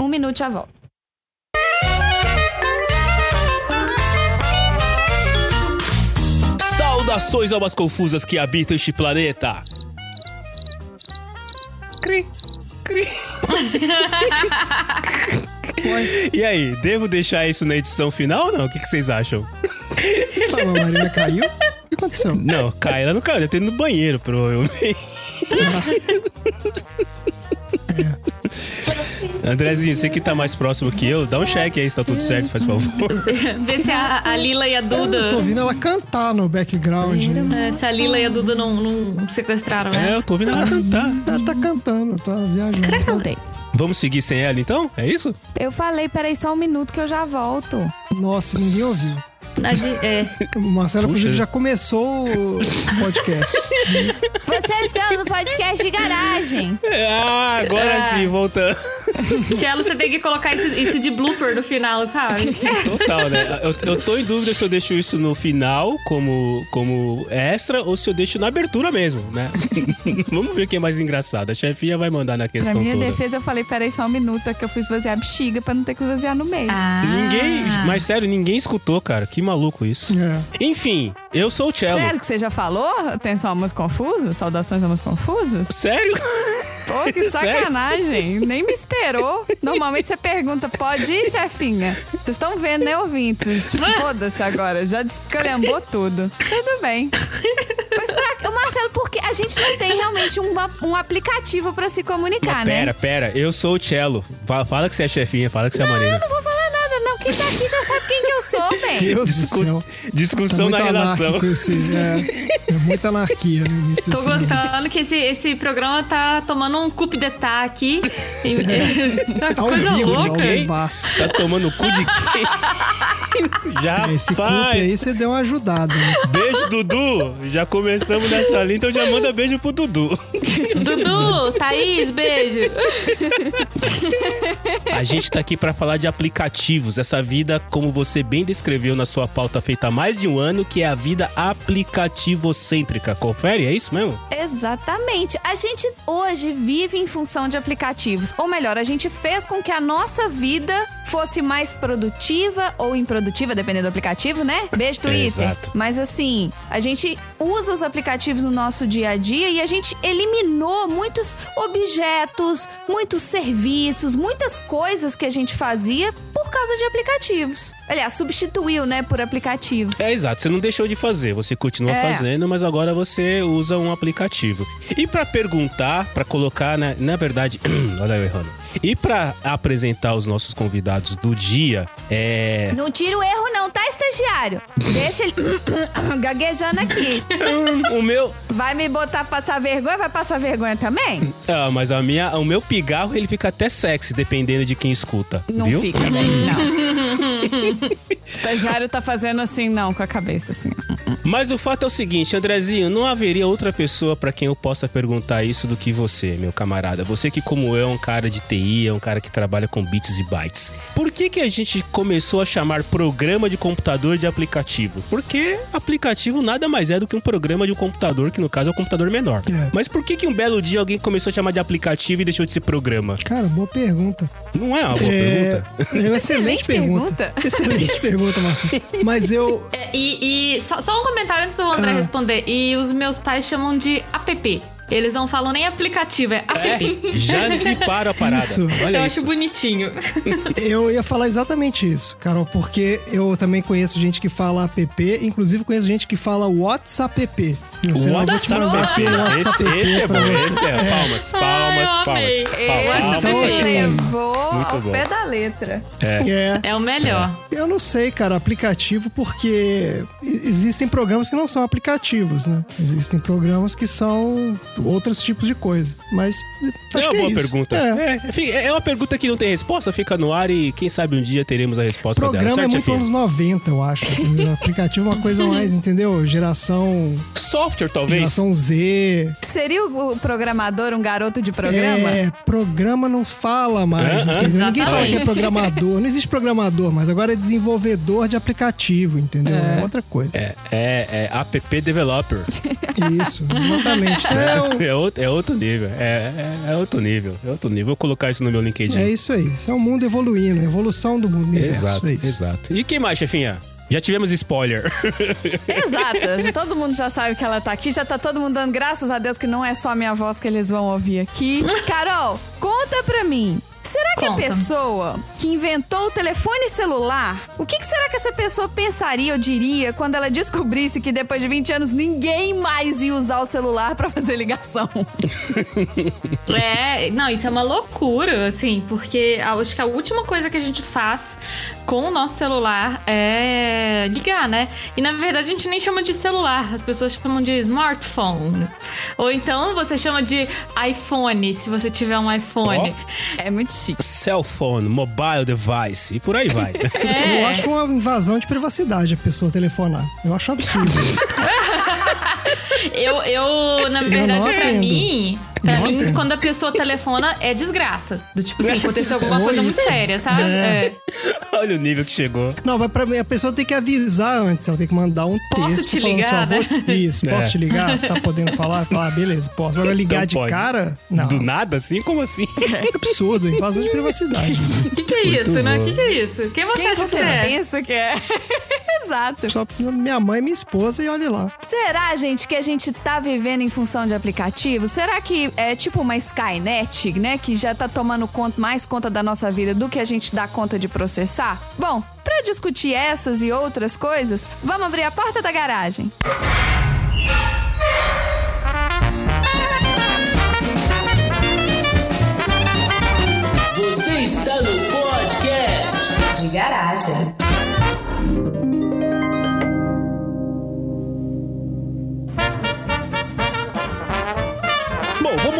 Um minuto já volto. Saudações almas confusas que habitam este planeta. Cri, cri. e aí, devo deixar isso na edição final ou não? O que, que vocês acham? A Marina caiu? O que aconteceu? Não, cai, ela não caiu, deve ter ido no banheiro, provavelmente. Andrezinho, você que tá mais próximo que eu, dá um cheque aí se tá tudo certo, faz favor. Vê se a, a Lila e a Eu tô Duda. ouvindo ela cantar no background. é, se a Lila e a Duda não, não sequestraram, É, né? eu tô ouvindo ela cantar. Ela tá cantando, tá viajando. Voltei. Vamos seguir sem ela então? É isso? Eu falei, peraí só um minuto que eu já volto. Nossa, ninguém ouviu. É. O Marcelo, Puxa. inclusive, já começou os podcasts. Vocês estão no podcast de garagem. Ah, agora Ah. sim, voltando. Cello, você tem que colocar isso, isso de blooper no final, sabe? Total, né? Eu, eu tô em dúvida se eu deixo isso no final, como, como extra, ou se eu deixo na abertura mesmo, né? Vamos ver o que é mais engraçado. A chefinha vai mandar na Pra questão minha toda. defesa, eu falei, peraí só um minuto, é que eu fui esvaziar a bexiga pra não ter que esvaziar no meio. Ah. Ninguém, mas sério, ninguém escutou, cara. Que maluco isso. É. Enfim, eu sou o Cello. Sério que você já falou? Atenção, almas confusas? Saudações, almas confusas? Sério? Pô, que Sério? sacanagem. Nem me esperou. Normalmente você pergunta, pode ir, chefinha? Vocês estão vendo, né, ouvintes? Foda-se agora, já descalhambou tudo. Tudo bem. Mas pra... Marcelo, porque a gente não tem realmente um, um aplicativo pra se comunicar, Mas né? pera, pera. Eu sou o Cello. Fa- Fala que você é chefinha, fala que você é Marina. Não vou falar nada, Quem tá aqui já sabe quem que eu sou, bem. Deus Discu- do céu. discussão tá na relação. Esse, é, é muita anarquia no início Tô desse gostando que esse, esse programa tá tomando um coup d'etat aqui. Tá Ao coisa vivo, louca. vivaço. Tá tomando cu de quem? Já Esse faz. aí você deu uma ajudada. Né? Beijo, Dudu. Já começamos nessa linha, então já manda beijo pro Dudu. Dudu, Thaís, beijo. A gente tá aqui pra falar de aplicativos. Essa vida, como você bem descreveu na sua pauta feita há mais de um ano, que é a vida aplicativocêntrica. Confere, é isso mesmo? Exatamente. A gente hoje vive em função de aplicativos. Ou melhor, a gente fez com que a nossa vida fosse mais produtiva ou improdutiva, dependendo do aplicativo, né? Beijo, Twitter. Exato. Mas assim, a gente usa os aplicativos no nosso dia a dia e a gente eliminou muitos objetos, muitos serviços, muitas coisas que a gente fazia por causa de aplicativos. Aliás, substituiu, né, por aplicativos. É exato, você não deixou de fazer, você continua É. fazendo, mas agora você usa um aplicativo. E pra perguntar, pra colocar, né, na verdade, olha eu errando. E pra apresentar os nossos convidados do dia, é Não tira o erro não, tá, estagiário? Deixa ele gaguejando aqui. o meu, Vai me botar passar vergonha? Vai passar vergonha também? ah, mas a minha, o meu pigarro ele fica até sexy dependendo de quem escuta, Não viu? fica, bem, não. Estagiário tá fazendo assim, não, com a cabeça, assim. Mas o fato é o seguinte, Andrezinho, não haveria outra pessoa pra quem eu possa perguntar isso do que você, meu camarada. Você que, como eu, é um cara de TI, é um cara que trabalha com bits e bytes. Por que que a gente começou a chamar programa de computador de aplicativo? Porque aplicativo nada mais é do que um programa de um computador, que no caso é um computador menor. É. Mas por que que um belo dia alguém começou a chamar de aplicativo e deixou de ser programa? Cara, boa pergunta. Não é uma boa É, pergunta? é uma excelente Excelente pergunta. pergunta. Excelente pergunta, Marcelo. Mas eu. É, E, e só, só um comentário antes do André Ah. responder. E os meus pais chamam de app. Eles não falam nem aplicativo, é app. É, já ziparam a parada. Isso. Olha Eu isso. acho bonitinho. Eu ia falar exatamente isso, Carol, porque eu também conheço gente que fala app, inclusive conheço gente que fala WhatsApp. WhatsApp. Esse, esse é bom, esse é. Palmas, palmas, Ai, eu palmas. Esse Então, assim, levou ao bom. pé da letra. É. É o melhor. Eu não sei, cara, aplicativo, porque existem programas que não são aplicativos, né? Existem programas que são outros tipos de coisa. Mas É acho uma que boa é isso. pergunta. É. É, enfim, é uma pergunta que não tem resposta, fica no ar e quem sabe um dia teremos a resposta dela. Programa é muito anos 90, eu acho. O aplicativo é uma coisa mais, entendeu? Geração, Software, talvez. geração Z. Seria o programador um garoto de programa? É, programa não fala mais. Aham. entendeu? Ninguém fala que é programador. Não existe programador, mas agora é desenvolvedor de aplicativo, entendeu? É, outra coisa. É, é, é app developer. Isso, exatamente. É, o- É outro, é outro nível. É, é, é outro nível. É outro nível. Vou colocar isso no meu LinkedIn. é isso aí. Isso é o mundo evoluindo, evolução do mundo universo. exato, é isso. exato. E quem mais, chefinha? Já tivemos spoiler. Exato. Já Todo mundo já sabe que ela tá aqui. Já tá todo mundo dando graças a Deus que não é só a minha voz que eles vão ouvir aqui. Carol, conta pra mim. Será que a Conta. pessoa que inventou o telefone celular, o que, que será que essa pessoa pensaria ou diria quando ela descobrisse que depois de 20 anos ninguém mais ia usar o celular pra fazer ligação? É, não, isso é uma loucura, assim, porque acho que a última coisa que a gente faz com o nosso celular é ligar, né? E na verdade a gente nem chama de celular, as pessoas chamam de smartphone. Ou então você chama de iPhone, se você tiver um iPhone. É muito chique. Cell phone, mobile device e por aí vai. É. Eu acho uma invasão de privacidade a pessoa telefonar. Eu acho absurdo. Eu, eu na verdade, não pra mim, pra mim, quando a pessoa telefona, é desgraça. Do tipo assim, aconteceu alguma coisa muito isso. séria, sabe? É. É. Olha o nível que chegou. Não, vai pra mim, a pessoa tem que avisar antes, ela tem que mandar um Posso texto te falando ligar, vou- né? Isso, posso É. te ligar? Tá podendo falar? Ah, beleza, posso. Agora ligar Então de pode. cara? Não. Do nada assim? Como assim? Muito absurdo, invasão de privacidade. O que, que é Muito isso, né? bom. O que, que é isso? Quem você Quem acha você que é? pensa que é? Exato. Só minha mãe e minha esposa e olhe lá. Será, gente, que a gente tá vivendo em função de aplicativo? Será que é tipo uma Skynet, né? Que já tá tomando conta, mais conta da nossa vida do que a gente dá conta de processar? Bom, pra discutir essas e outras coisas, vamos abrir a porta da garagem. Você está no podcast de garagem.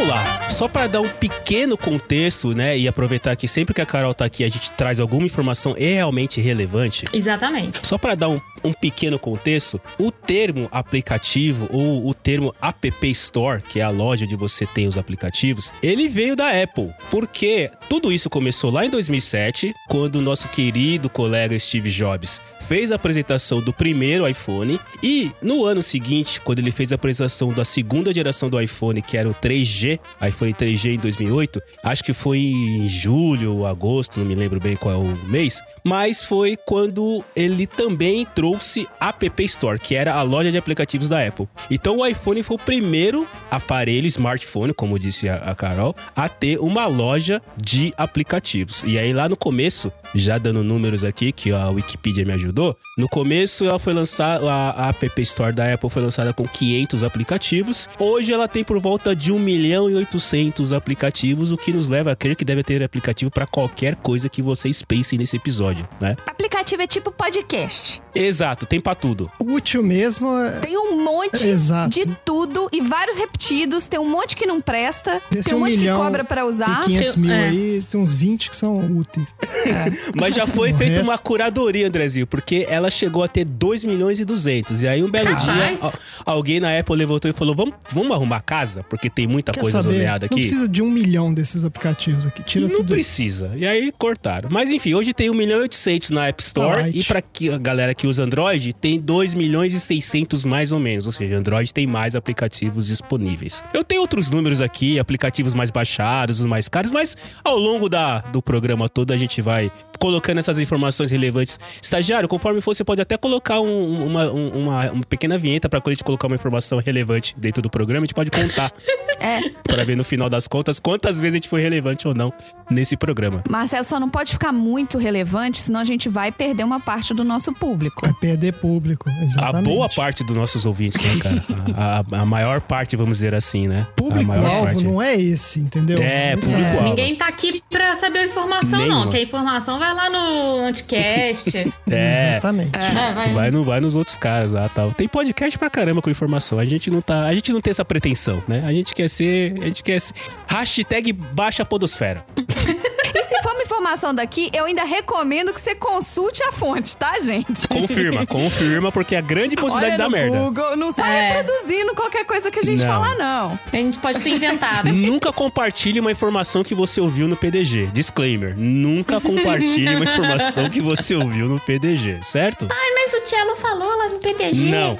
Vamos lá. Só para dar um pequeno contexto, né, e aproveitar que sempre que a Carol tá aqui a gente traz alguma informação realmente relevante. Exatamente. Só para dar um, um pequeno contexto, o termo aplicativo ou o termo App Store, que é a loja onde você tem os aplicativos, ele veio da Apple. Porque tudo isso começou lá em 2007, quando o nosso querido colega Steve Jobs fez a apresentação do primeiro iPhone e no ano seguinte, quando ele fez a apresentação da segunda geração do iPhone, que era o 3G, iPhone 3G em 2008, acho que foi em julho ou agosto, não me lembro bem qual é o mês, mas foi quando ele também trouxe App Store, que era a loja de aplicativos da Apple. Então o iPhone foi o primeiro aparelho smartphone, como disse a, a Carol, a ter uma loja de aplicativos. E aí lá no começo, já dando números aqui que a Wikipedia me ajudou, no começo ela foi lançada a, App Store da Apple foi lançada com 500 aplicativos. Hoje ela tem por volta de 1 milhão e 800 aplicativos, o que nos leva a crer que deve ter aplicativo para qualquer coisa que vocês pensem nesse episódio, né? Aplicativo é tipo podcast. Exato, tem pra tudo. Útil mesmo é. Tem um monte Exato. de tudo e vários repetidos. Tem um monte que não presta. Desse tem um, um monte que cobra pra usar. Tem 500 Tem- mil é. aí, tem uns 20 que são úteis. Mas já foi feita uma curadoria, Andrezinho, porque ela chegou a ter 2 milhões e 200. E aí um belo Capaz. dia, alguém na Apple levantou e falou: vamos, vamos arrumar casa? Porque tem muita Quer coisa zoneada Não aqui. precisa de um milhão desses aplicativos aqui. Tira Não tudo isso. precisa. E aí cortaram. Mas enfim, hoje tem 1 milhão e 800 na App Store. Light. E pra que- a galera que usa Android, tem 2 milhões e 600 mais ou menos. Ou seja, Android tem mais aplicativos disponíveis. Eu tenho outros números aqui, aplicativos mais baixados, os mais caros, mas ao longo da, do programa todo a gente vai colocando essas informações relevantes. Estagiário, conforme for, você pode até colocar um- uma, um- uma, uma pequena vinheta pra quando a gente colocar uma informação relevante dentro do programa, a gente pode contar. É. Pra ver no final das contas quantas vezes a gente foi relevante ou não nesse programa. Marcelo, só não pode ficar muito relevante, senão a gente vai perder uma parte do nosso público. Vai perder público, A exatamente. boa parte dos nossos ouvintes, né, cara? A, a- a maior parte, vamos dizer assim, né? a Público-alvo não é esse, entendeu? É, Esse público-alvo. Ninguém tá aqui pra saber a informação, Nenhuma. não. Que a informação vai lá no Anticast. É. Exatamente. né? vai... Vai, no, vai nos outros caras lá tal. Tem podcast pra caramba com informação. A gente não tá. A gente não tem essa pretensão, né? A gente quer ser. A gente quer ser. Hashtag baixa podosfera. E se for informação daqui, eu ainda recomendo que você consulte a fonte, tá, gente? Confirma, confirma, porque a grande possibilidade Olha da merda. Google, não saia É. produzindo qualquer coisa que a gente Não. falar, não. A gente pode ter inventado. Nunca compartilhe uma informação que você ouviu no PDG. Disclaimer: nunca compartilhe uma informação que você ouviu no PDG, certo? Ai, mas o Tchelo falou lá no PDG. Não.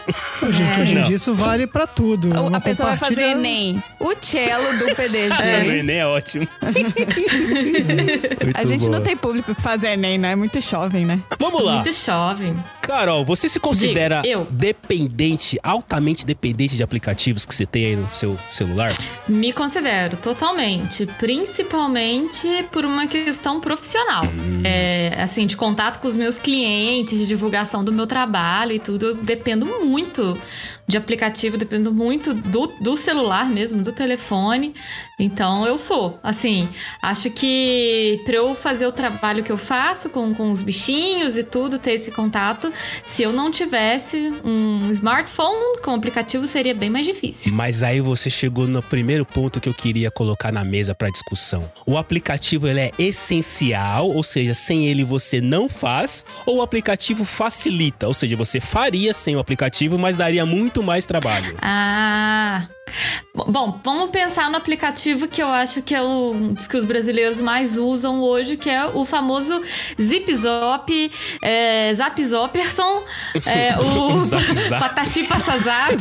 Gente, hoje em dia isso vale pra tudo. a Não pessoa vai fazer Enem. O cello do O PDG. Enem é ótimo. A gente Muito não bom. tem público que faz Enem, né? É muito jovem, né? Vamos lá. Muito jovem. Carol, você se considera Diga, eu. dependente, altamente dependente de aplicativos que você tem aí no seu celular? Me considero totalmente, principalmente por uma questão profissional. É, assim, de contato com os meus clientes, de divulgação do meu trabalho e tudo, eu dependo muito de aplicativo, dependo muito do, do celular mesmo, do telefone. Então eu sou. Assim, acho que pra eu fazer o trabalho que eu faço com, com os bichinhos e tudo, ter esse contato, se eu não tivesse um smartphone com aplicativo, seria bem mais difícil. Mas aí você chegou no primeiro ponto que eu queria colocar na mesa para discussão. O aplicativo ele é essencial, ou seja, sem ele você não faz, ou o aplicativo facilita, ou seja, você faria sem o aplicativo, mas daria muito mais trabalho. Ah. Bom, vamos pensar no aplicativo que eu acho que é o- que os brasileiros mais usam hoje, que é o famoso Zip Zop, é, Zap Zoperson, é, o Zap Zap. Patati Passazap,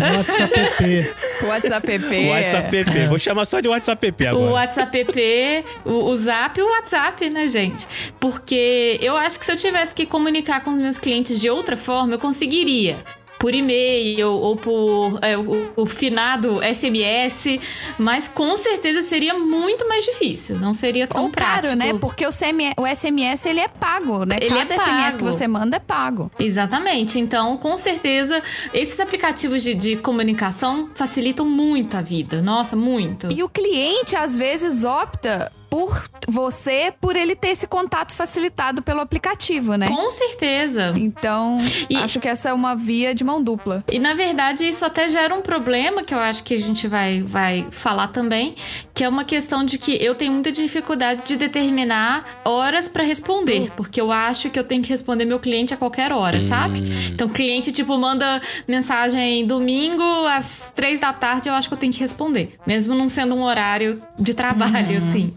WhatsApp app. O WhatsApp app. O WhatsApp app, vou chamar só de WhatsApp app o agora. WhatsApp app, o, o Zap e o WhatsApp, né, gente? Porque eu acho que se eu tivesse que comunicar com os meus clientes de outra forma, eu conseguiria. Por e-mail ou por é, o, o finado SMS, mas com certeza seria muito mais difícil. Não seria tão Ou caro, prático. né? Porque o, CM o SMS, ele é pago, né? Ele Cada é SMS que pago. você manda é pago. Exatamente. Então, com certeza, esses aplicativos de, de comunicação facilitam muito a vida. Nossa, muito. E o cliente, às vezes, opta por você, por ele ter esse contato facilitado pelo aplicativo, né? Com certeza. Então, E- acho que essa é uma via de mão dupla. E na verdade isso até gera um problema que eu acho que a gente vai, vai falar também, que é uma questão de que eu tenho muita dificuldade de determinar horas pra responder, porque eu acho que eu tenho que responder meu cliente a qualquer hora, sabe? Então o cliente tipo manda mensagem domingo às três da tarde, eu acho que eu tenho que responder, mesmo não sendo um horário de trabalho assim.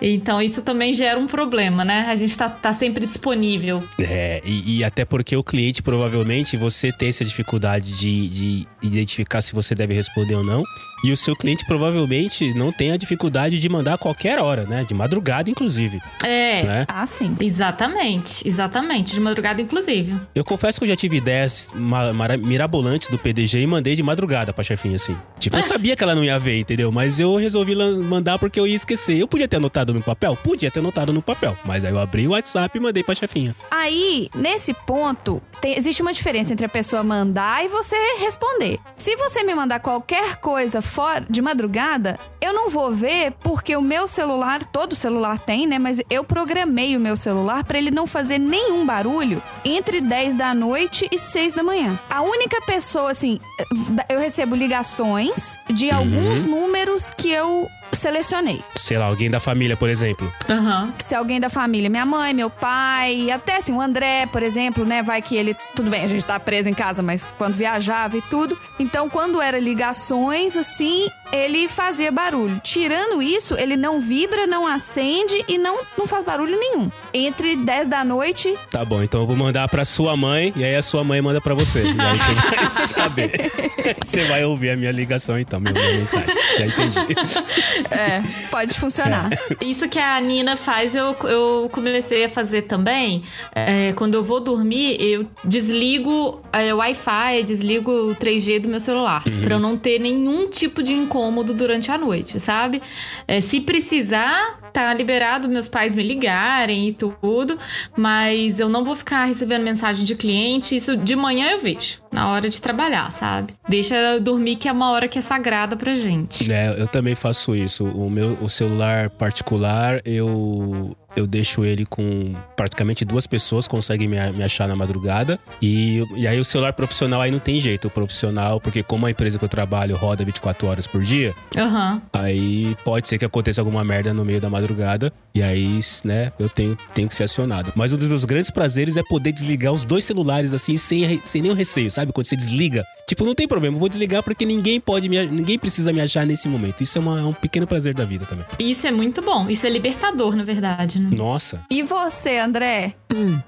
Então isso também gera um problema, né? A gente tá, tá sempre disponível. É, e, e até porque o cliente, provavelmente, você tem essa dificuldade de, de identificar se você deve responder ou não. E o seu cliente provavelmente não tem a dificuldade de mandar a qualquer hora, né? De madrugada, inclusive. É. Né? Ah, sim. Exatamente, exatamente, de madrugada inclusive. Eu confesso que eu já tive ideias mirabolantes do PDG e mandei de madrugada pra chefinha, assim. Tipo, eu sabia que ela não ia ver, entendeu? Mas eu resolvi mandar porque eu ia esquecer. Eu podia ter anotado no papel? Podia ter anotado no papel. Mas aí eu abri o WhatsApp e mandei pra chefinha. Aí, nesse ponto, tem- existe uma diferença entre a pessoa mandar e você responder. Se você me mandar qualquer coisa fora de madrugada, eu não vou ver porque o meu celular, todo celular tem, né? Mas eu programei o meu celular para ele não fazer nenhum barulho entre 10 da noite e 6 da manhã. A única pessoa, assim, eu recebo ligações de alguns números que eu selecionei. Sei lá, alguém da família, por exemplo. Aham. se alguém da família, minha mãe, meu pai, até assim, o André, por exemplo, né? Vai que ele. Tudo bem, a gente tá preso em casa, mas quando viajava e tudo. Então, quando era ligações, assim, ele fazia barulho. Tirando isso, ele não vibra, não acende e não, não faz barulho nenhum. Entre 10 da noite. Tá bom, então eu vou mandar pra sua mãe e aí a sua mãe manda pra você. E aí você vai saber. Você vai ouvir a minha ligação então, minha minha mensagem. Já entendi. É, pode funcionar. Isso que a Nina faz, eu, eu comecei a fazer também. É, quando eu vou dormir, eu desligo é, o Wi-Fi, desligo o 3G do meu celular. Pra eu não ter nenhum tipo de incômodo durante a noite, sabe? É, se precisar, tá liberado meus pais me ligarem e tudo. Mas eu não vou ficar recebendo mensagem de cliente. Isso de manhã eu vejo, na hora de trabalhar, sabe? Deixa eu dormir, que é uma hora que é sagrada pra gente. É, eu também faço isso. O meu o celular particular, eu eu deixo ele com praticamente duas pessoas conseguem me, me achar na madrugada. E, e aí o celular profissional aí não tem jeito. O profissional, porque como a empresa que eu trabalho roda 24 horas por dia, Aham. aí pode ser que aconteça alguma merda no meio da madrugada. E aí, né, eu tenho, tenho que ser acionado. Mas um dos meus grandes prazeres é poder desligar os dois celulares assim, sem, sem nenhum receio, sabe? Quando você desliga. Tipo, não tem problema, vou desligar porque ninguém pode me, ninguém precisa me achar nesse momento. Isso é, uma- é um pequeno prazer da vida também. Isso é muito bom. Isso é libertador, na verdade? Nossa. E você, André?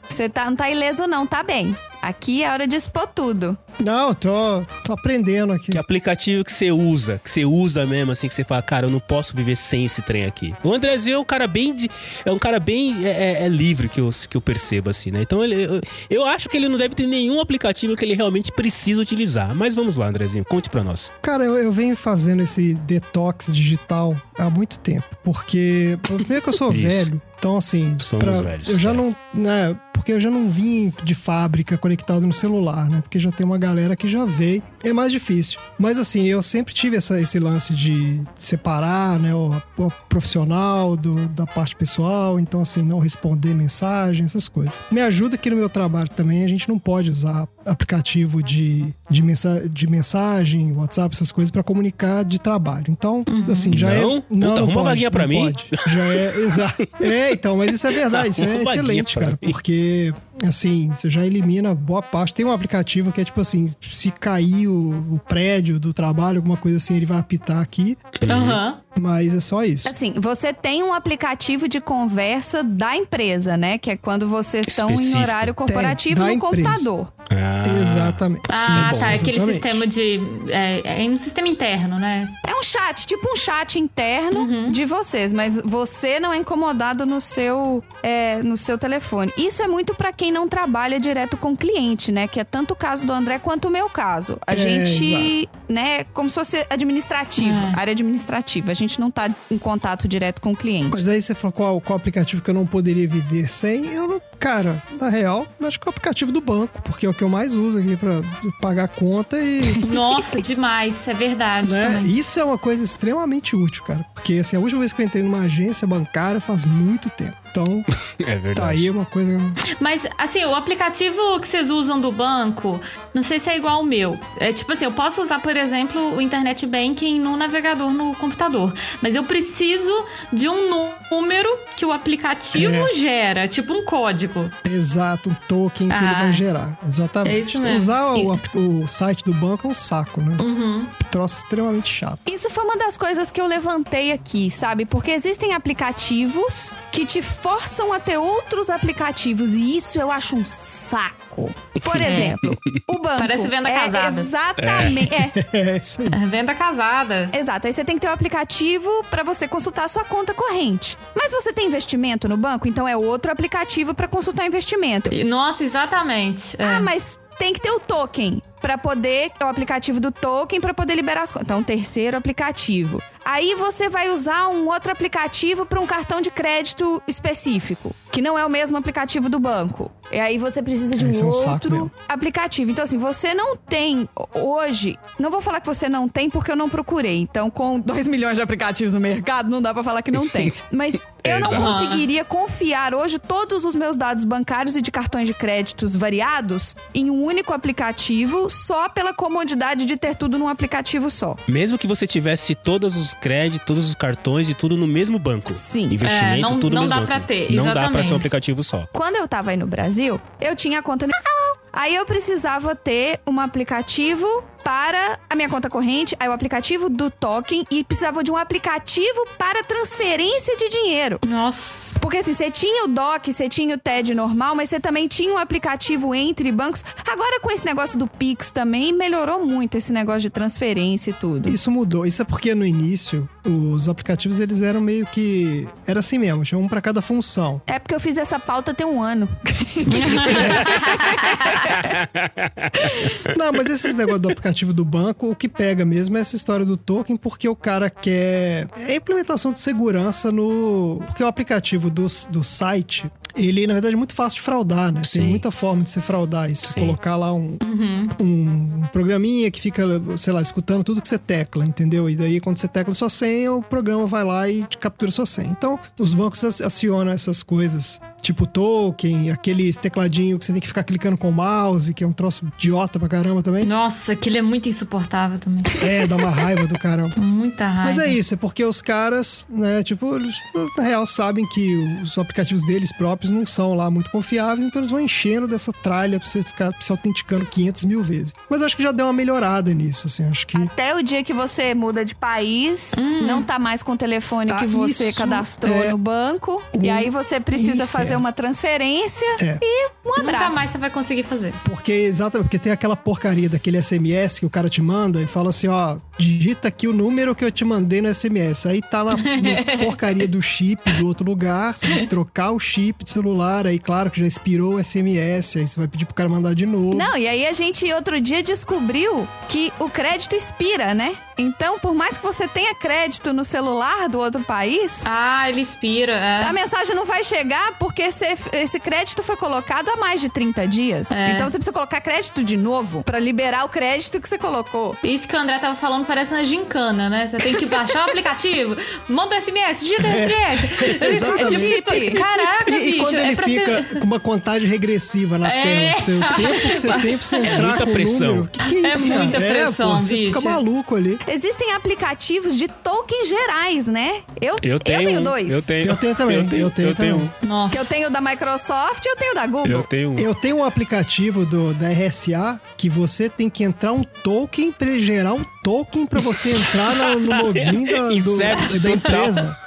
Você tá, não tá ileso, não, tá bem. Aqui é hora de expor tudo. Não, eu tô, tô aprendendo aqui. Que aplicativo que você usa, que você usa mesmo, assim, que você fala, cara, eu não posso viver sem esse trem aqui. O Andrezinho é um cara bem. de- é um cara bem. É, é- é livre que eu, que eu percebo, assim, né? Então ele, eu, eu acho que ele não deve ter nenhum aplicativo que ele realmente precisa utilizar. Mas vamos lá, Andrezinho, conte pra nós. Cara, eu, eu venho fazendo esse detox digital há muito tempo. Porque, primeiro que eu sou velho, então assim, Somos velhos, eu já é. não. Né, porque eu já não vim de fábrica conectado no celular, né? Porque já tem uma galera que já veio. É mais difícil. Mas assim, eu sempre tive essa, esse lance de separar, né? O, o profissional do, da parte pessoal. Então, assim, não responder mensagem, essas coisas. Me ajuda aqui no meu trabalho também. A gente não pode usar aplicativo de, de, mensa de mensagem, WhatsApp, essas coisas para comunicar de trabalho. Então, assim, já Não? é. Puta, arruma uma pode, vaguinha pra não mim. pode. Já é, exato. É, então, mas isso é verdade, isso Arruma é uma vaguinha excelente, cara. mim. Porque, assim, você já elimina boa parte. Tem um aplicativo que é tipo assim: se cair o, o prédio do trabalho, alguma coisa assim, ele vai apitar aqui. Aham. Mas é só isso. Assim, você tem um aplicativo de conversa da empresa, né? Que é quando vocês estão em horário corporativo Tem, da no empresa. computador. Ah, Exatamente. Ah, tá. É aquele exatamente. sistema de. É, é um sistema interno, né? É um chat, tipo um chat interno Uhum. de vocês, mas você não é incomodado no seu, é, no seu telefone. Isso é muito pra quem não trabalha direto com o cliente, né? Que é tanto o caso do André quanto o meu caso. A É, gente, né, como se fosse administrativo, É. área administrativa. A gente não tá em contato direto com o cliente. Mas aí você falou qual, qual aplicativo que eu não poderia viver sem. Eu não. Cara, na real, eu acho que é o aplicativo do banco, porque é o que eu mais uso aqui pra pagar conta e. Nossa, demais. É verdade né? Isso é uma coisa extremamente útil, cara. Porque assim, a última vez que eu entrei numa agência bancária faz muito tempo. Então, é verdade. tá aí uma coisa. Mas, assim, o aplicativo que vocês usam do banco, não sei se é igual ao meu. É tipo assim, eu posso usar, por exemplo, o Internet Banking no navegador no computador. Mas eu preciso de um número que o aplicativo É. gera, tipo um código. Exato, um token que ele Ah. vai gerar. Exatamente. É isso mesmo. Usar o, o site do banco é um saco, né? Uhum. Troço extremamente chato. Isso foi uma das coisas que eu levantei aqui, sabe? Porque existem aplicativos que te forçam a ter outros aplicativos e isso eu acho um saco. Por exemplo, o banco. Parece venda é casada. Exatamente. É. É isso aí. É Venda casada. Exato, aí você tem que ter um aplicativo pra você consultar a sua conta corrente. Mas você tem investimento no banco, então é outro aplicativo pra consultar investimento. E, Nossa, exatamente. É. Ah, mas tem que ter o token pra poder, é o aplicativo do token pra poder liberar as contas. Então, um terceiro aplicativo. Aí você vai usar um outro aplicativo pra um cartão de crédito específico, que não é o mesmo aplicativo do banco. E aí você precisa de Esse é um um outro aplicativo. Então, assim, você não tem hoje. Não vou falar que você não tem porque eu não procurei. Então, com 2 milhões de aplicativos no mercado, não dá pra falar que não tem. Mas eu não Exato. conseguiria confiar hoje todos os meus dados bancários e de cartões de créditos variados em um único aplicativo só pela comodidade de ter tudo num aplicativo só. Mesmo que você tivesse todos os créditos, todos os cartões e tudo no mesmo banco. Sim. Investimento, É, não- tudo não no mesmo dá banco. pra ter, Não dá pra ser um exatamente. aplicativo só. Quando eu tava aí no Brasil, eu tinha conta no. Aí eu precisava ter um aplicativo para a minha conta corrente, aí o aplicativo do token e precisava de um aplicativo para transferência de dinheiro. Nossa. Porque assim, você tinha o DOC, você tinha o TED normal, mas você também tinha um aplicativo entre bancos. Agora com esse negócio do Pix também melhorou muito esse negócio de transferência e tudo. Isso mudou. Isso é porque no início os aplicativos eles eram meio que. Era assim mesmo, tinha um pra cada função. É porque eu fiz essa pauta tem um ano. Não, mas esses negócios do aplicativo do banco, o que pega mesmo é essa história do token, porque o cara quer. É a implementação de segurança no. Porque o aplicativo do, do site. Ele, na verdade, é muito fácil de fraudar, né? Sim. Tem muita forma de se fraudar isso. Colocar lá um, um programinha que fica, sei lá, escutando tudo que você tecla, entendeu? E daí, quando você tecla sua senha, o programa vai lá e te captura sua senha. Então, os bancos ac- acionam essas coisas, tipo token, aqueles tecladinho que você tem que ficar clicando com o mouse, que é um troço idiota pra caramba também. Nossa, aquele é muito insuportável também. É, dá uma raiva do caramba. Muita raiva. Mas é isso, é porque os caras, né, tipo, eles, na real sabem que os aplicativos deles próprios não são lá muito confiáveis, então eles vão enchendo dessa tralha pra você ficar se autenticando 500 mil vezes. Mas acho que já deu uma melhorada nisso, assim, acho que... Até o dia que você muda de país, não tá mais com o telefone Ah, que você isso cadastrou é no banco. um E aí você precisa fazer inferno. uma transferência É. e um Nunca abraço. mais você vai conseguir fazer. Porque, exatamente, porque tem aquela porcaria daquele SMS que o cara te manda e fala assim, ó, digita aqui o número que eu te mandei no SMS. Aí tá na, na porcaria do chip do outro lugar, você tem que trocar o chip de celular, aí claro que já expirou o SMS, aí você vai pedir pro cara mandar de novo. Não, e aí a gente outro dia descobriu que o crédito expira, né? Então, por mais que você tenha crédito no celular do outro país, Ah, ele expira. É. a mensagem não vai chegar porque esse, esse crédito foi colocado há mais de 30 dias. É. Então você precisa colocar crédito de novo pra liberar o crédito que você colocou. Isso que o André tava falando parece na gincana, né? Você tem que baixar o aplicativo, manda SMS, digita SMS. Exatamente. É tipo, Caraca, E, e bicho, quando é ele pra fica ser... com uma contagem regressiva na É. tela, o tempo que você tem pra você entrar muita com o pressão. número. Que que é É isso, muita cara? pressão, é, pô, você fica bicho. maluco ali. Existem aplicativos de tokens gerais, né? Eu, Eu tenho, um, dois. Eu tenho. Eu tenho também, eu tenho eu tenho também. um. Nossa. Que eu tenho da Microsoft e eu tenho da Google. Eu tenho um. Eu tenho um aplicativo do, da RSA que você tem que entrar um token pra ele gerar um token pra você entrar no, no login da, do- da empresa.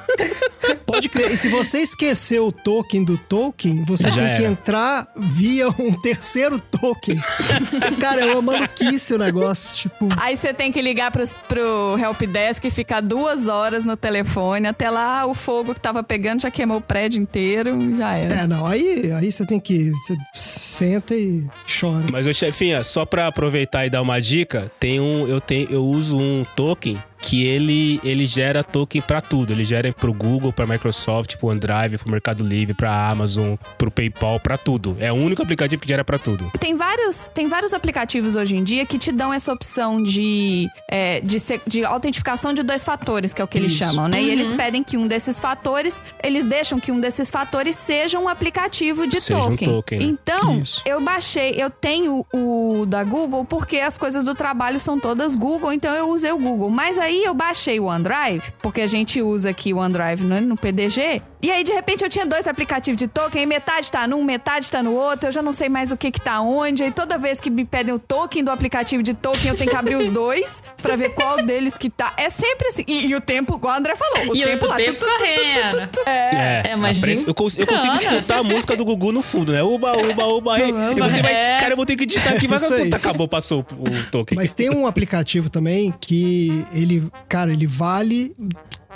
Pode crer. E se você esquecer o token do token, você Já tem que era. entrar via um terceiro token. Cara, é uma maluquice o negócio. Tipo, Aí você tem que ligar pros, pro helpdesk e ficar duas horas no telefone. Até lá o fogo que tava pegando já queimou o prédio inteiro, já era. é, não. Aí, aí você tem que. Você senta e chora. Mas, ô chefinha, só pra aproveitar e dar uma dica, tem um, eu, tenho, eu uso um token que ele, ele gera token pra tudo. Ele gera pro Google, pra Microsoft, pro OneDrive, pro Mercado Livre, pra Amazon, pro PayPal, pra tudo. É o único aplicativo que gera pra tudo. Tem vários, tem vários aplicativos hoje em dia que te dão essa opção de, é, de, se- de autentificação de dois fatores, que é o que eles Isso. chamam, né? E eles pedem que um desses fatores, eles deixam que um desses fatores seja um aplicativo de Seja um token. token, né? Então, Isso. eu baixei, eu tenho o da Google porque as coisas do trabalho são todas Google, então eu usei o Google. Mas aí eu baixei o OneDrive, porque a gente usa aqui o OneDrive no, no PDG. E aí, de repente, eu tinha dois aplicativos de token, e metade tá num, metade tá no outro, eu já não sei mais o que que tá onde. Aí toda vez que me pedem o token do aplicativo de token, eu tenho que abrir os dois pra ver qual deles que tá. É sempre assim. E, e o tempo, igual o André falou, o E tempo o lá. tempo tu, tu, tu, tu, tu, tu, tu. É, é a press- eu, cons- eu consigo escutar a música do Gugu no fundo, né? Uba, uba, uba. E, e você vai. É. Cara, eu vou ter que digitar aqui. Vai, aí. acabou, passou o, o token. Mas tem um aplicativo também que ele, cara, ele vale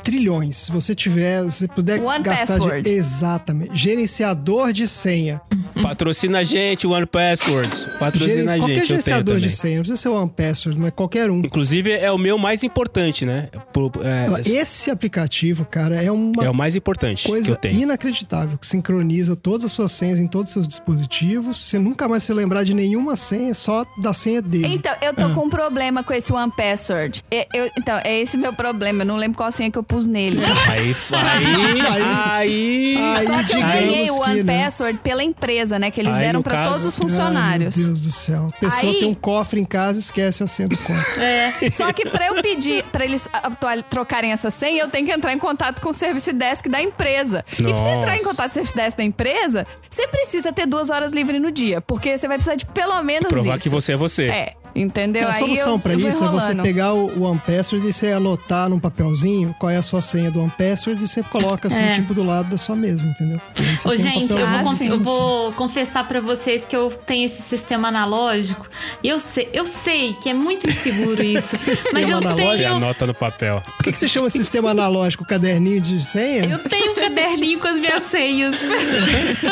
trilhões. Se você tiver, se você puder One gastar Password. de exatamente, gerenciador de senha. Patrocina a gente, One Password. Patrocina a qualquer gente. eu tenho gerenciador de senha, não precisa ser o One Password, mas qualquer um. Inclusive, é o meu mais importante, né? Por- é, Esse aplicativo, cara, é uma é o mais importante que eu coisa tenho. inacreditável, que sincroniza todas as suas senhas em todos os seus dispositivos. Você nunca mais se lembrar de nenhuma senha, só da senha dele. Então, eu tô com um problema com esse One Password. Eu- então, é esse meu problema. Eu não lembro qual senha que eu pus nele. Aí, aí, aí, Aí, Só que eu ganhei o que, One né? Password pela empresa, né? Que eles Aí, deram caso- todos os Ai, funcionários. Meu Deus do céu. A pessoa Aí- tem um cofre em casa e esquece a senha do cofre. É. Só que pra eu pedir pra eles atual- trocarem essa senha, eu tenho que entrar em contato com o Service Desk da empresa. E pra você entrar em contato com o Service Desk da empresa, você precisa ter duas horas livres no dia. Porque você vai precisar de pelo menos provar isso. que você é você. É. Entendeu? A Aí solução vou isso é você pegar o, o One Password e você anotar num papelzinho qual é a sua senha do One Password e você coloca assim, É. tipo, do lado da sua mesa, entendeu? Você Ô, tem um gente, eu vou, Ah, eu assim. vou confessar pra vocês que eu tenho esse sistema analógico. E eu sei, eu sei que é muito inseguro isso. mas eu analógico? Você tenho. anota no papel. Por que, que você chama de sistema analógico caderninho de senha? Eu tenho um caderninho com as minhas senhas.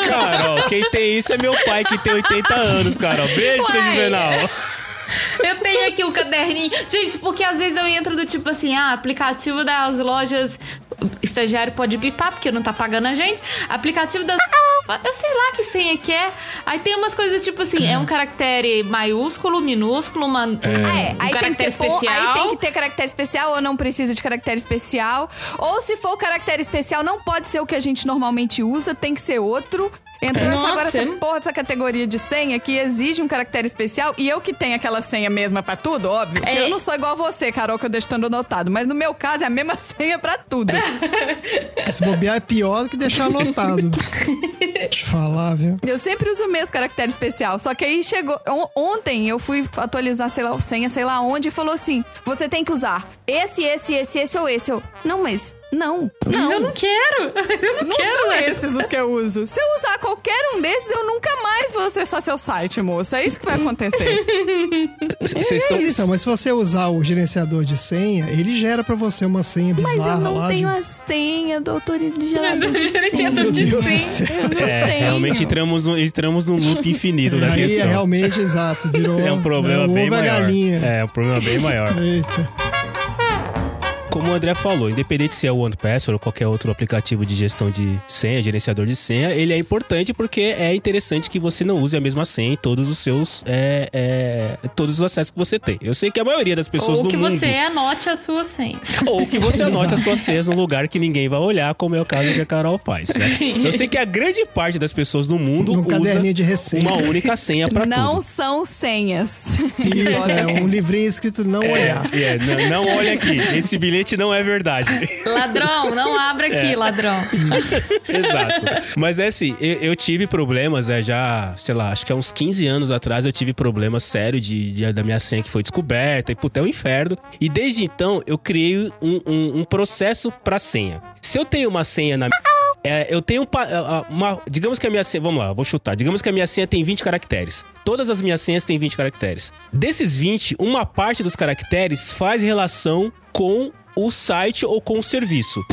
Carol, quem tem isso é meu pai que tem 80 anos, Carol. Beijo, seu. Juvenal. Eu tenho aqui o caderninho. Gente, porque às vezes eu entro do tipo assim, ah, aplicativo das lojas. Estagiário pode bipar, porque não tá pagando a gente. Aplicativo das. Eu sei lá que senha que é. Aí tem umas coisas tipo assim, é um caractere maiúsculo, minúsculo, uma, um, Ah, é. um Aí tem, que caractere ter, ou, especial. aí tem que ter caractere especial ou não precisa de caractere especial. Ou se for o caractere especial, não pode ser o que a gente normalmente usa, tem que ser outro. Entrou essa, agora essa porra dessa categoria de senha que exige um caractere especial e eu que tenho aquela senha mesma pra tudo, óbvio. É. eu não sou igual você, Carol, que eu deixo estando anotado. Mas no meu caso é a mesma senha pra tudo. Se bobear é pior do que deixar anotado. Deixa eu falar, viu? Eu sempre uso o mesmo caractere especial. Só que aí chegou. on- Ontem eu fui atualizar, sei lá, o senha, sei lá onde, e falou assim: você tem que usar esse, esse, esse, esse ou esse. Eu, não, mas não. Mas Não. eu não quero. Eu não, Não quero são esse. esses os que eu uso. Se eu usar qualquer um desses, eu nunca mais vou acessar seu site, moço. É isso que vai acontecer. Vocês estão. Mas então, mas se você usar o gerenciador de senha, ele gera pra você uma senha bizarra Mas eu não lá. tenho de... a senha do autor- de gerenciador Meu de Deus do senha. céu. Eu não É, tenho. realmente entramos, no, entramos num loop infinito da Aí é questão. realmente exato. Virou É um problema né, bem maior. É, um problema bem maior. Eita. Como o André falou, independente se é o OnePassword ou qualquer outro aplicativo de gestão de senha, gerenciador de senha, ele é importante porque é interessante que você não use a mesma senha em todos os seus é, é, todos os acessos que você tem. Eu sei que a maioria das pessoas Ou do que mundo você anote as suas senhas. ou que você anote as suas senhas num lugar que ninguém vai olhar, como é o caso que a Carol faz, né? Eu sei que a grande parte das pessoas do mundo usa de receita. uma única senha pra Não tudo. são senhas. Isso, é um livrinho escrito não olhar. É, é, não, não olha aqui, esse bilhete não é verdade. Ladrão, não abra aqui, É. ladrão. Exato. Mas é assim, eu, eu tive problemas, é, já, sei lá, acho que há uns 15 anos atrás eu tive problemas sérios de, de- da minha senha que foi descoberta, e puta, é um inferno. E desde então eu criei um, um- um processo pra senha. Se eu tenho uma senha na é, eu tenho pa- a- a- uma. Digamos que a minha senha. Vamos lá, vou chutar. Digamos que a minha senha tem 20 caracteres. Todas as minhas senhas têm 20 caracteres. Desses 20, uma parte dos caracteres faz relação com o site ou com o serviço.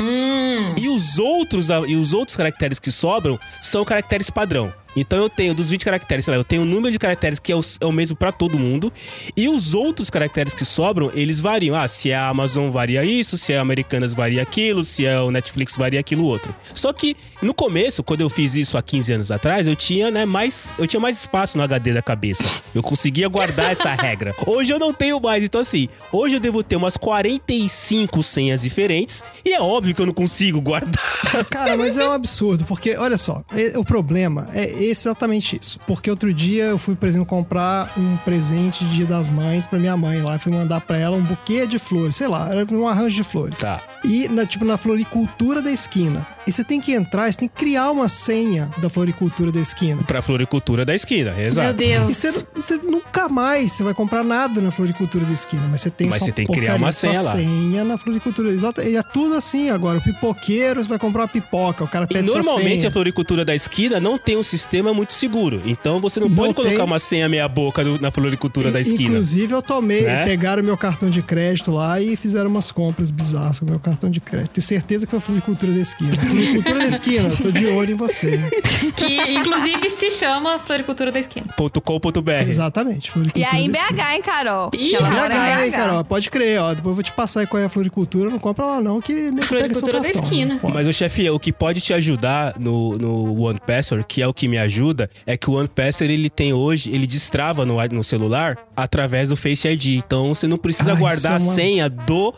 E os outros e os outros caracteres que sobram são caracteres padrão. Então eu tenho dos 20 caracteres, sei lá, eu tenho um número de caracteres que é o, é o mesmo pra todo mundo. E os outros caracteres que sobram, eles variam. Ah, se é a Amazon varia isso, se é a Americanas varia aquilo, se é o Netflix varia aquilo outro. Só que no começo, quando eu fiz isso há 15 anos atrás, eu tinha, né, mais eu tinha mais espaço no HD da cabeça. Eu conseguia guardar essa regra. Hoje eu não tenho mais, então assim, hoje eu devo ter umas 45 senhas diferentes e é óbvio que eu não consigo guardar. Cara, mas é um absurdo, porque, olha só, é- o problema é exatamente isso. Porque outro dia eu fui, por exemplo, comprar um presente de Dia das Mães pra minha mãe lá. Fui mandar pra ela um buquê de flores, sei lá, era um arranjo de flores. Tá. E, na, tipo, na floricultura da esquina. E você tem que entrar, você tem que criar uma senha da floricultura da esquina. Pra floricultura da esquina, Meu exato. E Deus. você, você nunca mais você vai comprar nada na floricultura da esquina, mas você tem Mas você tem que criar uma senha lá. senha na floricultura. Exato. E é tudo assim agora. O pipoqueiro, você vai comprar uma pipoca, o cara E pede sua normalmente a floricultura da esquina não tem um sistema muito seguro. Então você não Não pode colocar uma senha meia boca no- na floricultura da esquina. Inclusive, eu tomei, Né? pegaram meu cartão de crédito lá e fizeram umas compras bizarras com o meu cartão de crédito. Tenho certeza que foi a floricultura da esquina. Floricultura da esquina, eu tô de olho em você. Que inclusive se chama Floricultura da Esquina. .com.br. Exatamente, E floricultura aí em. BH, hein, Carol? Ih, BH, hein, Carol? Pode crer, ó. Depois eu vou te passar aí qual é a floricultura. Não compra lá, não, que nem pega seu Floricultura da cartão. esquina. Mas o chefe, o que pode te ajudar no, no One Password, que é o que me ajuda, é que o One Password ele tem hoje, ele destrava no, no celular através do Face ID. Então você não precisa Ah, guardar isso é a uma- senha do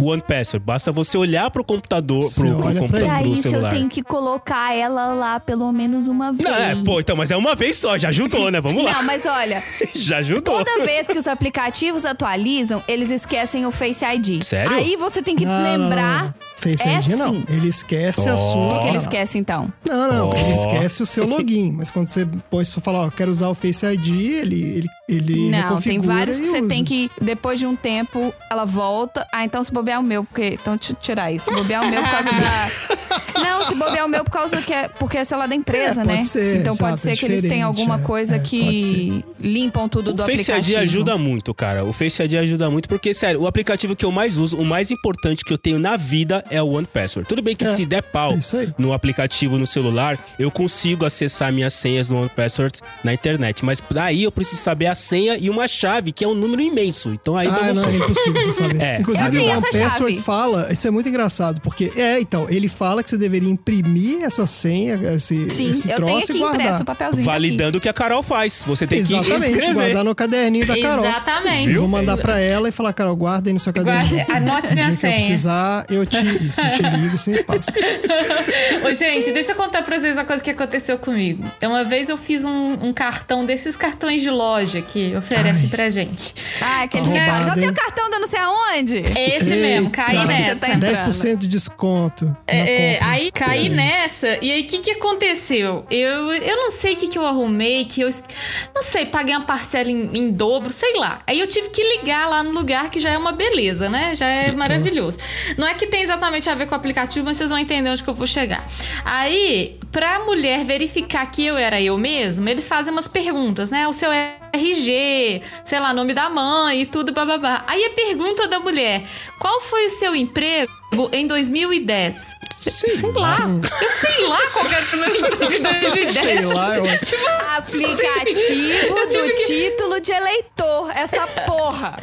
One Password. Basta você olhar pro computador, Você pro, pro, pra computador. E pro aí, se eu tenho que colocar ela lá pelo menos uma vez. Não, é, pô, então, mas é uma vez só, já ajudou, né? Vamos lá. Não, mas olha, Já ajudou. toda vez que os aplicativos atualizam, eles esquecem o Face ID. Sério? Aí você tem que Não, não, lembrar Face É ID não. sim. Ele esquece a Oh. sua. O que, que ele esquece, então? Não, não. Oh. Ele esquece o seu login. Mas quando você põe, se for falar, ó, quero usar o Face ID, ele, ele, ele Não, tem vários que você usa. tem que, depois de um tempo, ela volta. Ah, então se bobear o meu, porque. Então tirar isso. Se bobear o meu por causa da. Não, se bobear o meu por causa que é. Porque é celular da empresa, É, pode né? ser, então pode é ser que eles tenham alguma é. coisa É, que limpam tudo do O Face aplicativo. ID ajuda muito, cara. O Face ID ajuda muito porque, sério, o aplicativo que eu mais uso, o mais importante que eu tenho na vida é o One Password. Tudo bem que É, se der pau é no aplicativo no celular, eu consigo acessar minhas senhas no One Password na internet. Mas daí eu preciso saber a senha e uma chave, que é um número imenso. Então aí Ah, não não, é impossível você saber. É. Inclusive, o One Password chave. fala, isso é muito engraçado, porque, é, então, ele fala que você deveria imprimir essa senha, esse, Sim, esse eu tenho troço aqui e guardar. impresso o papelzinho. aqui. Validando o que a Carol faz. Você tem que Exatamente, escrever. guardar no caderninho da Carol. Exatamente. Vou mandar pra ela e falar, Carol, guarda aí no seu caderninho. Guarde- anote minha dia que eu senha. precisar, eu te, isso, eu te ligo, você passa. Ô, gente, deixa eu contar pra vocês uma coisa que aconteceu comigo. Uma vez eu fiz um, um cartão desses cartões de loja que oferece Ai. pra gente. Ah, aqueles que Já tem o cartão da não sei aonde. É esse mesmo, caí Eita, nessa. Você tá entrando. 10% de desconto. na É, compra. aí caí É nessa, e aí o que, que aconteceu? Eu, eu não sei o que, que eu arrumei, que eu. Não sei, paguei uma parcela em, em dobro, sei lá. Aí eu tive que ligar lá no lugar que já é uma beleza, né? Já é maravilhoso. Não é que tem exatamente a ver com o aplicativo, mas vocês vão entender onde que eu vou chegar. Aí, pra mulher verificar que eu era eu mesma, eles fazem umas perguntas, né? O seu RG, sei lá, nome da mãe e tudo, bababá. Aí a pergunta da mulher: qual foi o seu emprego em 2010? Sei Sei lá. Eu sei lá qual que era o meu emprego em 2010. Sei lá, eu... Aplicativo do título de eleitor. Essa porra.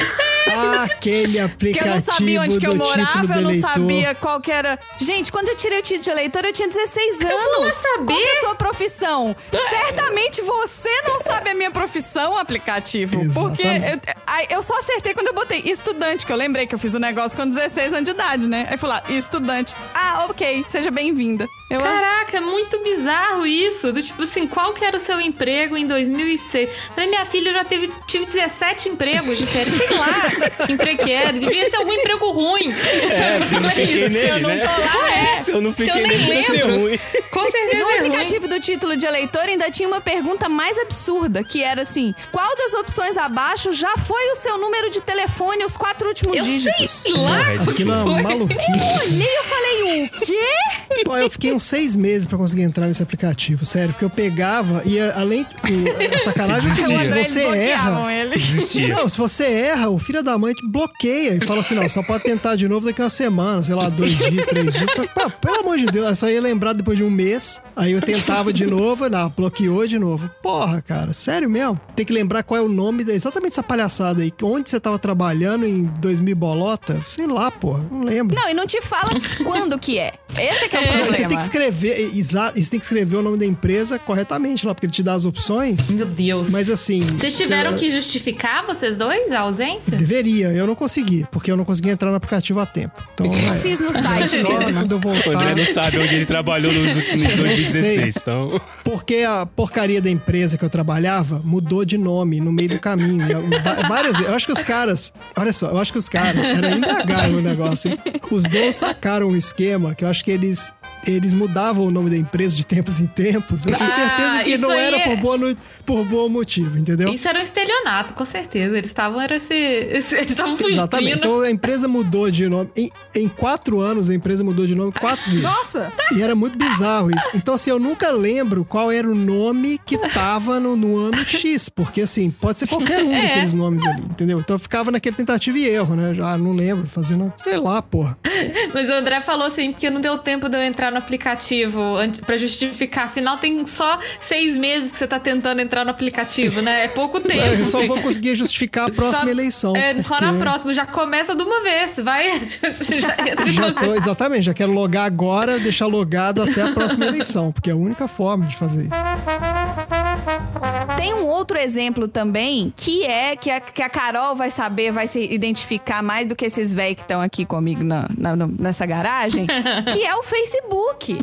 Ah, aquele Que aplicativo eu não sabia onde que eu do título morava, eu não eleitor. sabia qual que era. Gente, quando eu tirei o título de eleitor, eu tinha 16 anos. vou lá saber. Qual que é a sua profissão? Certamente você não sabe a minha profissão, aplicativo. Porque eu, Exatamente. eu só acertei quando eu botei estudante, que eu lembrei que eu fiz o negócio com 16 anos de idade, né? Aí fui lá, estudante. Ah, ok, seja bem-vinda. Eu, Caraca, é muito bizarro isso. Do tipo assim, qual que era o seu emprego em 2006? Falei, minha filha, eu já teve, tive 17 empregos diferentes. Sei lá que emprego que era. Devia ser algum emprego ruim. É, eu não fiquei Se eu nele, não né? tô lá, é. Se eu não Se eu fiquei nem nele, lembro. ruim. Com certeza No é ruim. aplicativo do título de eleitor ainda tinha uma pergunta mais absurda, que era assim: qual das opções abaixo já foi o seu número de telefone, os quatro últimos Eu dígitos? sei lá. Porra, é que é uma maluquice. Olhei e eu falei, o quê? Pô, eu fiquei uns seis meses pra conseguir entrar nesse aplicativo, sério, porque eu pegava e além o, a sacanagem é o seguinte, desistia. se você erra, ele. Não, se você erra, o filho da mãe te bloqueia e fala assim, não, só pode tentar de novo daqui a uma semana, sei lá, dois dias, três dias. Pô, pelo amor de Deus, eu só ia lembrar depois de um mês, aí eu tentava de novo, não, bloqueou de novo. Porra, cara, sério mesmo? Tem que lembrar qual é o nome, da, exatamente essa palhaçada aí, onde você tava trabalhando em 2000 bolota? Sei lá, porra, não lembro. Não, e não te fala quando que é. Esse que é o É, e problema. você tem que escrever, exa- e você tem que escrever o nome da empresa corretamente lá, porque ele te dá as opções. Meu Deus. Mas assim. Vocês tiveram você- que justificar, vocês dois, a ausência? Deveria, eu não consegui, porque eu não consegui entrar no aplicativo a tempo. Então, Eu fiz no site só mesmo. quando eu O André voltar. não sabe onde ele trabalhou nos últimos Eu 2016, então... Porque a porcaria da empresa que eu trabalhava mudou de nome no meio do caminho. Va- Várias vezes. Eu acho que os caras. Olha só, eu acho que os caras. Era indagaram o negócio. hein? Os donos sacaram um esquema que eu acho que eles. Eles mudavam o nome da empresa de tempos em tempos. Eu tinha Ah, certeza que isso não era é- por, boa no- por bom motivo, entendeu? Isso era um estelionato, com certeza. Eles estavam era esse, esse- eles estavam fugindo. Exatamente. Então a empresa mudou de nome. Em, em quatro anos, a empresa mudou de nome quatro vezes. Nossa! E era muito bizarro isso. Então, assim, eu nunca lembro qual era o nome que tava no, no ano X. Porque, assim, pode ser qualquer um É. daqueles nomes ali, entendeu? Então eu ficava naquele tentativa e erro, né? Já não lembro, fazendo. Sei lá, porra. Mas o André falou assim, porque não deu tempo de eu entrar no aplicativo pra justificar. Afinal, tem só seis meses que você tá tentando entrar no aplicativo, né? É pouco tempo. Eu só vou conseguir justificar a próxima Só- eleição. É, só porque na próxima. Já começa de uma vez. Vai. Já entra Já tô, exatamente, já quero logar agora, deixar logado até a próxima eleição, porque é a única forma de fazer isso. Tem um outro exemplo também, que é que a, que a Carol vai saber, vai se identificar mais do que esses velhos que estão aqui comigo na, na- nessa garagem, que é o Facebook.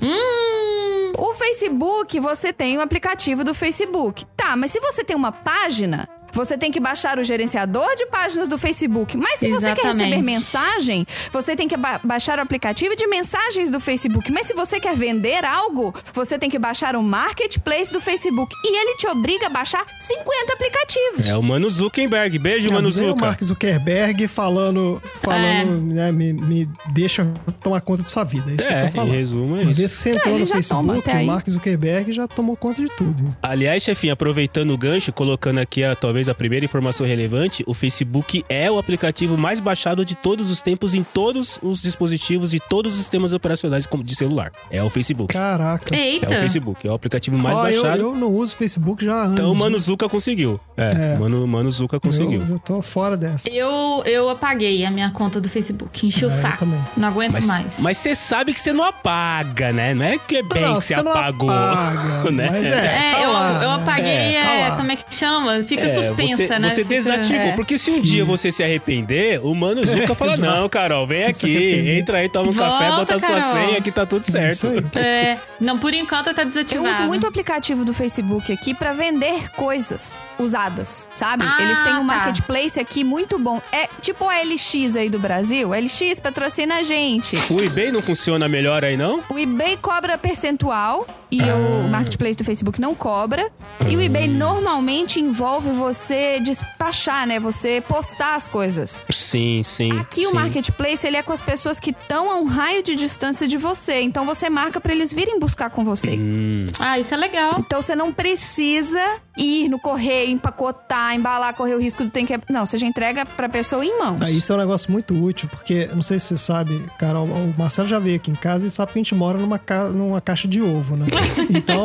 O Facebook, você tem o aplicativo do Facebook. Tá, mas se você tem uma página, você tem que baixar o gerenciador de páginas do Facebook. Mas se você quer Exatamente. receber mensagem, você tem que ba- baixar o aplicativo de mensagens do Facebook. Mas se você quer vender algo, você tem que baixar o marketplace do Facebook. E ele te obriga a baixar 50 aplicativos. É o Mano Zuckerberg. Beijo, É, Mano aí o. Mark Zuckerberg falando, falando É. né, me, me deixa tomar conta de sua vida. É isso que eu É, tô em falando. resumo é vez isso. que você entrou ele no Facebook, o Mark Zuckerberg já tomou conta de tudo. Aliás, chefinho, aproveitando o gancho, colocando aqui a, talvez a primeira informação relevante, o Facebook é o aplicativo mais baixado de todos os tempos em todos os dispositivos e todos os sistemas operacionais como de celular. É o Facebook. Caraca. É Eita. o Facebook, é o aplicativo mais eu, baixado. eu não uso Facebook já há anos. Então o Mano Zuka conseguiu. É, É. Mano, Mano Zuka conseguiu. Eu, eu tô fora dessa. Eu, eu apaguei a minha conta do Facebook. Enchi o É, eu saco. também. Não aguento Mas mais. mas você sabe que você não apaga, né? Não é que é bem Não, que você apagou, apaga, né? mas é. É, tá eu, lá, eu né? apaguei, É, tá é, como é que chama? Fica É, suspensa, você, né? Você desativou, É. porque se um dia você se arrepender, o Mano Zuka fala. Não, Carol, vem aqui, entra aí, toma um café, Volta, bota a sua Carol. senha que tá tudo É certo. É, não, por enquanto tá Eu desativado. uso muito o aplicativo do Facebook aqui pra vender coisas usadas, sabe? Ah, Eles têm um tá. marketplace aqui muito bom. É tipo a LX aí do Brasil. A LX patrocina a gente. O eBay não funciona melhor aí, não? O eBay cobra percentual e Ah. o marketplace do Facebook não cobra. E o eBay normalmente envolve você despachar, né? Você postar as coisas. Sim, sim. Aqui o sim. marketplace ele é com as pessoas que estão a um raio de distância de você. Então você marca pra eles virem buscar com você. Hum, Ah, isso é legal. Então você não precisa ir no correio, empacotar, embalar, correr o risco do tem que. Não, você já entrega pra pessoa em mãos. Ah, isso é um negócio muito útil, porque, não sei se você sabe, Carol, o Marcelo já veio aqui em casa e sabe que a gente mora numa, ca- numa caixa de ovo, né? Então,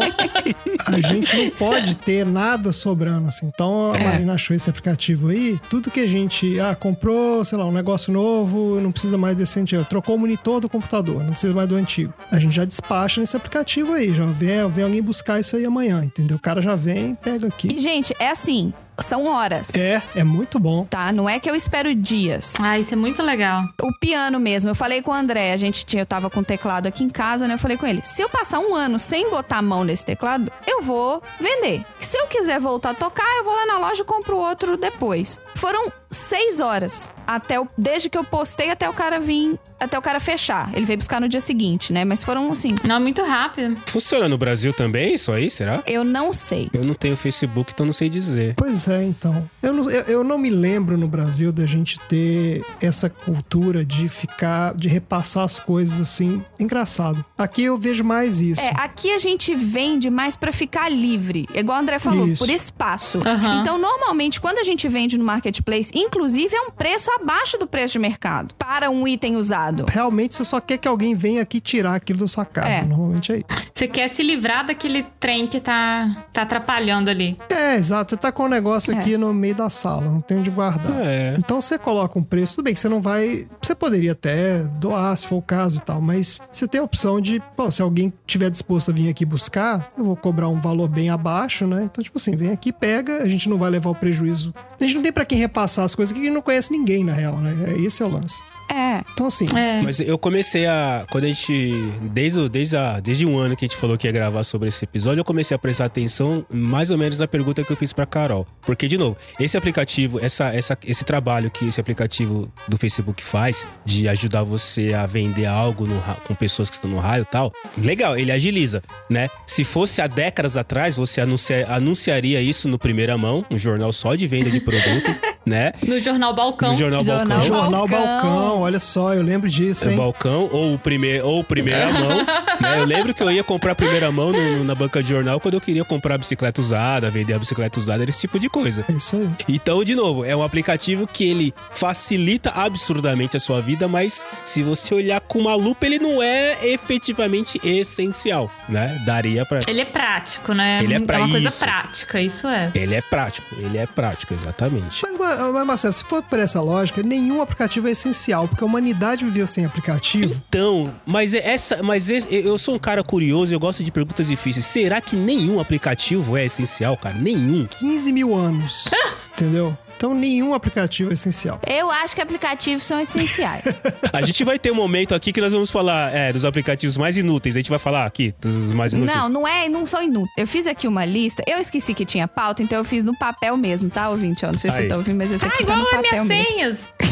a gente não pode ter nada sobrando, assim. Então, a É. Marina achou esse aplicativo aí, tudo que a gente, ah, comprou, sei lá, um negócio novo, não precisa mais desse antigo, trocou o monitor do computador, não precisa mais do antigo. A gente já despacha nesse aplicativo aí, já vem, vem alguém buscar isso aí amanhã, entendeu? O cara já vem, pega E, aqui. gente, é assim: são horas. É, é muito bom. Tá? Não é que eu espero dias. Ah, isso é muito legal. O piano mesmo, eu falei com o André, a gente tinha, eu tava com o teclado aqui em casa, né? Eu falei com ele: se eu passar um ano sem botar a mão nesse teclado, eu vou vender. Se eu quiser voltar a tocar, eu vou lá na loja e compro outro depois. Foram seis horas até o, desde que eu postei até o cara vir, até o cara fechar. Ele veio buscar no dia seguinte, né? Mas foram assim. Não, muito rápido. Funciona no Brasil também isso aí, será? Eu não sei. Eu não tenho Facebook, então não sei dizer. Pois é, então. Eu não, eu, eu não me lembro no Brasil da gente ter essa cultura de ficar, de repassar as coisas assim. Engraçado. Aqui eu vejo mais isso. É, aqui a gente vende mais pra ficar livre. Igual o André falou, Isso. por espaço. Aham. Então, normalmente, quando a gente vende no marketplace, inclusive é um preço abaixo do preço de mercado para um item usado. Realmente você só quer que alguém venha aqui tirar aquilo da sua casa. É. Normalmente é isso. Você quer se livrar daquele trem que tá, tá atrapalhando ali. É, exato. Você tá com o negócio É. aqui no meio da sala, não tem onde guardar. É. Então você coloca um preço, tudo bem que você não vai. Você poderia até doar, se for o caso e tal, mas você tem a opção de, pô, se alguém tiver disposto a vir aqui buscar, eu vou cobrar um valor bem abaixo, né? Então, tipo assim, vem aqui, pega, a gente não vai levar o prejuízo. A gente não tem pra quem repassar as coisas que não conhece ninguém, na real, né? Esse é o lance. É. Então, assim, É. Mas eu comecei a. Quando a gente. Desde, o- desde, a, desde um ano que a gente falou que ia gravar sobre esse episódio, eu comecei a prestar atenção mais ou menos na pergunta que eu fiz pra Carol. Porque, de novo, esse aplicativo, essa, essa, esse trabalho que esse aplicativo do Facebook faz de ajudar você a vender algo no com pessoas que estão no raio e tal, legal, ele agiliza, né? Se fosse há décadas atrás, você anuncia- anunciaria isso no primeira mão, um jornal só de venda de produto, né? No jornal Balcão. No jornal, Jornal Balcão. Jornal Balcão. Balcão, olha só, eu lembro disso, É hein? balcão ou o primeiro ou primeira mão. né? Eu lembro que eu ia comprar primeira mão no- no- na banca de jornal quando eu queria comprar bicicleta usada, vender a bicicleta usada, era esse tipo de coisa. É isso aí. Então, de novo, é um aplicativo que ele facilita absurdamente a sua vida, mas se você olhar com uma lupa, ele não é efetivamente essencial, né? Daria pra. Ele é prático, né? Ele é pra uma coisa isso. prática, isso é. Ele é prático, ele é prático, exatamente. Mas, ma- mas, Marcelo, se for por essa lógica, nenhum aplicativo é essencial, porque a humanidade viveu sem aplicativo. Então, mas é essa, mas esse- eu sou um cara curioso, eu gosto de perguntas difíceis. Será que nenhum aplicativo é essencial, cara? Nenhum. 15 mil anos. Entendeu? Então nenhum aplicativo é essencial. Eu acho que aplicativos são essenciais. A gente vai ter um momento aqui que nós vamos falar é, dos aplicativos mais inúteis. A gente vai falar aqui dos mais inúteis. não, não é, não são inúteis. Eu fiz aqui uma lista. Eu esqueci que tinha pauta, então eu fiz no papel mesmo, tá, ouvinte? Eu não sei se Aí. você tá ouvindo, mas esse Ah, aqui tá igual no as papel minhas mesmo. senhas.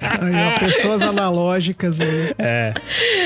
Aí, ó, pessoas analógicas aí.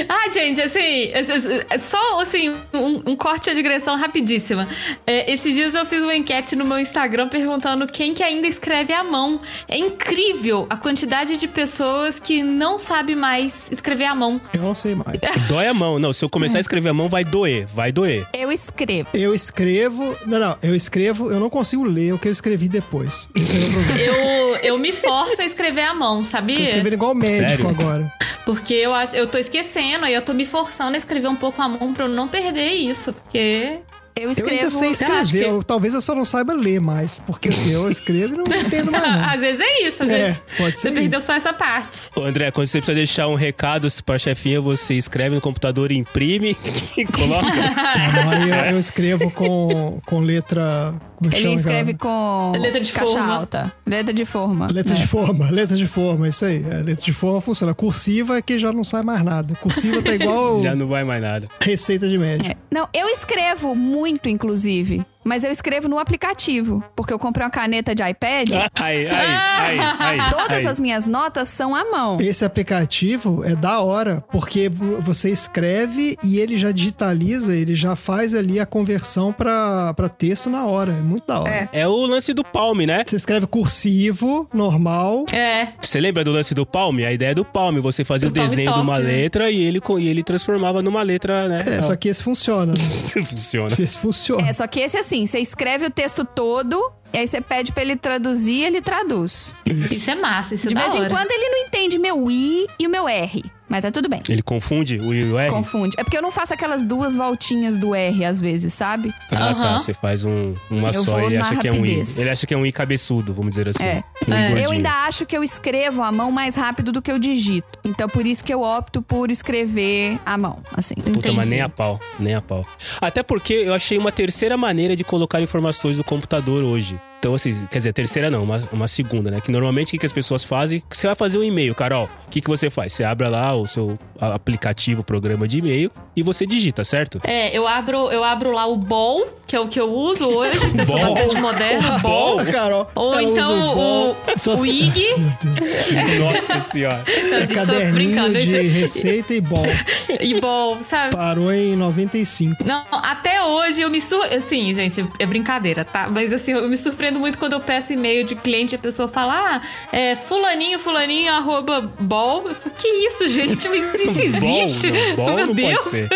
Ah, gente, assim, é só assim, um, um corte de digressão rapidíssima. É, esses dias eu fiz uma enquete no meu Instagram perguntando quem que ainda escreve à mão. É incrível a quantidade de pessoas que não sabe mais escrever à mão. Eu não sei mais. Dói a mão. Não, se eu começar a escrever a mão, vai doer. Vai doer. Eu escrevo. Eu escrevo. Não, não, eu escrevo, eu não consigo ler o que eu escrevi depois. É. Eu, eu me forço a escrever à mão, Tô sabia? escrevendo igual médico Sério? agora. Porque eu acho, eu tô esquecendo, aí eu tô me forçando a escrever um pouco à mão pra eu não perder isso. Porque. Eu Eu ainda escrevo. sei acho escrever, que- eu- talvez eu só não saiba ler mais. Porque se eu escrevo, eu não entendo mais não. Às vezes é isso, às É, vezes. pode ser Você perdeu só essa parte. Ô, André, quando você precisa deixar um recado pra chefinha, você escreve no computador, imprime e coloca. Não, aí eu, eu escrevo com, com letra. Ele chama escreve com Letra de caixa forma. alta. Letra de forma. Letra É. de forma, letra de forma, isso aí. É, letra de forma funciona. Cursiva é que já não sai mais nada. Cursiva tá igual Já não vai mais nada. receita de médico. É. Não, eu escrevo muito, inclusive. Mas eu escrevo no aplicativo. Porque eu comprei uma caneta de iPad. Aí, aí, aí. Todas as minhas notas são à mão. Esse aplicativo é da hora, porque você escreve e ele já digitaliza, ele já faz ali a conversão pra pra texto na hora. É muito da hora. É. É o lance do Palm, né? Você escreve cursivo, normal. É. Você lembra do lance do Palm? A ideia é do Palm. Você fazia Do o desenho de uma né? letra e ele, e ele transformava numa letra, né? É, só que esse funciona. né? Funciona. Esse funciona. É, só que esse assim, você escreve o texto todo, e aí você pede pra ele traduzir, ele traduz. Isso é massa, isso De é da vez em hora. quando ele não entende meu I e o meu R. Mas tá tudo bem. Ele confunde o I e o R? Confunde. É porque eu não faço aquelas duas voltinhas do R às vezes, sabe? Ah, tá. Aham. Você faz um, uma Eu só e ele acha que é um I. rapidez. Ele acha que é um I cabeçudo, vamos dizer assim. É. Um É. Eu ainda acho que eu escrevo à mão mais rápido do que eu digito. Então por isso que eu opto por escrever à mão, assim. Puta, Entendi. mas nem a pau, nem a pau. Até porque eu achei uma terceira maneira de colocar informações no computador hoje. Então, assim, quer dizer, terceira não, uma, uma segunda, né? Que normalmente o que, que as pessoas fazem? Você vai fazer um e-mail, Carol. O que, que você faz? Você abre lá o seu aplicativo, programa de e-mail e você digita, certo? É, eu abro, eu abro lá o Bol, que é o que eu uso hoje, que eu sou Bol? bastante moderna, Bol. Bom, Carol. Ou usa então o, o se- IG. Nossa senhora. Não, Caderninho brincando. de esse- receita e bom. E Bol, sabe? Parou em 95. Não, até hoje eu me sur... Assim, gente, é brincadeira, tá? Mas assim, eu me surpreendo muito quando eu peço e-mail de cliente e a pessoa fala, ah, é fulaninho, fulaninho, arroba bol. Eu falo, que isso, gente? Mas isso Bol, existe? não, bol Meu não pode Deus. ser.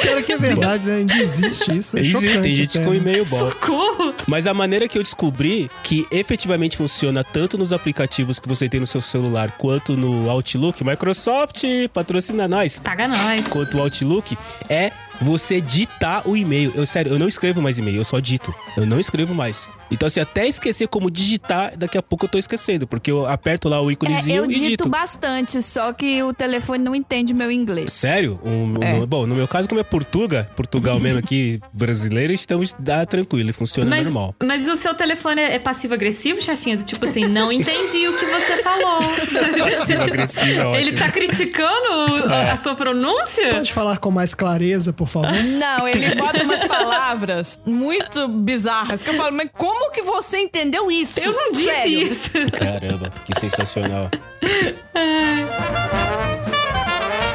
Pior que é verdade, né? Ainda existe isso. É Existe, chocante tem gente até, com né? e-mail bom. Socorro! Mas a maneira que eu descobri que efetivamente funciona tanto nos aplicativos que você tem no seu celular quanto no Outlook, Microsoft patrocina nós, Paga nós. quanto o Outlook, é você ditar o e-mail. Eu, sério, eu não escrevo mais e-mail, eu só dito. Eu não escrevo mais. Então, assim, até esquecer como digitar, daqui a pouco eu tô esquecendo, porque eu aperto lá o É, íconezinho eu e dito dito. bastante, só que o telefone não entende meu inglês. Sério? Um- É. no- bom, no meu caso, como é Portuga, Portugal mesmo aqui, brasileiro, estamos dá tranquilo, funciona Mas, normal. mas o seu telefone é passivo-agressivo, chefinha? Do tipo assim, não entendi o que você falou. Passivo-agressivo é. Ele tá criticando É. a sua pronúncia? Pode falar com mais clareza, por favor? Não, ele bota umas palavras muito bizarras que eu falo, mas como que você entendeu isso? Eu não disse Sério? isso. Caramba, que sensacional.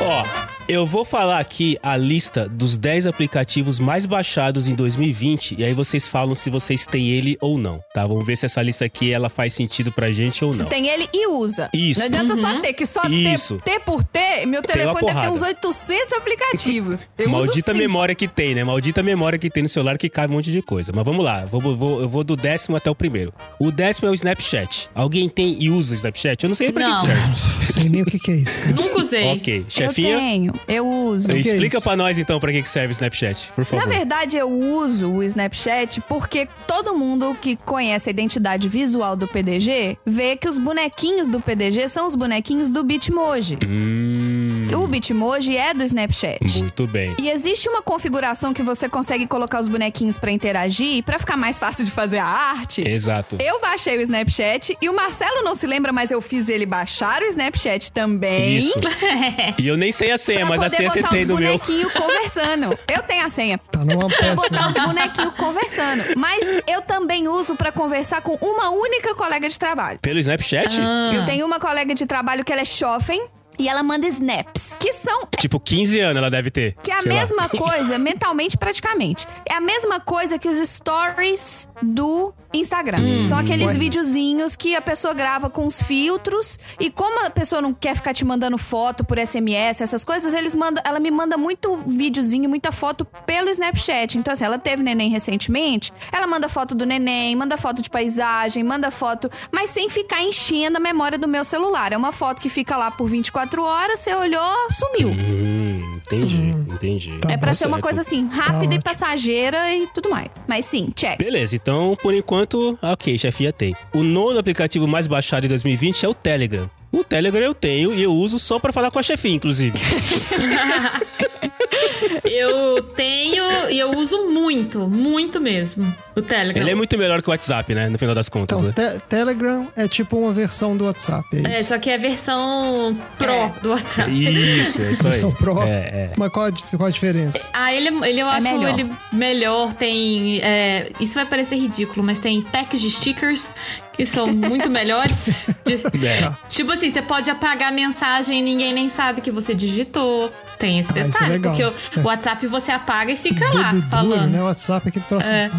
Ó, eu vou falar aqui a lista dos 10 aplicativos mais baixados em 2020 e aí vocês falam se vocês têm ele ou não, tá? Vamos ver se essa lista aqui ela faz sentido pra gente ou Se não. tem ele e usa. Isso. Não adianta só ter, que só Isso. ter, ter por ter, meu telefone deve ter uns 800 aplicativos. Eu Maldita memória que tem, né? Maldita memória que tem no celular que cabe um monte de coisa. Mas vamos lá, vou, vou- eu vou do décimo até o primeiro. O décimo é o Snapchat. Alguém tem e usa o Snapchat? Eu não sei pra que Não. que serve. Não sei nem o que, que é isso, cara. Nunca usei. Ok, Eu chefinha. tenho, eu uso. que é Explica isso? pra nós então pra que serve o Snapchat, por favor. Na verdade, eu uso o Snapchat porque todo mundo que conhece a identidade visual do PDG vê que os bonequinhos do PDG são os bonequinhos do Bitmoji. Hum. O Bitmoji é do Snapchat. Muito bem. E existe uma configuração que você consegue colocar os bonequinhos pra interagir, pra ficar mais fácil de fazer a arte. Exato. Eu baixei o Snapchat e o Marcelo não se lembra, mas eu fiz ele baixar o Snapchat também. Isso. E eu nem sei a senha, mas a poder senha você botar tem meu. bonequinhos conversando. Eu tenho a senha. Tá One Pra botar os bonequinhos conversando. Mas eu também uso pra conversar com uma única colega de trabalho. Pelo Snapchat? Ah. Eu tenho uma colega de trabalho que ela é jovem e ela manda snaps, que são Tipo, 15 anos ela deve ter. que é a sei lá. mesma coisa, mentalmente praticamente. É a mesma coisa que os stories do Instagram. São aqueles videozinhos que a pessoa grava com os filtros e como a pessoa não quer ficar te mandando foto por SMS, essas coisas, eles mandam, ela me manda muito videozinho, muita foto pelo Snapchat. Então assim, ela teve neném recentemente, ela manda foto do neném, manda foto de paisagem, manda foto, mas sem ficar enchendo a memória do meu celular. É uma foto que fica lá por 24 horas, você olhou, sumiu. Hum, entendi, entendi. Tá É pra ser uma certo. coisa assim, rápida e ótimo. passageira e tudo mais. Mas sim, check. Beleza, então por enquanto, ok, chefia tem. O nono aplicativo mais baixado em 2020 é o Telegram. O Telegram eu tenho e eu uso só pra falar com a chefia, inclusive. Eu tenho e eu uso muito, muito mesmo. O Telegram. Ele é muito melhor que o WhatsApp, né? No final das contas, Então, né? te- Telegram é tipo uma versão do WhatsApp. É É, isso. só que é a versão Pro É. do WhatsApp. Isso, é isso aí. Versão Pro. É, é. Mas qual a, qual a diferença? Ah, ele, ele eu acho melhor. ele melhor. Tem. é, isso vai parecer ridículo, mas tem packs de stickers que são muito melhores. De- É. tipo assim, você pode apagar a mensagem e ninguém nem sabe que você digitou. Tem esse Ah, isso é detalhe. legal. porque É. o WhatsApp você apaga e fica lá duro, falando. né? O WhatsApp é aquele troço É.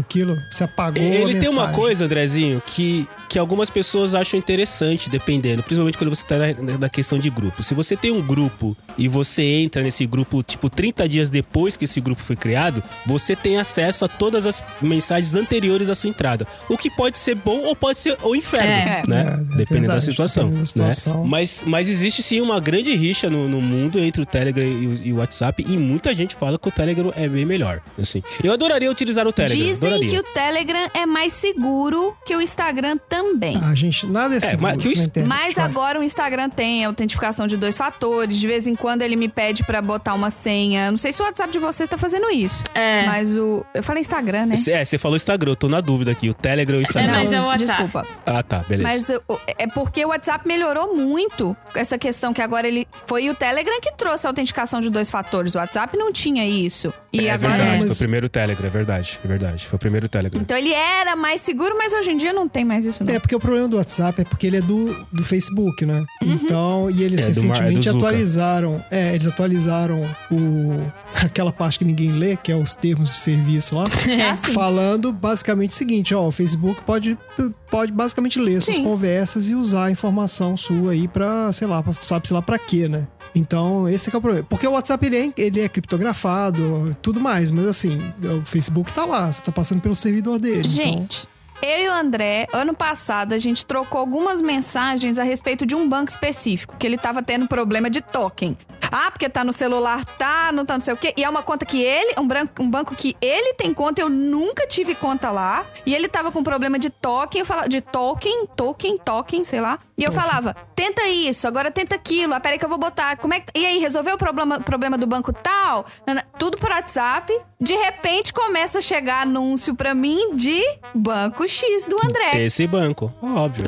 bizarro aquilo. Você apagou a Ele tem uma coisa, Andrezinho, que, que algumas pessoas acham interessante, dependendo. Principalmente quando você tá na, na questão de grupo. Se você tem um grupo e você entra nesse grupo, tipo, 30 dias depois que esse grupo foi criado, você tem acesso a todas as mensagens anteriores à sua entrada. O que pode ser bom ou pode ser o inferno, É. né? É, é dependendo da situação. dependendo da né? situação. Mas, mas existe sim uma grande rixa no, no mundo entre o Telegram e o, e o WhatsApp e muita gente fala que o Telegram é bem melhor. Assim. Eu adoraria utilizar o Telegram. Dizem adoraria. que o Telegram é mais seguro que o Instagram também. Ah, gente, nada é seguro mas que o internet, Mas agora o Instagram tem autentificação de dois fatores. De vez em quando ele me pede pra botar uma senha. Não sei se o WhatsApp de vocês tá fazendo isso. É. Mas o. Eu falei Instagram, né? É, você falou Instagram, eu tô na dúvida aqui. O Telegram e o Instagram. mas é o WhatsApp. Desculpa. Ah, tá, beleza. Mas é porque o WhatsApp melhorou muito com essa questão que agora ele. Foi o Telegram que trouxe a autenticação de dois fatores. O WhatsApp não tinha isso. E é agora. verdade, Mas- foi o primeiro Telegram, é verdade, é verdade. Foi o primeiro Telegram. Então ele era mais seguro, mas hoje em dia não tem mais isso, não. É porque o problema do WhatsApp é porque ele é do, do Facebook, né? Uhum. Então, e eles É, é recentemente Zucca. atualizaram. É, eles atualizaram o aquela parte que ninguém lê, que é os termos de serviço lá. É assim. Falando basicamente o seguinte, ó, o Facebook pode, pode basicamente ler suas Sim. conversas e usar a informação sua aí pra, sei lá, pra, sabe-se lá pra quê, né? Então, esse que é o problema. Porque o WhatsApp, ele é, ele é criptografado, tudo mais, mas assim, o Facebook tá lá, você tá passando pelo servidor dele. então- Gente, eu e o André, ano passado, a gente trocou algumas mensagens a respeito de um banco específico, que ele tava tendo problema de token. Ah, porque tá no celular, tá, não tá não sei o quê. E é uma conta que ele, um, branco, um banco que ele tem conta, eu nunca tive conta lá. E ele tava com problema de token, eu falava, de token, token, token, sei lá. E eu falava, tenta isso, agora tenta aquilo. Ah, peraí que eu vou botar. Como é que... E aí, resolveu o problema, problema do banco tal? Tudo por WhatsApp. De repente, começa a chegar anúncio pra mim de Banco X do André. Esse banco, óbvio.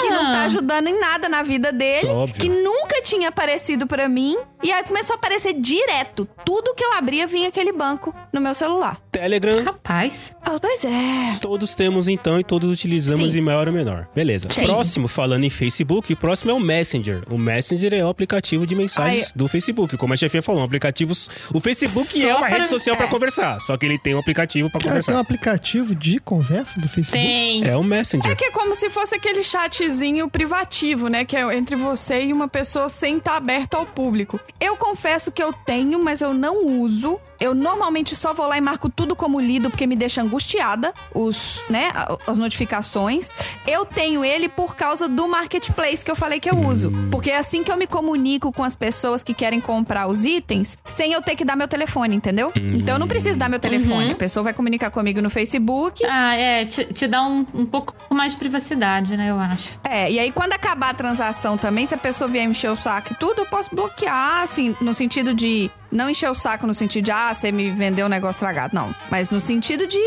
Que não tá ajudando em nada na vida dele. Óbvio. Que nunca tinha aparecido pra mim. E aí começou a aparecer direto. Tudo que eu abria vinha aquele banco no meu celular. Telegram, Rapaz. Ah, pois é. todos temos então e todos utilizamos Sim. em maior ou menor. Beleza. Sim. Próximo, falando em Facebook, o próximo é o Messenger. O Messenger é o aplicativo de mensagens Ai. do Facebook. Como a chefia falou, um aplicativo. O Facebook Só é uma para- rede social pra é. conversar, só que ele tem um aplicativo pra Ah, tem um conversar. aplicativo de conversa do Facebook? Tem. É o Messenger. É que é como se fosse aquele chatzinho privativo, né? Que é entre você e uma pessoa sem estar aberto ao público. Eu confesso que eu tenho, mas eu não uso. Eu normalmente só vou lá e marco tudo como lido porque me deixa angustiada os, né, as notificações. Eu tenho ele por causa do marketplace que eu falei que eu uso, porque é assim que eu me comunico com as pessoas que querem comprar os itens, sem eu ter que dar meu telefone, entendeu? Então eu não preciso dar meu telefone. A pessoa vai comunicar comigo no Facebook. Ah, é, te, te dá um, um pouco mais de privacidade, né, eu acho. É, e aí quando acabar a transação também, se a pessoa vier encher o saco e tudo, eu posso bloquear, assim, no sentido de. Não encher o saco no sentido de, ah, você me vendeu um negócio estragado. Não. Mas no sentido de.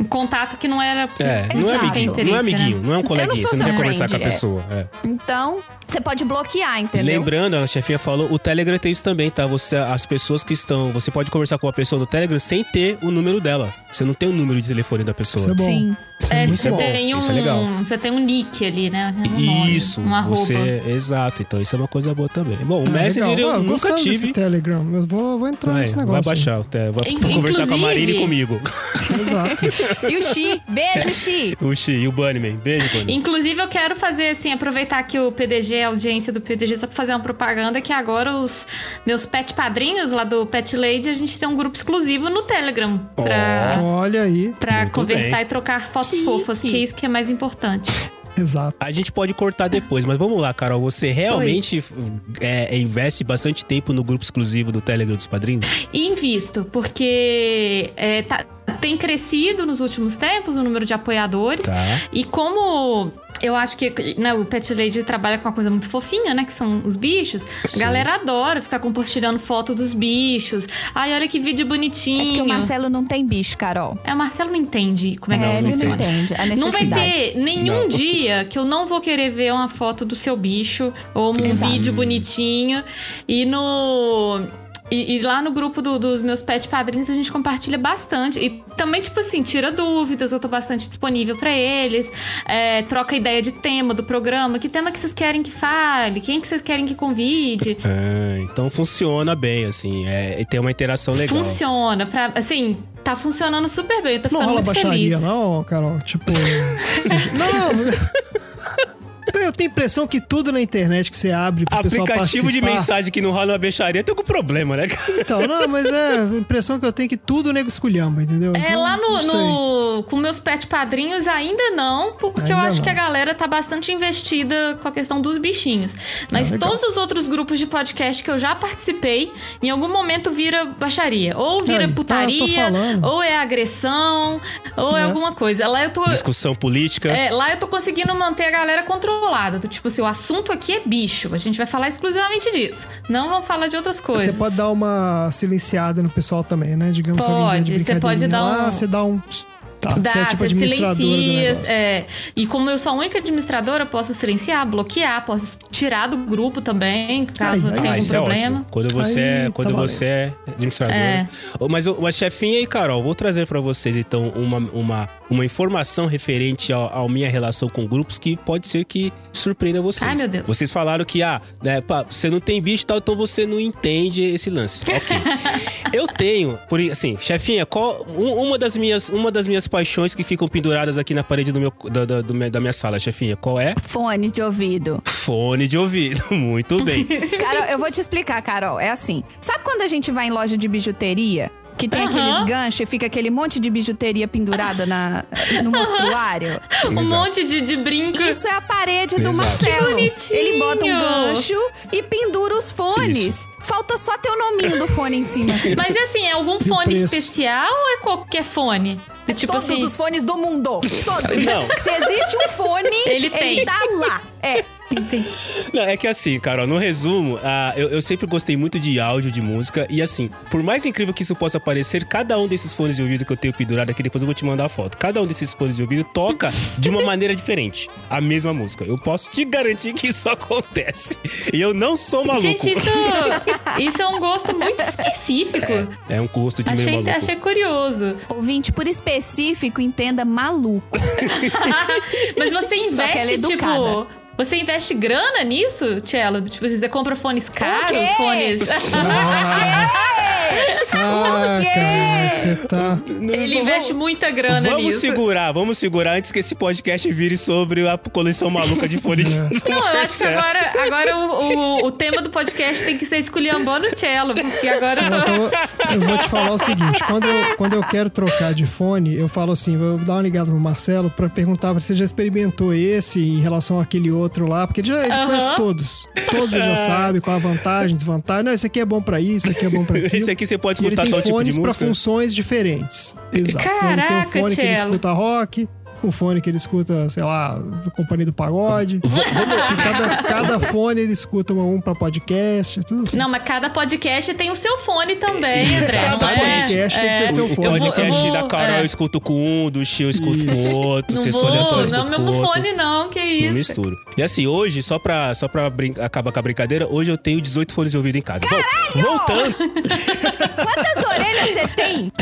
Um contato que não era. É, não é amiguinho, Interesse, não é amiguinho, né? não é um não coleguinha, sou você não quer conversar com a friend, é. pessoa. é. Então, você pode bloquear, entendeu? lembrando, a chefinha falou, o Telegram tem isso também, tá? Você, as pessoas que estão. Você pode conversar com a pessoa no Telegram sem ter o número dela. Você não tem o número de telefone da pessoa. Isso é bom. Sim. Isso é É, muito você bom. tem um, Isso é legal. você tem um nick ali, né? Um nome, Isso, um arroba. você. Exato, então isso é uma coisa boa também. Bom, o Ah, Messenger legal. eu Ah, nunca tive. desse Telegram. Eu vou, vou entrar Vai, nesse vai negócio. baixar, até, vai In- conversar com a Marina e inclusive- comigo. Exato. E o Xi, beijo, Xi. O Xi e o Bunnyman. Beijo, Bunnyman. Inclusive, eu quero fazer assim, aproveitar que o PDG, a audiência do PDG, só pra fazer uma propaganda, que agora os meus pet padrinhos lá do Pet Lady, a gente tem um grupo exclusivo no Telegram pra, Olha aí. pra Muito conversar bem. e trocar fotos Chique. fofas, que é isso que é mais importante. Exato. A gente pode cortar depois, mas vamos lá, Carol. Você realmente é, investe bastante tempo no grupo exclusivo do Telegram dos padrinhos? Invisto, porque é, tá- tem crescido nos últimos tempos o número de apoiadores. Tá. E como eu acho que né, o Pet Lady trabalha com uma coisa muito fofinha, né? Que são os bichos. Sim. A galera adora ficar compartilhando foto dos bichos. Ai, olha que vídeo É bonitinho. porque o Marcelo não tem bicho, Carol. É, o Marcelo não entende como é que Não, isso é, ele funciona. não entende a Não vai necessidade. ter nenhum Não. dia que eu não vou querer ver uma foto do seu bicho ou um Exato. vídeo bonitinho. E no. E, e lá no grupo do- dos meus pet padrinhos a gente compartilha bastante. E também, tipo assim, tira dúvidas, eu tô bastante disponível pra eles. É, troca ideia de tema do programa. Que tema que vocês querem que fale? Quem que vocês querem que convide? É, então funciona bem, assim. É, e tem uma interação legal. Funciona. Pra, assim, tá funcionando super bem. Eu tô Não ficando rola muito baixaria, feliz. não, Carol? Tipo. não, não. Eu tenho a impressão que tudo na internet que você abre pro pessoal Aplicativo de participar- mensagem que não rola na beixaria tem algum problema, né, cara? Então, não, mas é a impressão que eu tenho que tudo o nego esculhamba, entendeu? É, Então, lá no, no- com meus pet padrinhos ainda não, porque eu Ainda acho não. que a galera tá bastante investida com a questão dos bichinhos. Mas Ah, todos os outros grupos de podcast que eu já participei, em algum momento vira baixaria. Ou vira Aí, tá, putaria, falando. ou é agressão, ou é. É. alguma coisa. Lá eu tô. Discussão política. É, lá eu tô conseguindo manter a galera controlada. Do tipo assim, o assunto aqui é bicho. A gente vai falar exclusivamente disso. Não vamos falar de outras coisas. Você pode dar uma silenciada no pessoal também, né? Digamos Pode, você pode dar um- você dá um. Tá, Dá, você é tipo administradora silencia. É, e como eu sou a única administradora, eu posso silenciar, bloquear, posso tirar do grupo também, caso Ai, ai, tenha Ah, algum isso é problema. ótimo. Quando você, Aí, é, tá quando valendo. você é administrador. É. Mas, mas, chefinha e Carol, vou trazer pra vocês, então, uma, uma, uma informação referente ao- à minha relação com grupos que pode ser que surpreenda vocês. Ai, meu Deus. Vocês falaram que, ah, né, pá, você não tem bicho e tal, então você não entende esse lance. Ok. Eu tenho, por assim, chefinha, qual, um- uma, das minhas, uma das minhas paixões que ficam penduradas aqui na parede do meu, da, da, do da minha sala, chefinha, qual é? Fone de ouvido. Fone de ouvido. Muito bem. Carol, eu vou te explicar, Carol. É assim. Sabe quando a gente vai em loja de bijuteria? Que tem Aham. aqueles ganchos e fica aquele monte de bijuteria pendurada na, no mostruário? Um Exato. monte de, de brinco. Isso é a parede do Exato. Marcelo. Que bonitinho. Ele bota um gancho e pendura os fones. Falta só ter o nominho do fone em cima, assim. Mas é assim, é algum fone preço? especial ou é qualquer fone? tipo Todos assim, os fones do mundo. Todos. Não. Se existe um fone, Ele tem. tá lá. É. Não, é que assim, Carol, no resumo, ah, eu, eu sempre gostei muito de áudio, de música, e assim, por mais incrível que isso possa parecer, cada um desses fones de ouvido que eu tenho pendurado aqui, depois eu vou te mandar a foto. Cada um desses fones de ouvido toca de uma maneira diferente a mesma música. Eu posso te garantir que isso acontece. E eu não sou maluco. Gente, isso, isso é um gosto muito específico. É um gosto de meio Achei, maluco. achei curioso. Ouvinte, por específico, entenda maluco. Mas você Só que ela é investe, tipo. Você investe grana nisso, Cello? Tipo você compra fones caros, fones. Ah, cara, você tá. Ele investe muita grana Vamos nisso. segurar, vamos segurar antes que esse podcast vire sobre a coleção maluca de fone de... Não, eu acho que agora, agora o, o, o tema do podcast tem que ser esculhambando o cello, porque agora... Eu, vou, eu vou te falar o seguinte: quando eu, quando eu quero trocar de fone, eu falo assim, vou dar uma ligada pro Marcelo pra perguntar se você já experimentou esse em relação àquele outro lá, porque ele já ele conhece todos. Todos ele já sabe qual a vantagem, desvantagem. Não, esse aqui é bom pra isso, esse aqui é bom pra aquilo. Esse aqui você pode ele escutar tem tal tipo de fones pra música. funções diferentes. Exato. ele tem um Caraca, fone que ele Cello. escuta rock, um fone que ele escuta, sei lá, Companhia do Pagode. Cada, cada fone ele escuta um pra podcast, tudo assim. Não, mas cada podcast tem o seu fone também, André. Cada não é? podcast tem que ter seu O fone. Eu vou- podcast vou- da Carol é. eu escuto com um, do Chiu eu escuto com Isso. o outro, Não vou, só não é o com o mesmo fone não, que Não isso. misturo. E assim, hoje, só pra, só pra acabar com a brincadeira, hoje eu tenho 18 fones de ouvido em casa. Vol- Voltando. Quantas orelhas você tem?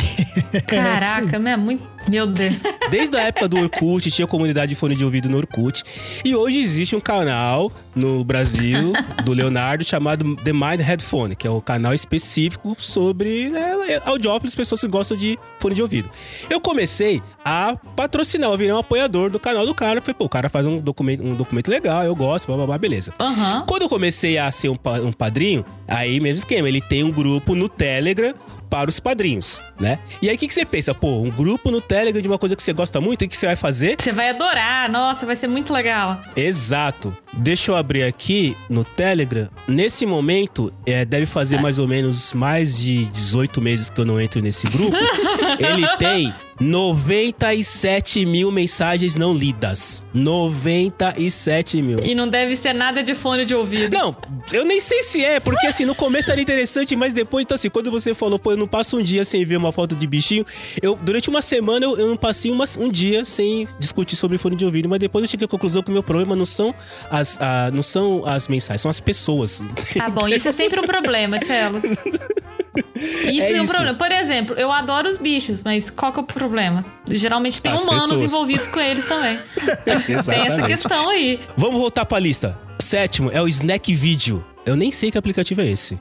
Caraca, é muito... Meu Deus. Desde a época do Orkut, tinha comunidade de fone de ouvido no Orkut. E hoje existe um canal no Brasil do Leonardo chamado The Mind Headphone, que é o canal específico sobre né, audiófilos, pessoas que gostam de fone de ouvido. Eu comecei a patrocinar, eu virei um apoiador do canal do cara. Falei, pô, o cara faz um documento, um documento legal, eu gosto, blá blá blá, beleza. Aham. Quando eu comecei a ser um, um padrinho, aí mesmo esquema, ele tem um grupo no Telegram para os padrinhos, né? E aí o que, que você pensa? Pô, um grupo no Telegram de uma coisa que você gosta muito, o que você vai fazer? Você vai adorar. Nossa, vai ser muito legal. Exato. Deixa eu abrir aqui no Telegram. Nesse momento, é, deve fazer mais ou menos mais de 18 meses que eu não entro nesse grupo. Ele tem 97 mil mensagens não lidas. 97 mil. E não deve ser nada de fone de ouvido. Não, eu nem sei se é, porque assim, no começo era interessante, mas depois, então assim, quando você falou, pô, eu não passo um dia sem ver uma foto de bichinho, eu, durante uma semana eu, eu não passei uma- um dia sem discutir sobre fone de ouvido, mas depois eu cheguei à conclusão que o meu problema não são as, a- não são as mensagens, são as pessoas. Tá bom, isso é sempre um problema, Tchelo. Isso É é, um isso. problema. Por exemplo, eu adoro os bichos, mas qual que é o problema? Geralmente tem As humanos pessoas. envolvidos com eles também. Tem essa questão aí. Vamos voltar pra lista. Sétimo é o Snack Video. Eu nem sei que aplicativo é esse.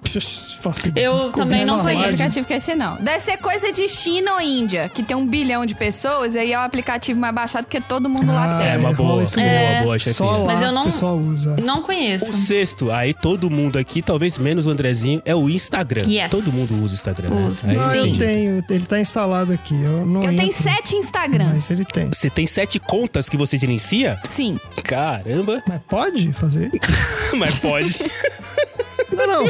Eu também ouvi não Não sei que aplicativo que é esse, não. Deve ser coisa de China ou Índia, que tem um bilhão de pessoas, e aí é o aplicativo mais baixado porque todo mundo lá Ah, tem. É uma boa, isso boa, boa, Só chefinha. lá Mas eu não- pessoal usa. Não conheço. O sexto, aí todo mundo aqui, talvez menos o Andrezinho, é o Instagram. Yes. Todo mundo usa o Instagram, né? Usa. Aí eu tenho. Ele tá instalado aqui. Eu não Eu tenho entro, sete Instagram. Mas ele tem. Você tem sete contas que você gerencia? Sim. Caramba! Mas pode fazer? Mas pode. Não, não.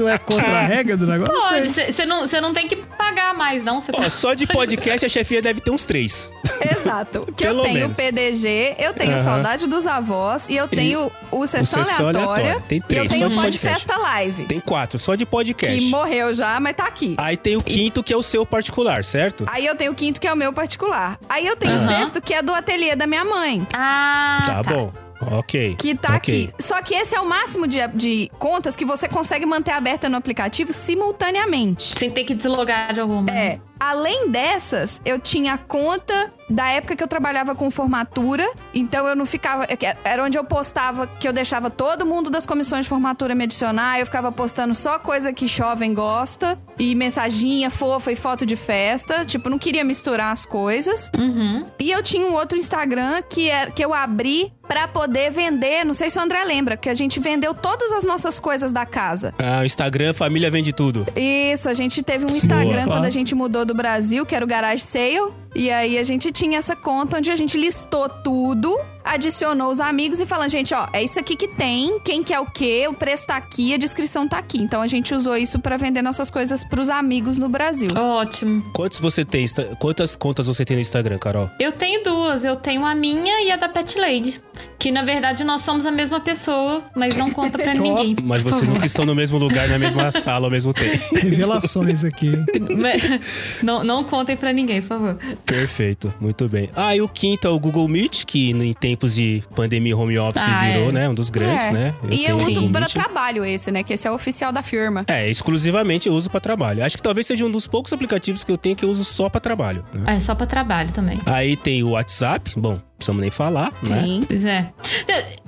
Não é contra a regra do negócio? Pode, você não, cê não tem que pagar mais, não. Ó, só de podcast a chefinha deve ter uns três. Exato. Que Pelo eu tenho menos. PDG, eu tenho. Saudade dos Avós e eu tenho o Sessão, Sessão Aleatória. Aleatória. Tem e três, eu tenho só o de Pod podcast. Festa Live. Tem quatro, só de podcast. Que morreu já, mas tá aqui. Aí tem o quinto, que é o seu particular, certo? Aí eu tenho o quinto, que é o meu particular. Aí eu tenho o sexto, que é do ateliê da minha mãe. Ah, Tá, bom. Ok. Que tá Ok. aqui. Só que esse é o máximo de, de contas que você consegue manter aberta no aplicativo simultaneamente. Sem ter que deslogar de alguma. É. Além dessas, eu tinha conta da época que eu trabalhava com formatura. Então eu não ficava. Era onde eu postava que eu deixava todo mundo das comissões de formatura me adicionar. Eu ficava postando só coisa que jovem gosta. E mensaginha fofa e foto de festa. Tipo, não queria misturar as coisas. Uhum. E eu tinha um outro Instagram que, era, que eu abri pra poder vender. Não sei se o André lembra, que a gente vendeu todas as nossas coisas da casa. Ah, o Instagram, família vende tudo. Isso, a gente teve um Instagram Boa. quando a gente mudou do Brasil, que era o Garage Sale. E aí a gente tinha essa conta onde a gente listou tudo, adicionou os amigos e falando, gente, ó, é isso aqui que tem, quem quer o quê, o preço tá aqui, a descrição tá aqui. Então a gente usou isso pra vender nossas coisas pros amigos no Brasil. Ótimo. Quantos você tem? Quantas contas você tem no Instagram, Carol? Eu tenho duas. Eu tenho a minha e a da Pet Lady. Que na verdade nós somos a mesma pessoa, mas não conta pra ninguém. Mas vocês nunca estão no mesmo lugar, na mesma sala ao mesmo tempo. Revelações aqui. não, não contem pra ninguém, por favor. Perfeito, muito bem. Ah, e o quinto é o Google Meet, que em tempos de pandemia home office Ah, virou, é. né? Um dos grandes, É. né? e tenho eu uso para trabalho esse, né? Que esse é o oficial da firma. É, exclusivamente eu uso pra trabalho. Acho que talvez seja um dos poucos aplicativos que eu tenho que eu uso só pra trabalho. né? É só pra trabalho também. Aí tem o WhatsApp, bom, não precisamos nem falar, né? Sim. Pois é.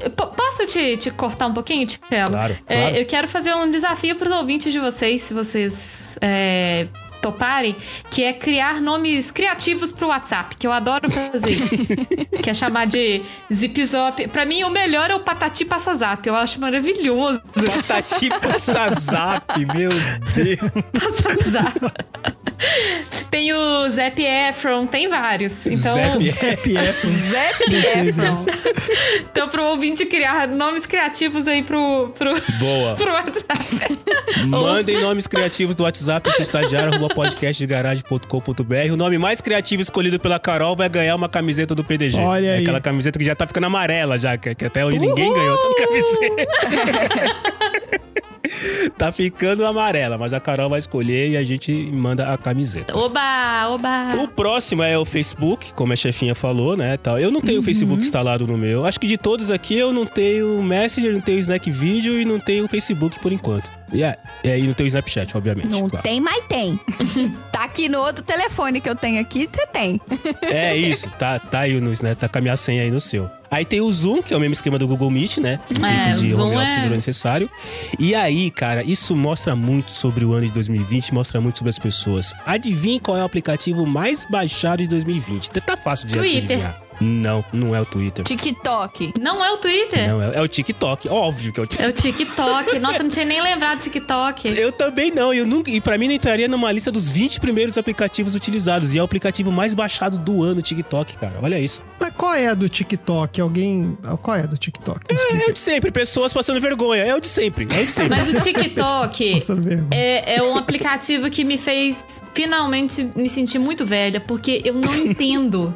Eu- po- Posso te, te cortar um pouquinho, Tchelo? Claro, É, claro. eu quero fazer um desafio pros ouvintes de vocês, se vocês é, toparem, que é criar nomes criativos pro WhatsApp, que eu adoro fazer isso. que é chamar de Zip Zop. Pra mim, o melhor é o Patati Passa Zap. Eu acho maravilhoso. Patati passa zap, meu Deus. Passa Zap. Tem o Zap Efron, tem vários. Então, Zap PF. Zep Efron. então pro ouvinte criar nomes criativos aí pro, pro, Boa. pro WhatsApp. Mandem nomes criativos do WhatsApp pro estagiário arroba podcastdegaragem.com.br. O nome mais criativo escolhido pela Carol vai ganhar uma camiseta do PDG. Olha É aí. Aquela camiseta que já tá ficando amarela já, que, que até hoje ninguém ganhou essa camiseta. tá ficando amarela, mas a Carol vai escolher e a gente manda a camiseta. Oba, oba. O próximo é o Facebook, como a chefinha falou, né? Tal. Eu não tenho o Facebook instalado no meu. Acho que de todos aqui eu não tenho o Messenger, não tenho o Snack Video e não tenho o Facebook por enquanto. E é, e aí não tenho o Snapchat, obviamente. Não claro. tem, mas tem. tá aqui no outro telefone que eu tenho aqui, você tem. É isso, tá, tá aí no, né? Tá com a minha senha aí no seu. Aí tem o Zoom, que é o mesmo esquema do Google Meet, né? É, tempos de o home Zoom office é- virou necessário. E aí, cara, isso mostra muito sobre o ano de 2020, mostra muito sobre as pessoas. Adivinhe qual é o aplicativo mais baixado de 2020? Tá fácil de Twitter. adivinhar. Não, não é o Twitter. TikTok. Não é o Twitter? Não, é, é o TikTok. Óbvio que é o É TikTok. o TikTok. Nossa, eu não tinha nem lembrado do TikTok. Eu também não, eu nunca, e pra mim não entraria numa lista dos 20 primeiros aplicativos utilizados. E é o aplicativo mais baixado do ano, o TikTok, cara. Olha isso. Mas qual é a do TikTok? Alguém. Qual é a do TikTok? É explica. o de sempre, pessoas passando vergonha. É o de sempre, é o de sempre. Mas o TikTok é, é um aplicativo que me fez finalmente me sentir muito velha, porque eu não entendo.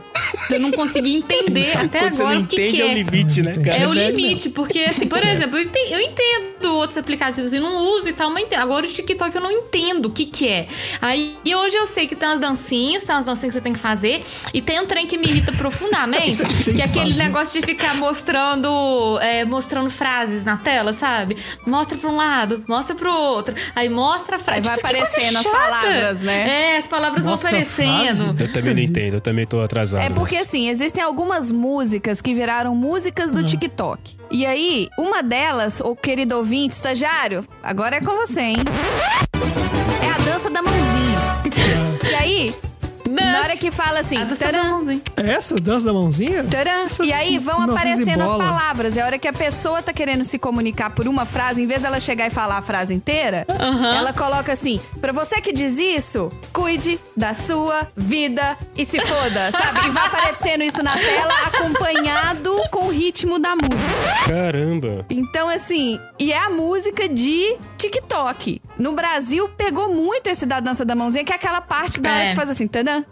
Eu não consegui entender até Quando você agora não o que, entende, que é o é. limite, né, cara? É o limite, porque assim, por exemplo, eu ente- outros aplicativos e não uso e tal, mas entendo. agora o TikTok eu não entendo o que que é. Aí e hoje eu sei que tem as dancinhas, tem as dancinhas que você tem que fazer, e tem um trem que me irrita profundamente, que é aquele fazer. negócio de ficar mostrando, é, mostrando frases na tela, sabe? Mostra pra um lado, mostra pro outro, aí mostra a frase. Aí vai Tipo, que coisa aparecendo as palavras, né? É, as palavras Mostra vão aparecendo. frase? Eu também não entendo, eu também tô atrasado. É porque mas- assim, existem algumas músicas que viraram músicas do TikTok. E aí, uma delas, o querido ouvinte, estagiário, agora é com você, hein? É a dança da mãozinha. E aí, na hora que fala assim, dança da taran, mãozinha. É essa? Dança da mãozinha? taran, Essa e aí vão aparecendo as palavras. É a hora que a pessoa tá querendo se comunicar por uma frase, em vez dela chegar e falar a frase inteira, Aham. ela coloca assim: pra você que diz isso, cuide da sua vida e se foda, sabe? E vai aparecendo isso na tela acompanhado com o ritmo da música. Caramba. Então, assim, e é a música de TikTok. No Brasil, pegou muito esse da dança da mãozinha, que é aquela parte da hora É. que faz assim, tadã.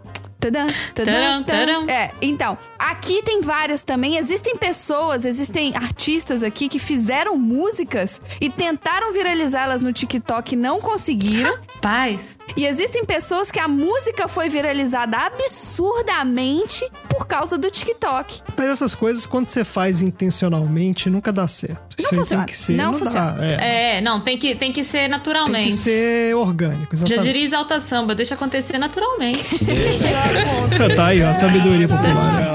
Tadã, Tadã, tadã, tadã. tadã. É, então, aqui tem várias também. Existem pessoas, existem artistas aqui que fizeram músicas e tentaram viralizá-las no TikTok e não conseguiram. Paz. E existem pessoas que a música foi viralizada absurdamente por causa do TikTok. Mas essas coisas, quando você faz intencionalmente, nunca dá certo. Não Isso funciona. Tem que ser, Não não, funciona. Dá, é. É, não, tem que, tem que ser Tem naturalmente. que ser orgânico, Já exatamente. diria Exalta Samba, deixa acontecer naturalmente. tá aí, ó, a sabedoria popular.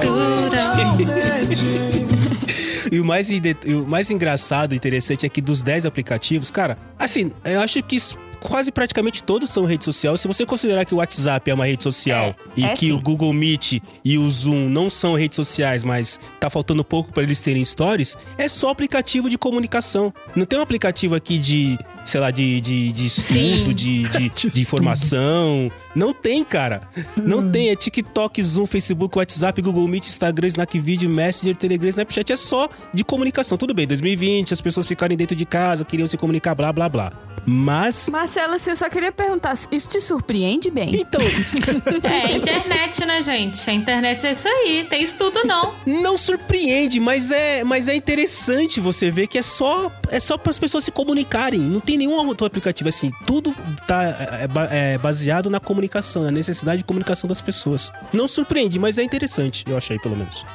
E o mais, e o mais engraçado e interessante é que dos 10 aplicativos, cara, assim, eu acho que quase praticamente todos são rede social. Se você considerar que o WhatsApp é uma rede social É, e é que sim. o Google Meet e o Zoom não são redes sociais, mas tá faltando pouco para eles terem stories, é só aplicativo de comunicação. Não tem um aplicativo aqui de, sei lá, de, de, de estudo, de, de, De de informação. Não tem, cara. Não tem. É TikTok, Zoom, Facebook, WhatsApp, Google Meet, Instagram, Snack Video, Messenger, Telegram, Snapchat. É só de comunicação. Tudo bem, 2020, as pessoas ficarem dentro de casa, queriam se comunicar, blá, blá, blá. Mas. Marcela, assim, eu só queria perguntar, isso te surpreende bem? Então, É, a internet, né, gente? A internet é isso aí. Tem estudo, não. não surpreende, mas é, mas é interessante você ver que é só é só para as pessoas se comunicarem. Não tem nenhum outro aplicativo assim. Tudo tá é, ba- é baseado na comunicação, na necessidade de comunicação das pessoas. Não surpreende, mas é interessante, eu achei pelo menos.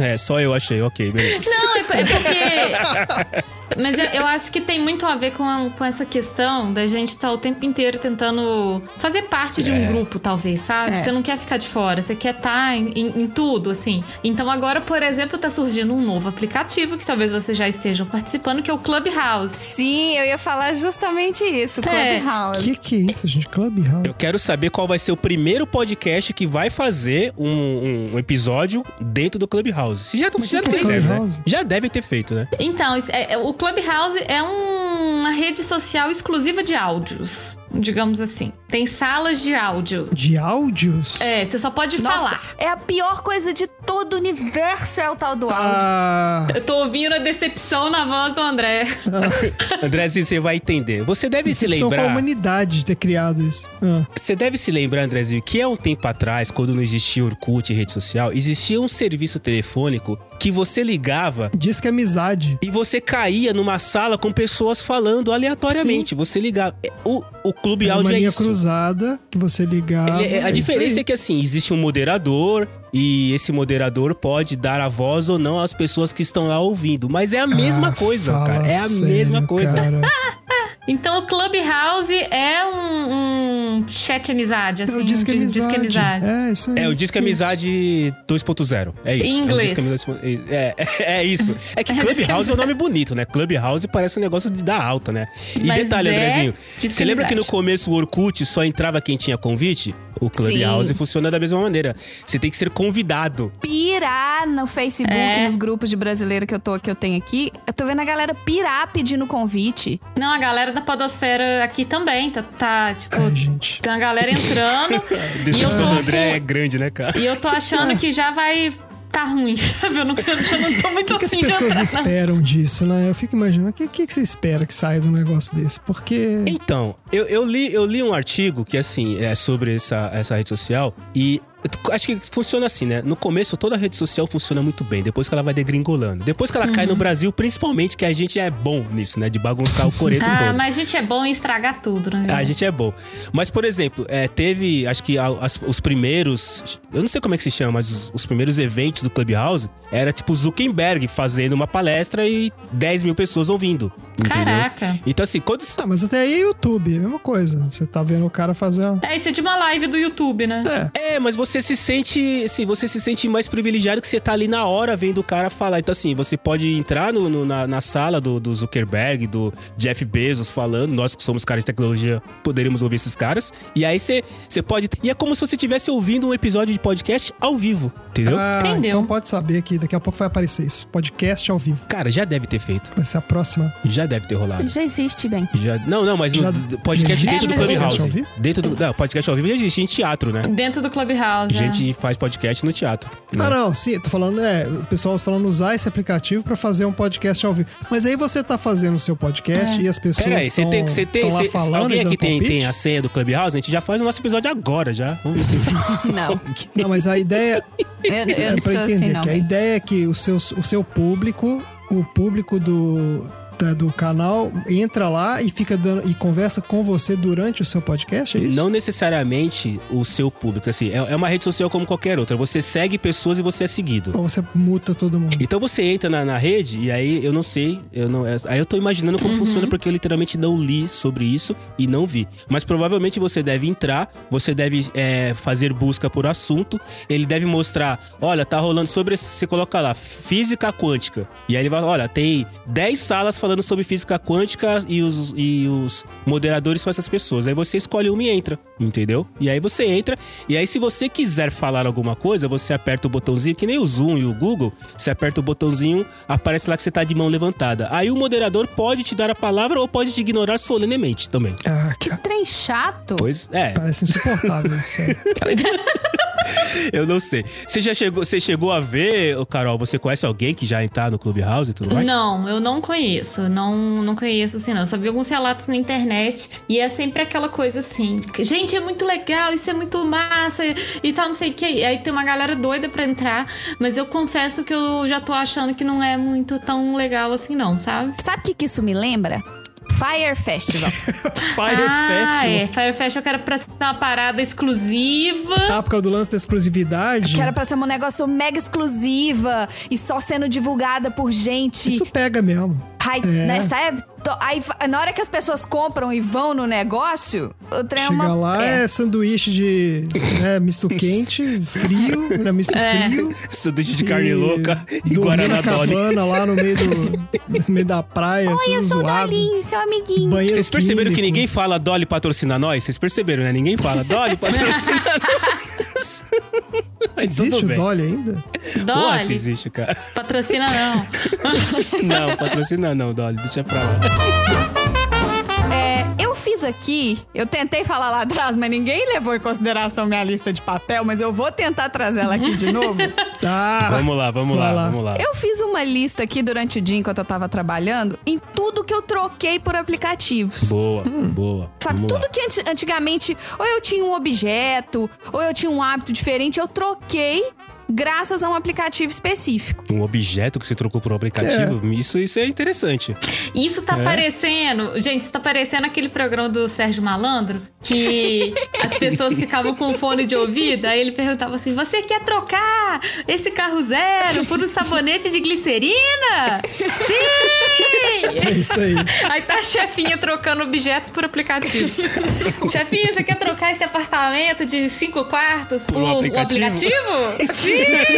É, só eu achei, ok, beleza. Não, é, é porque. Mas eu, eu acho que tem muito a ver com, a- com essa questão da gente estar o tempo inteiro tentando fazer parte de um grupo, talvez, sabe? É. Você não quer ficar de fora, você quer estar em, em- em tudo, assim. Então agora, por exemplo, tá surgindo um novo aplicativo que talvez vocês já estejam participando, que é o Clubhouse. Sim, eu ia falar justamente isso, É. Clubhouse. O que, que é isso, gente? Clubhouse. Eu quero saber qual vai ser o primeiro podcast que vai fazer um, um episódio dentro do Clubhouse. Se já, já é fez, né? Clubhouse? Já deve ter feito, né? Então, é- é- o Clubhouse é um- uma rede social exclusiva de áudios, digamos assim. Tem salas de áudio. De áudios? É, você só pode Nossa, falar. é a pior coisa de todo o universo é o tal do áudio. Ah, Eu tô ouvindo a decepção na voz do André. Andrezinho, você vai entender. Você deve se decepção com a lembrar. humanidade de ter criado isso. Ah. Você deve se lembrar, Andrezinho, que há um tempo atrás, quando não existia Orkut e rede social, existia um serviço telefônico que você ligava Diz que é amizade. e você caía numa sala com pessoas falando aleatoriamente. Você ligava. O, o Clube É uma Áudio é linha isso. cruzada que você. Ele é- a é diferença é que assim, existe um moderador e esse moderador pode dar a voz ou não às pessoas que estão lá ouvindo. Mas é a mesma Ah, coisa, cara. É a sério, mesma coisa. Então o Clubhouse é um, um chat amizade, assim. Eu disse que é de- amizade. disque amizade. É, isso aí. É o Disque Isso. Amizade 2.0. É isso. Em É, o inglês. Disque Amizade- é, é, é isso. É que É, Disque Clubhouse é um nome bonito, né? Clubhouse parece um negócio de dar alta, né? E Mas detalhe, é Andrezinho. Disque Você lembra que no começo o Orkut só entrava quem tinha convite? O Clubhouse Sim. funciona da mesma maneira. Você tem que ser convidado. Pirar no Facebook, É. nos grupos de brasileiro que eu, tô, que eu tenho aqui. Eu tô vendo a galera pirar pedindo convite. Não, a galera da Podosfera aqui também tá, tá, tipo, Ai, gente. tem a galera entrando. E decepção do André é grande, né, cara? E eu tô achando que já vai tá ruim, sabe? Eu não, eu não tô muito O que as afim de pessoas esperam disso, né? Eu fico imaginando, o que, que, que você espera que saia de um negócio desse? Porque... Então, eu, eu, li, eu li um artigo que, assim, é sobre essa, essa rede social e acho que funciona assim, né? No começo, toda rede social funciona muito bem, depois que ela vai degringolando. Depois que ela cai no Brasil, principalmente, que a gente é bom nisso, né? De bagunçar o coreto Ah, todo. mas a gente é bom em estragar tudo, né? A gente é bom. Mas, por exemplo, é, teve, acho que as- os primeiros. Eu não sei como é que se chama, mas os, os primeiros eventos do Clubhouse era tipo Zuckerberg fazendo uma palestra e 10 mil pessoas ouvindo. Entendeu? Caraca. Então, assim, quando. Ah, mas até aí é YouTube, é a mesma coisa. Você tá vendo o cara fazer... É, isso é de uma live do YouTube, né? É, É, mas você se sente, assim, você se sente mais privilegiado que você tá ali na hora vendo o cara falar. Então, assim, você pode entrar no, no- na, na sala do, do Zuckerberg, do Jeff Bezos falando, nós que somos caras de tecnologia poderíamos ouvir esses caras. E aí você, você pode. E é como se você estivesse ouvindo um episódio de podcast ao vivo, entendeu? Ah, Entendeu. então pode saber que daqui a pouco vai aparecer isso. Podcast ao vivo. Cara, já deve ter feito. Vai ser a próxima. Já deve ter rolado. Já existe, bem. Já, não, não, mas no Já- podcast já dentro do Clubhouse. podcast ao vivo? Dentro do. Não, podcast ao vivo já existe em teatro, né? Dentro do Clubhouse. A é. gente faz podcast no teatro. né? Ah, não, sim, tô falando, é, o pessoal falando usar esse aplicativo pra fazer um podcast ao vivo. Mas aí você tá fazendo o seu podcast e as pessoas Peraí, você tem, você tem, falando alguém aqui tem, palpite? tem a senha do Clubhouse? A gente já faz o nosso episódio agora, já. Vamos ver se... Não. Não, mas a ideia Eu, eu é não pra sou entender assim, não. que a ideia é que o seu, o seu público, o público do, da- do canal entra lá e fica dando e conversa com você durante o seu podcast, é isso? Não necessariamente o seu público, assim, é, é uma rede social como qualquer outra. Você segue pessoas e você é seguido. Ou você muta todo mundo? Então você entra na, na rede e aí eu não sei, eu não, é- aí eu tô imaginando como funciona porque eu literalmente não li sobre isso e não vi. Mas provavelmente você deve entrar, você deve é, fazer busca por assunto, ele deve mostrar, olha, tá rolando sobre, você coloca lá, física quântica. E aí ele vai, olha, tem 10 salas falando sobre física quântica e os, e os moderadores são essas pessoas. Aí você escolhe uma e entra, entendeu? E aí você entra, e aí se você quiser falar alguma coisa, você aperta o botãozinho, que nem o Zoom e o Google, você aperta o botãozinho, aparece lá que você tá de mão levantada. Aí o moderador pode te dar a palavra ou pode te ignorar solenemente também. Ah, que Trem chato. Pois é. parece insuportável isso. é. Eu não sei. Você já chegou, você chegou a ver, Carol, você conhece alguém que já tá no Clubhouse e tudo mais? Não, eu não conheço. Não, não conheço assim, não. Só vi alguns relatos na internet. E é sempre aquela coisa assim: gente, é muito legal, isso é muito massa e tal, não sei o que. Aí tem uma galera doida pra entrar. Mas eu confesso que eu já tô achando que não é muito tão legal assim, não, sabe? Sabe o que, que isso me lembra? Fire Festival. Fire ah, Festival. é. Fire Festival que era pra ser uma parada exclusiva. Ah, por causa do lance da exclusividade. que era pra ser um negócio mega exclusiva e só sendo divulgada por gente. Isso pega mesmo. Ai, É. né, sabe? To- Aí, na hora que as pessoas compram e vão no negócio, o trem é Chega uma. lá, é. sanduíche de né, misto quente, frio, né, misto frio. Sanduíche de carne e louca e Guaraná Dolly. cabana lá no meio, do, no meio da praia. Oi, eu sou o. Dolinho, seu amiguinho. Banheiro Vocês perceberam que químico. ninguém fala Dolly patrocina nós? Vocês perceberam, né? Ninguém fala Dolly patrocina nós. Existe o. Dolly ainda? Dolly, existe, cara. patrocina não. Não, patrocina não, Dolly. Deixa pra lá. Eu fiz aqui, eu tentei falar lá atrás, mas ninguém levou em consideração minha lista de papel, mas eu vou tentar trazer ela aqui de novo. Ah, Vamos lá, vamos lá, lá. vamos lá. Eu fiz uma lista aqui durante o dia enquanto eu tava trabalhando em tudo que eu troquei por aplicativos. Boa, boa. Sabe, vamos tudo lá. que anti- antigamente ou eu tinha um objeto, ou eu tinha um hábito diferente, eu troquei graças a um aplicativo específico. Um objeto que você trocou por um aplicativo, isso, isso é interessante. Isso tá É? parecendo. Gente, isso tá parecendo aquele programa do Sérgio Malandro que as pessoas ficavam com fone de ouvido. Aí ele perguntava assim: Você quer trocar esse carro zero por um sabonete de glicerina? Sim! é isso aí. Aí tá a chefinha trocando objetos por aplicativos. chefinha, você quer trocar esse apartamento de cinco quartos por, um um aplicativo? aplicativo? Sim! Yeah.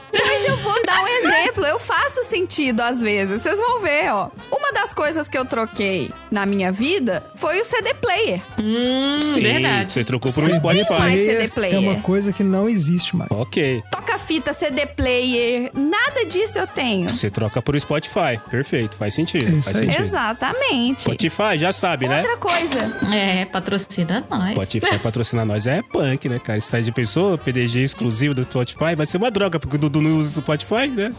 Mas eu vou dar um exemplo, eu faço sentido às vezes. Vocês vão ver, ó. Uma das coisas que eu troquei na minha vida foi o CD player. Hum, Sim, verdade. Você trocou por um Spotify. mais CD É player. uma coisa que não existe mais. Ok. Toca-fita, CD player, nada disso eu tenho. Você troca por Spotify. Perfeito, faz sentido. É isso faz aí. sentido. Exatamente. Spotify, já sabe, né? Outra coisa. É, patrocina nós. Spotify patrocinar nós é punk, né, cara? Sai de pessoa, PDG exclusivo do Spotify, vai ser uma droga, porque o Dudu não usa o Spotify, né?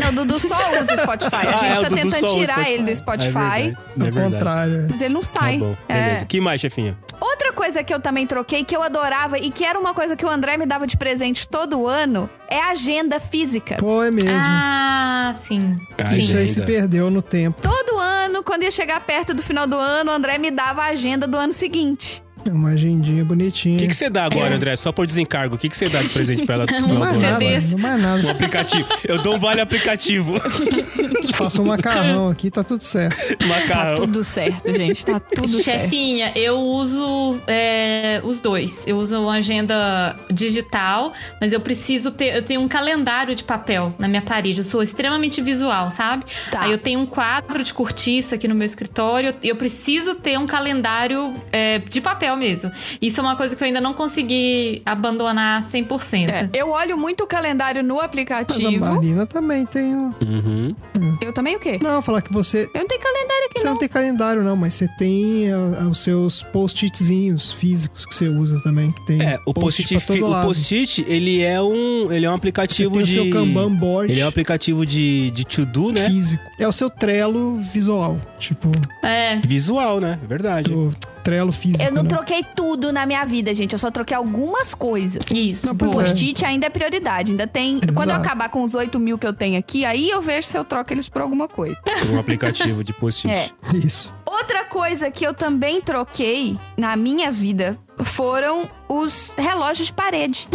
Não, o Dudu só usa o Spotify. A Ah, gente é, o tá tentando tirar ele do É Spotify, verdade, é verdade. contrário. mas ele não Tá sai. bom, É. beleza. que mais, chefinha? Outra coisa que eu também troquei, que eu adorava e que era uma coisa que o André me dava de presente todo ano, é a agenda física. Pô, é mesmo. Ah, sim. Ah, sim. Isso aí se perdeu no tempo. Todo ano, quando ia chegar perto do final do ano, o André me dava a agenda do ano seguinte. É uma agendinha bonitinha. O que, que você dá agora, André? Só por desencargo, o que, que você dá de presente pra ela? Não mais nada, não mais Um nada. aplicativo. Eu dou um vale aplicativo. Faça um macarrão aqui, tá tudo certo. Macarrão. Tá tudo certo, gente. Tá tudo certo. Chefinha, eu uso é, os dois. Eu uso uma agenda digital, mas eu preciso ter. Eu tenho um calendário de papel na minha parede. Eu sou extremamente visual, sabe? Tá. Aí eu tenho um quadro de cortiça aqui no meu escritório. e Eu preciso ter um calendário é, de papel mesmo. Isso é uma coisa que eu ainda não consegui abandonar 100%. É, eu olho muito o calendário no Mas a aplicativo. Marina também tem um... Uhum. Eu também o quê? Não, falar que você... Eu não tenho calendário aqui, Você não não. tem calendário, não, mas você tem ah, os seus post-itzinhos físicos que você usa também, que tem É, o post-it fi- o post-it, ele é um, ele é um Você aplicativo tem o de seu Kanban board Ele é um aplicativo de, de to-do, né? físico. É o seu Trello visual. Tipo, É. Visual, né? É verdade. o Trello físico. Eu não né? troquei tudo na minha vida, gente. Eu só troquei algumas coisas. Isso. Não, é. post-it ainda é prioridade. Ainda tem. Quando eu Exato. acabar com os 8 mil que eu tenho aqui, aí eu vejo se eu troco eles por alguma coisa. Por um aplicativo de post-it. É. Isso. Outra coisa que eu também troquei na minha vida foram os relógios de parede.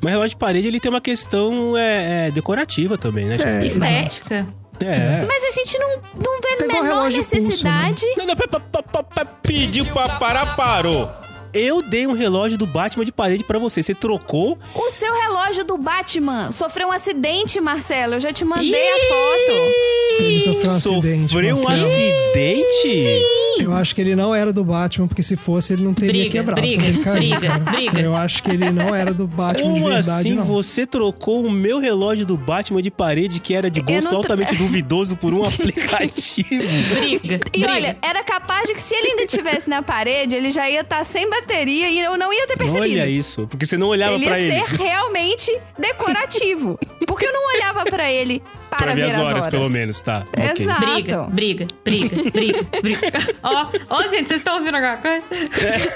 Mas relógio de parede, ele tem uma questão é, é, decorativa também, né? É? Estética. É. Mas a gente não, não vê Tá igual menor pulso, necessidade. Não, não, pa- pa- Pediu pra parar, parou. Eu dei um relógio do Batman de parede pra você. Você trocou O seu relógio do Batman sofreu um acidente, Marcelo. Eu já te mandei a foto. Ele sofreu um acidente. Sofreu um acidente? Eu acho que ele não era do Batman, porque se fosse, ele não teria Briga, quebrado. briga, ele caiu, briga, cara. briga. Eu acho que ele não era do Batman de Como verdade, assim não. você trocou o meu relógio do Batman de parede, que era de gosto não altamente duvidoso, por um aplicativo? Briga. E briga. olha, era capaz de que se ele ainda estivesse na parede, ele já ia estar sem bateria e eu não ia ter percebido. Olha isso, porque você não olhava ele ia pra ele. ser realmente decorativo. Porque eu não olhava pra ele para Pra ver ver as as horas, pelo menos, tá. Exato. Briga, briga, briga, briga, briga. Ó, ó, gente, vocês estão ouvindo alguma coisa?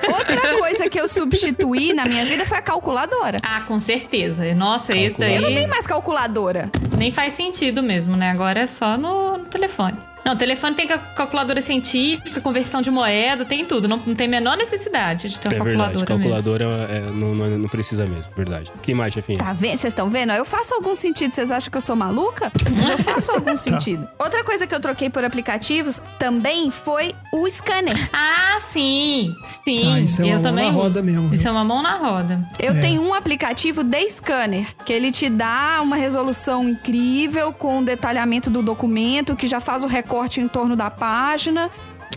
Outra coisa que eu substituí na minha vida foi a calculadora. Ah, com certeza. Nossa, esse daí Eu não tenho mais calculadora. nem faz sentido mesmo, né? Agora é só no, no telefone. Não, telefone tem cal- calculadora científica, conversão de moeda, tem tudo. Não, não tem a menor necessidade de ter uma É verdade, calculadora, calculadora é, não, não, não precisa mesmo, verdade. Quem mais, chefinha? Tá vendo? Vocês estão vendo? Eu faço algum sentido. Vocês acham que eu sou maluca? Mas eu faço algum sentido. Outra coisa que eu troquei por aplicativos também foi o scanner. Ah, sim. Sim. Ah, isso é uma eu mão também na roda uso. mesmo, Isso viu? é uma mão na roda. Eu É. tenho um aplicativo de scanner, que ele te dá uma resolução incrível com o detalhamento do documento, que já faz o recorte em torno da página,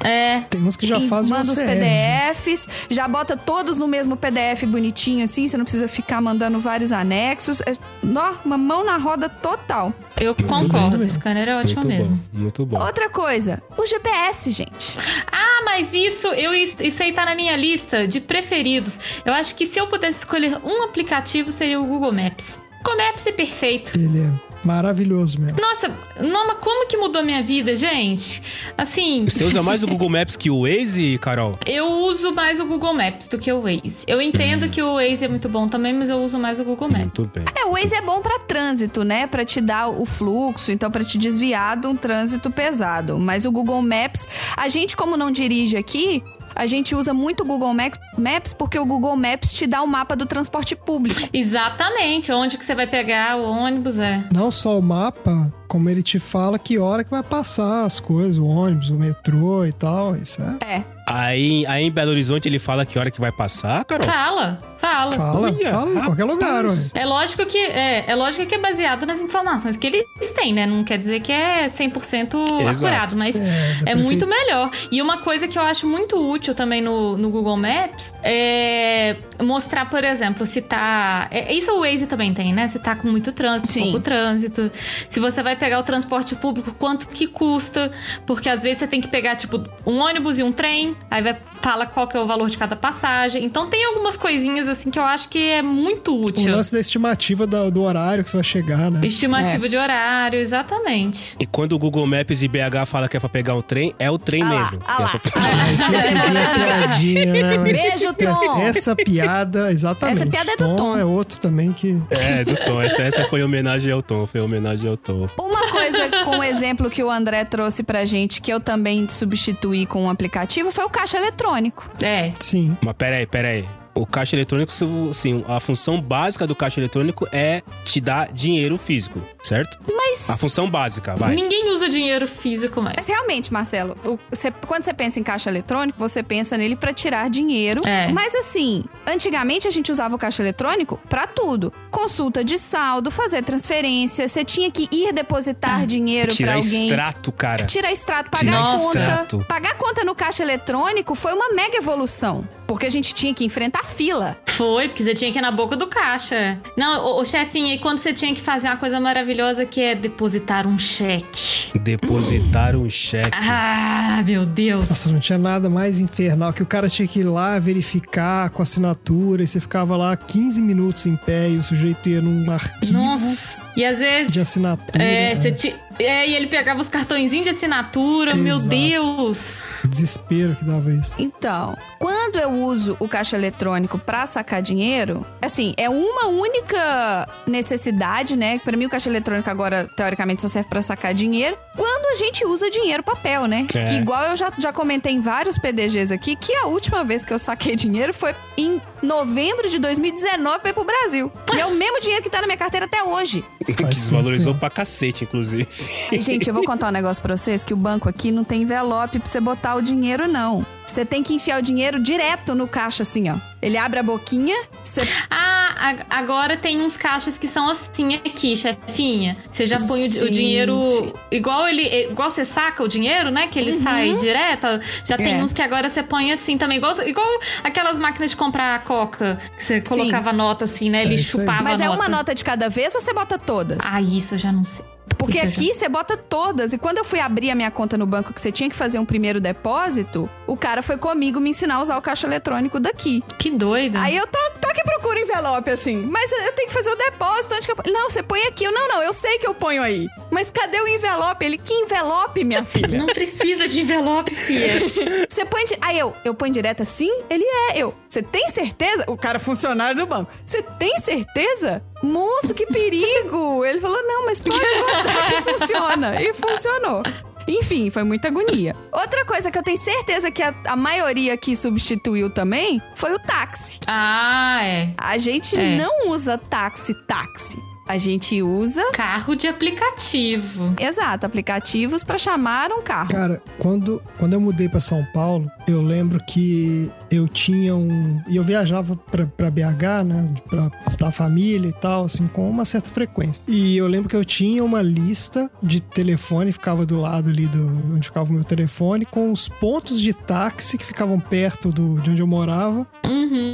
É. Tem uns que já fazem manda os. PDFs, já bota todos no mesmo PDF bonitinho assim, você não precisa ficar mandando vários anexos. É, nó, uma mão na roda total. Eu bem concordo. O scanner é ótimo muito mesmo. bom, muito bom. Outra coisa, o GPS, gente. Ah, mas isso, eu, isso aí tá na minha lista de preferidos. Eu acho que se eu pudesse escolher um aplicativo, seria o Google Maps. Google Maps é perfeito. Ele é maravilhoso mesmo. Nossa, não, mas como que mudou minha vida, gente? Assim, Você usa mais o Google Maps que o Waze, Carol? eu uso mais o Google Maps do que o Waze. Eu entendo que o Waze é muito bom também, mas eu uso mais o Google Maps. Muito bem. É, o Waze é bom pra trânsito, né? Pra te dar o fluxo, então pra te desviar de um trânsito pesado. Mas o Google Maps, a gente como não dirige aqui, a gente usa muito o Google Maps, porque o Google Maps te dá o mapa do transporte público. Exatamente, onde que você vai pegar o ônibus é. Não só o mapa, como ele te fala que hora que vai passar as coisas, o ônibus, o metrô e tal. Isso é. É. Aí, aí em Belo Horizonte ele fala que hora que vai passar, Carol? Fala, fala. Fala, fala em qualquer lugar, ué. É lógico que é, é lógico que é baseado nas informações que eles têm, né? Não quer dizer que é 100% Exato. acurado, mas É, é, muito melhor. E uma coisa que eu acho muito útil também no, no Google Maps é mostrar, por exemplo, se tá. é- isso o Waze também tem, né? Se tá com muito trânsito, Sim. pouco trânsito. Se você vai pegar o transporte público, quanto que custa. Porque às vezes você tem que pegar, tipo, um ônibus e um trem, aí vai. Fala qual que é o valor de cada passagem. Então tem algumas coisinhas assim que eu acho que é muito O útil. lance da estimativa do horário que você vai chegar, né? Estimativa de horário, exatamente. E quando o Google Maps e BH fala que é pra pegar o trem, é o trem Ah lá, mesmo. ah que é lá. pra- Tinha que vir a piadinha, né? Beijo, Tom. Essa piada, exatamente. Essa piada é do Tom. é outro também que... É, do Tom. Essa, essa foi homenagem ao Tom. Foi homenagem ao Tom. Uma coisa com o exemplo que o André trouxe pra gente, que eu também substituí com um aplicativo, foi o caixa eletrônico. É. Sim. Mas peraí, peraí. O caixa eletrônico, assim, a função básica do caixa eletrônico é te dar dinheiro físico, certo? Mas A função básica, vai. Ninguém usa dinheiro físico mais. Mas realmente, Marcelo, o- você- quando você pensa em caixa eletrônico, você pensa nele pra tirar dinheiro. É. Mas assim, antigamente a gente usava o caixa eletrônico pra tudo. Consulta de saldo, fazer transferência, você tinha que ir depositar dinheiro pra Tirar alguém. extrato, cara. Tirar extrato, Tirar pagar a conta. extrato. Pagar conta no caixa eletrônico foi uma mega evolução. Porque a gente tinha que enfrentar fila. Foi, porque você tinha que ir na boca do caixa. Não, o, o chefinho, e quando você tinha que fazer uma coisa maravilhosa que é depositar um cheque. Depositar um cheque. Ah, meu Deus. Nossa, não tinha nada mais infernal que o cara tinha que ir lá verificar com assinatura e você ficava lá 15 minutos em pé e o sujeito ia num arquivo Nossa. E às vezes. de assinatura. É, né? você ti- é, e ele pegava os cartõezinhos de assinatura, meu Exato. Deus. Que Desespero que dava isso. Então, quando eu uso o caixa eletrônico pra sacar dinheiro, assim, é uma única necessidade, né? Pra mim, o caixa eletrônico agora, teoricamente, só serve pra sacar dinheiro. Quando a gente usa dinheiro papel, né? É. Que igual eu já, já comentei em vários PDGs aqui, que a última vez que eu saquei dinheiro foi em novembro de 2019 pra ir pro Brasil. E é o mesmo dinheiro que tá na minha carteira até hoje. Que desvalorizou pra cacete, inclusive. E, gente, eu vou contar um negócio pra vocês, que o banco aqui não tem envelope pra você botar o dinheiro, não. Você tem que enfiar o dinheiro direto no caixa, assim, ó. Ele abre a boquinha, você Ah, a- agora tem uns caixas que são assim aqui, chefinha. Você já põe o, o dinheiro igual ele, igual você saca o dinheiro, né? Que ele sai direto. Já tem É. uns que agora você põe assim também, igual, igual aquelas máquinas de comprar coca, que você colocava nota assim, né? Ele É chupava Mas a é nota. uma nota de cada vez ou você bota todas? Ah, isso eu já não sei. Porque aqui você bota todas. E quando eu fui abrir a minha conta no banco, que você tinha que fazer um primeiro depósito, o cara foi comigo me ensinar a usar o caixa eletrônico daqui. Que doido. Aí eu tô, tô aqui procuro envelope, assim. Mas eu tenho que fazer o depósito. Onde que eu... Não, você põe aqui. Eu, não, não, eu sei que eu ponho aí. Mas cadê o envelope? Ele, que envelope, minha filha? Não precisa de envelope, fia. Você põe. Aí eu, eu ponho direto assim? Ele é. Eu, você tem certeza? O cara funcionário do banco. Você tem certeza? Moço, que perigo! Ele falou: não, mas pode botar que funciona. E funcionou. Enfim, foi muita agonia. Outra coisa que eu tenho certeza que a, a maioria aqui substituiu também foi o táxi. ah, é. A gente É. não usa táxi-táxi. A gente usa, Carro de aplicativo. exato, aplicativos pra chamar um carro. Cara, quando, quando eu mudei pra São Paulo, eu lembro que eu tinha um. E eu viajava pra, pra BH, né? Pra visitar a família e tal, assim, com uma certa frequência. E eu lembro que eu tinha uma lista de telefone, ficava do lado ali do onde ficava o meu telefone, com os pontos de táxi que ficavam perto do, de onde eu morava.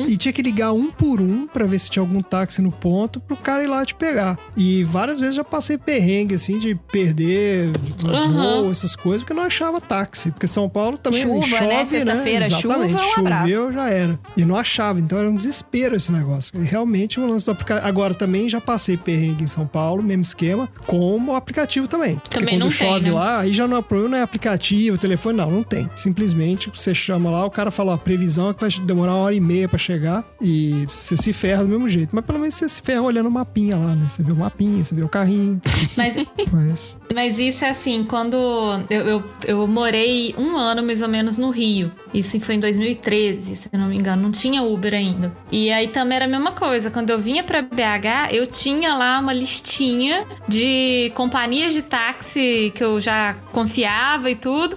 E tinha que ligar um por um pra ver se tinha algum táxi no ponto pro cara ir lá te pegar. E várias vezes já passei perrengue, assim, de perder Uhum. voo, essas coisas, porque eu não achava táxi. Porque São Paulo também Chuva, chove, né? Sexta-feira, Exatamente. chuva, um abraço. Choveu, já era. E não achava, então era um desespero esse negócio. E realmente o lance do aplicativo. Agora também já passei perrengue em São Paulo, mesmo esquema, como o aplicativo também. Porque Também quando não tem, chove né? lá, aí já não é problema, não é aplicativo, telefone, não, não tem. Simplesmente você chama lá, o cara fala, ó, a previsão é que vai demorar uma hora e meia pra chegar e você se ferra do mesmo jeito. Mas pelo menos você se ferra olhando o mapinha lá, né? Você vê o mapinha, você vê o carrinho. Mas Mas. Mas isso é assim, quando eu, eu, eu morei um ano mais ou menos no Rio. Isso foi em 2013, se eu não me engano. Não tinha Uber ainda. E aí também era a mesma coisa. Quando eu vinha pra BH, eu tinha lá uma listinha de companhias de táxi que eu já confiava e tudo.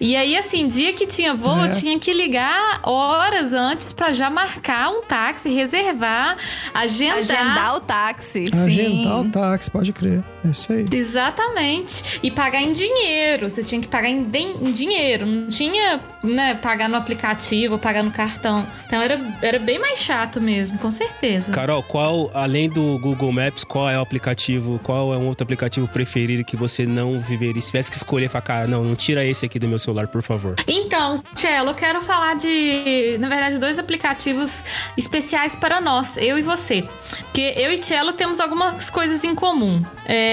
E aí, assim, dia que tinha voo, É. eu tinha que ligar horas antes pra já marcar um táxi, reservar, agendar. Agendar o táxi, sim. Agendar o táxi, pode crer. É isso aí. Exatamente. E pagar em dinheiro. Você tinha que pagar em, em dinheiro. Não tinha, né, pagar no aplicativo, pagar no cartão. Então era, era bem mais chato mesmo, com certeza. Carol, qual, além do Google Maps, qual é o aplicativo, qual é um outro aplicativo preferido que você não viveria? Se tivesse que escolher, falar, cara, não, não tira esse aqui do meu celular, por favor. Então, Tchelo, eu quero falar de, na verdade, dois aplicativos especiais para nós, eu e você. Porque eu e Tchelo temos algumas coisas em comum, é,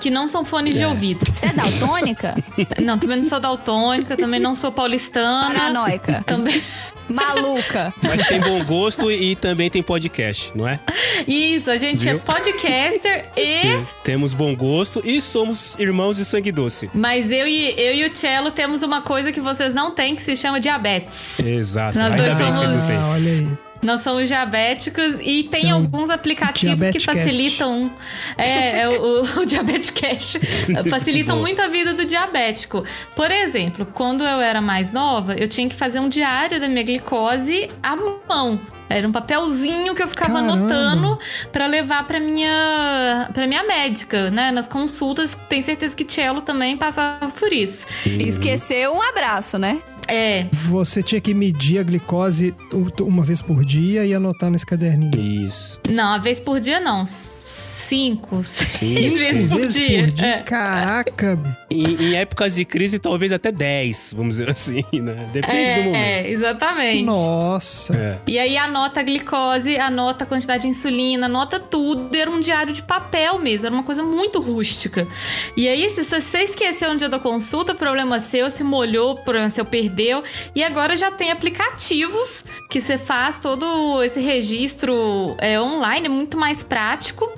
que não são fones de É. ouvido. Você é daltônica? Não, também não sou daltônica, também não sou paulistana. Paranoica? Também. Maluca? Mas tem bom gosto e também tem podcast, não é? Isso, a gente é Viu? podcaster e Temos bom gosto e somos irmãos de sangue doce. Mas eu e, eu e o Cello temos uma coisa que vocês não têm, que se chama diabetes. Exato. Nós Ainda dois bem que vocês não somos- têm. Ah, olha aí. Nós somos diabéticos e tem São alguns aplicativos que facilitam. É, é o, o, o Diabetecast. facilitam muito a vida do diabético. Por exemplo, quando eu era mais nova, eu tinha que fazer um diário da minha glicose à mão. Era um papelzinho que eu ficava Caramba. anotando pra levar pra minha para minha médica, né? Nas consultas, tenho certeza que Cello também passava por isso. Esqueceu um abraço, né? É, Você tinha que medir a glicose um- uma vez por dia e anotar nesse caderninho. Isso. Não, uma vez por dia não. Cinco. Seis Cinco vezes por vezes dia. por dia? É. Caraca. Em, em épocas de crise, talvez até 10, vamos dizer assim, né? Depende do momento. É, exatamente. Nossa. É. E aí anota a glicose, anota a quantidade de insulina, anota tudo. Era um diário de papel mesmo, era uma coisa muito rústica. E aí, se você esqueceu no dia da consulta, problema seu, se molhou, problema seu, perdeu. E agora já tem aplicativos que você faz todo esse registro é, online, é muito mais prático.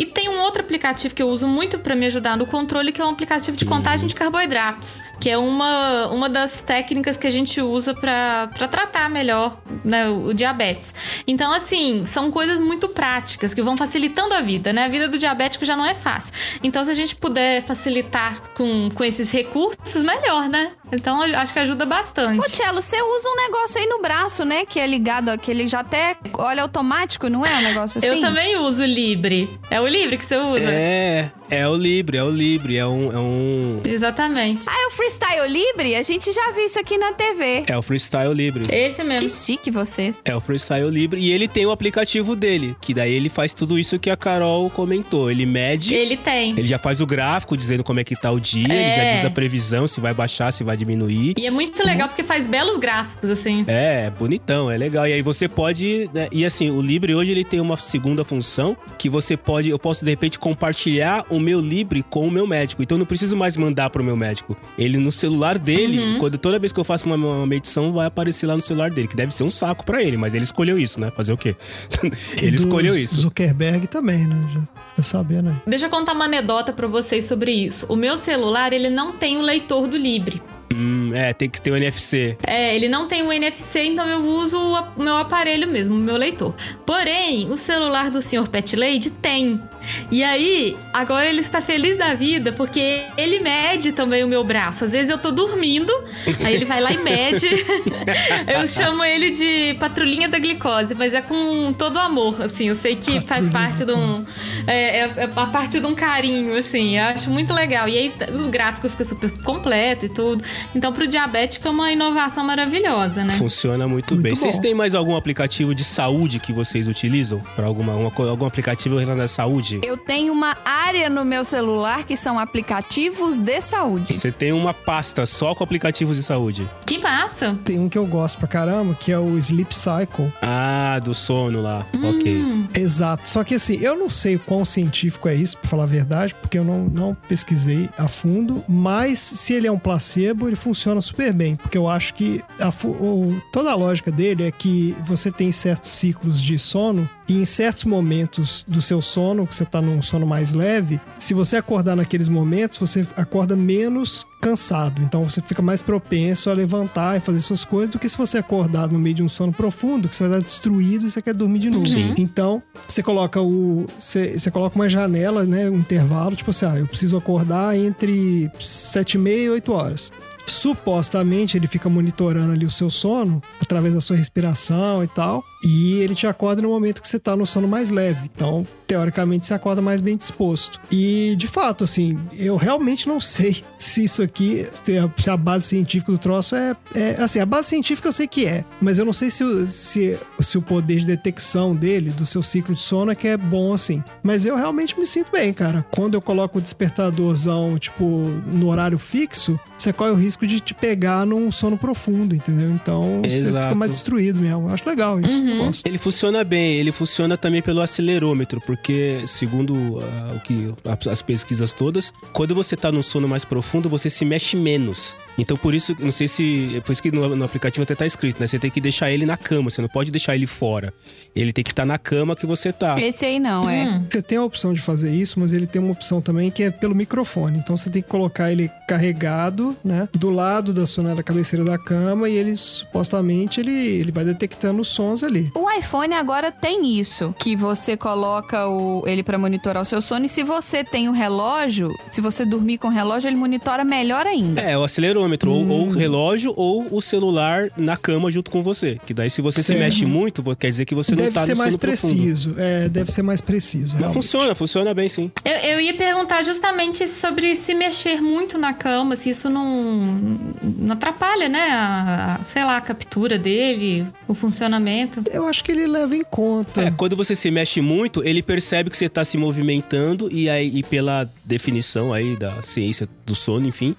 E tem um outro aplicativo que eu uso muito para me ajudar no controle, que é um aplicativo de contagem de carboidratos, que é uma, uma das técnicas que a gente usa para tratar melhor né, o diabetes. Então, assim, são coisas muito práticas que vão facilitando a vida, né? A vida do diabético já não é fácil. Então, se a gente puder facilitar com, com esses recursos, melhor, né? Então, eu acho que ajuda bastante. Ô, Tchelo, você usa um negócio aí no braço, né? Que é ligado aquele já até olha automático, não é um negócio assim? Eu também uso o Libre. É o Libre que você usa? É, é o Libre, é o Libre, é um. É, um, Exatamente. Ah, é o Freestyle Libre? A gente já viu isso aqui na TV. é o Freestyle Libre. Esse Que mesmo. chique vocês. É o Freestyle Libre. E ele tem o aplicativo dele, que daí ele faz tudo isso que a Carol comentou. Ele mede. Ele tem. Ele já faz o gráfico dizendo como é que tá o dia, ele É. já diz a previsão, se vai baixar, se vai diminuir. E é muito legal porque faz belos gráficos, assim. É, bonitão, é legal. E aí você pode. né, e assim, o Libre hoje ele tem uma segunda função que você pode. Eu posso, de repente, compartilhar o meu Libre com o meu médico. Então eu não preciso mais mandar pro meu médico. Ele no celular dele, quando toda vez que eu faço uma, uma medição, vai aparecer lá no celular dele, que deve ser um saco pra ele, mas ele escolheu isso, né? Fazer o quê? Ele do escolheu isso. Zuckerberg também, né? Já fica sabendo aí. Deixa eu contar uma anedota pra vocês sobre isso. O meu celular, ele não tem o leitor do Libre. Hum, é, tem que ter o NFC. É, ele não tem o NFC, então eu uso o meu aparelho mesmo, o meu leitor. Porém, o celular do Sr. Pet Lady tem. E aí, agora ele está feliz da vida porque ele mede também o meu braço. Às vezes eu tô dormindo, aí ele vai lá e mede. eu chamo ele de patrulhinha da glicose, mas é com todo amor, assim. Eu sei que faz Patrulhinha parte de um. É, é, é a parte de um carinho, assim. Eu acho muito legal. E aí o gráfico fica super completo e tudo. Então, pro diabético é uma inovação maravilhosa, né? Funciona muito, Muito bem. bom. Vocês têm mais algum aplicativo de saúde que vocês utilizam? Para alguma, uma algum aplicativo relacionado à saúde? Eu tenho uma área no meu celular que são aplicativos de saúde. Você tem uma pasta só com aplicativos de saúde. Que massa! Tem um que eu gosto pra caramba, que é o Sleep Cycle. Ah, do sono lá. Ok. Exato. Só que assim, eu não sei o quão científico é isso, pra falar a verdade, porque eu não, não pesquisei a fundo, mas se ele é um placebo, ele funciona super bem, porque eu acho que a o- toda a lógica dele é que você tem certos ciclos de sono e em certos momentos do seu sono, que você tá num sono mais leve, se você acordar naqueles momentos, você acorda menos cansado. Então você fica mais propenso a levantar e fazer suas coisas do que se você acordar no meio de um sono profundo, que você vai estar destruído e você quer dormir de novo. Sim. Então, você coloca o. Você, você coloca uma janela, né? Um intervalo, tipo assim, ah, eu preciso acordar entre 7 e meia e 8 horas. Supostamente ele fica monitorando ali o seu sono através da sua respiração e tal. E ele te acorda no momento que você tá no sono mais leve. Então, teoricamente, você acorda mais bem disposto. E, de fato, assim, eu realmente não sei se isso aqui, se a, se a base científica do troço é, é. Assim, a base científica eu sei que é. Mas eu não sei se, o- se, se o poder de detecção dele, do seu ciclo de sono, é que é bom assim. Mas eu realmente me sinto bem, cara. Quando eu coloco o despertadorzão, tipo, no horário fixo, você corre o risco de te pegar num sono profundo, entendeu? Então você Exato. fica mais destruído mesmo. Eu acho legal isso. eu Gosto. Ele funciona bem, ele funciona também pelo acelerômetro, porque, segundo ah, o que as pesquisas todas, quando você tá num sono mais profundo, você se mexe menos. Então, por isso, não sei se. Por isso que no, no aplicativo até tá escrito, né? Você tem que deixar ele na cama, você não pode deixar ele fora. Ele tem que estar na cama que você tá. Esse aí não, é. Você tem a opção de fazer isso, mas ele tem uma opção também que é pelo microfone. Então você tem que colocar ele carregado, né? Do lado da sua da cabeceira da cama e ele supostamente ele, ele vai detectando os sons ali. O iPhone agora tem isso, que você coloca o, ele pra monitorar o seu sono e se você tem o relógio, se você dormir com o relógio, ele monitora melhor ainda. É, o acelerômetro, ou, Hum. ou o relógio, ou o celular na cama junto com você. Que daí, se você Certo. se mexe muito, quer dizer que você não deve tá ser no mais sono profundo. preciso. É, deve ser mais preciso. Mas funciona, funciona bem sim. Eu, eu ia perguntar justamente sobre se mexer muito na cama, se isso não, não atrapalha, né? A, a- sei lá, a captura dele, o funcionamento. Eu acho que ele leva em conta. É, quando você se mexe muito, ele percebe que você tá se movimentando e aí, e pela definição aí da ciência do sono, enfim,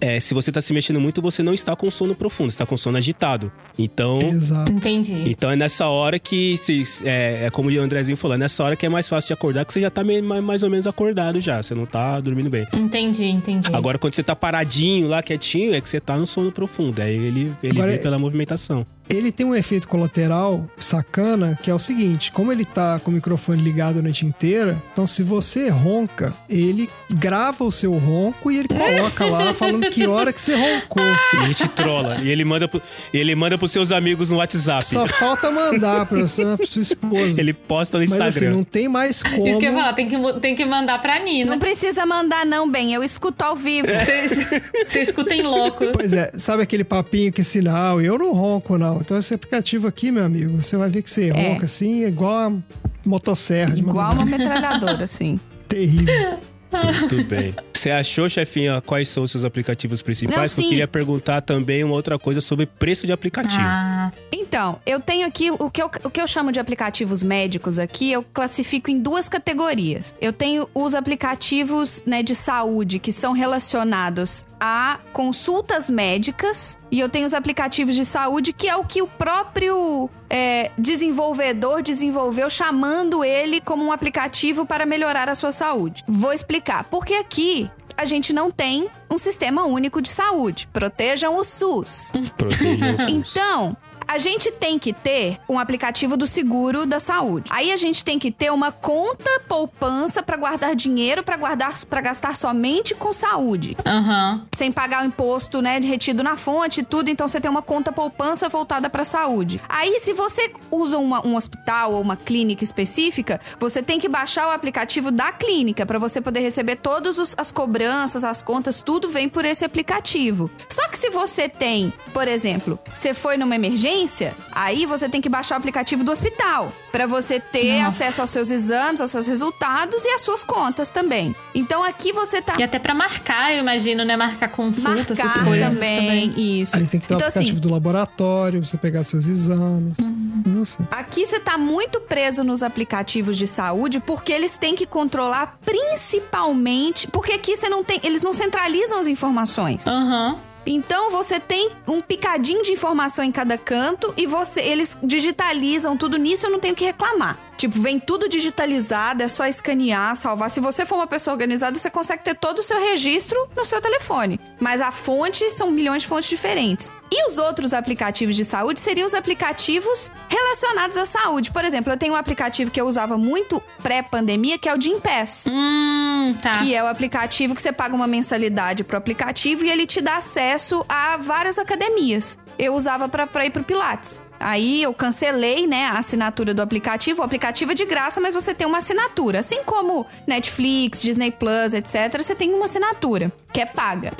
É, é, se você tá se mexendo muito, você não está com sono profundo, você tá com sono agitado. Então, exato. Entendi. então é nessa hora que, se, é, é como o Andrezinho falou, é nessa hora que é mais fácil de acordar, que você já tá meio- mais, mais ou menos acordado já, você não tá dormindo bem. Entendi, entendi. Agora, quando você tá paradinho lá, quietinho, é que você tá no sono profundo. Aí ele, ele Agora, vem pela movimentação. Ele tem um efeito colateral sacana, que é o seguinte: como ele tá com o microfone ligado a noite inteira, então se você ronca, ele grava o seu ronco e ele coloca lá falando que hora que você roncou. Ele te trola. e ele manda, pro, ele manda pros seus amigos no WhatsApp. Só falta mandar pra sua, pra sua esposa. Ele posta no Mas Instagram. assim, não tem mais como. Isso que eu ia falar, tem que, tem que mandar pra Nina. Não precisa mandar, não, bem. Eu escuto ao vivo. Você, você escuta em louco. Pois é, sabe aquele papinho que sinal? Eu não ronco, não. Então esse aplicativo aqui, meu amigo, você vai ver que você É. ronca assim, é igual a motosserra de Igual madrugada. uma metralhadora, assim. Terrível. Muito bem. Você achou, chefinha, quais são os seus aplicativos principais? Não, eu queria perguntar também uma outra coisa sobre preço de aplicativo. Ah, Então, eu tenho aqui o que eu, o que eu chamo de aplicativos médicos aqui, eu classifico em duas categorias. Eu tenho os aplicativos né, de saúde que são relacionados a consultas médicas e eu tenho os aplicativos de saúde que é o que o próprio é, desenvolvedor desenvolveu, chamando ele como um aplicativo para melhorar a sua saúde. Vou explicar. Porque aqui a gente não tem um sistema único de saúde. Protejam o SUS. Protejam o SUS. Então, a gente tem que ter um aplicativo do seguro da saúde. Aí a gente tem que ter uma conta poupança para guardar dinheiro para guardar para gastar somente com saúde, Aham. sem pagar o imposto, né, de retido na fonte e tudo. Então você tem uma conta poupança voltada para saúde. Aí se você usa uma- um hospital ou uma clínica específica, você tem que baixar o aplicativo da clínica para você poder receber todas as cobranças, as contas, tudo vem por esse aplicativo. Só que se você tem, por exemplo, você foi numa emergência, aí você tem que baixar o aplicativo do hospital para você ter Nossa. acesso aos seus exames, aos seus resultados e às suas contas também. Então aqui você tá E até pra marcar, eu imagino, né? Marcar consulta, essas marcar coisas também, isso. Aí você tem que ter então o aplicativo assim, do laboratório, você pegar seus exames. Uhum. Não sei. Aqui você tá muito preso nos aplicativos de saúde porque eles têm que controlar principalmente. Porque aqui você não tem. Eles não centralizam as informações. Aham. Então você tem um picadinho de informação em cada canto e você eles digitalizam tudo nisso, eu não tenho que reclamar. Tipo, vem tudo digitalizado, é só escanear, salvar. Se você for uma pessoa organizada, você consegue ter todo o seu registro no seu telefone. Mas a fonte são milhões de fontes diferentes. E os outros aplicativos de saúde seriam os aplicativos relacionados à saúde. Por exemplo, eu tenho um aplicativo que eu usava muito pré-pandemia, que é o Gympass. Hum, tá. Que é o aplicativo que você paga uma mensalidade pro aplicativo e ele te dá acesso a várias academias. Eu usava pra ir pro Pilates. Aí eu cancelei, né, a assinatura do aplicativo. O aplicativo é de graça, mas você tem uma assinatura. Assim como Netflix, Disney Plus, etc., você tem uma assinatura que é paga.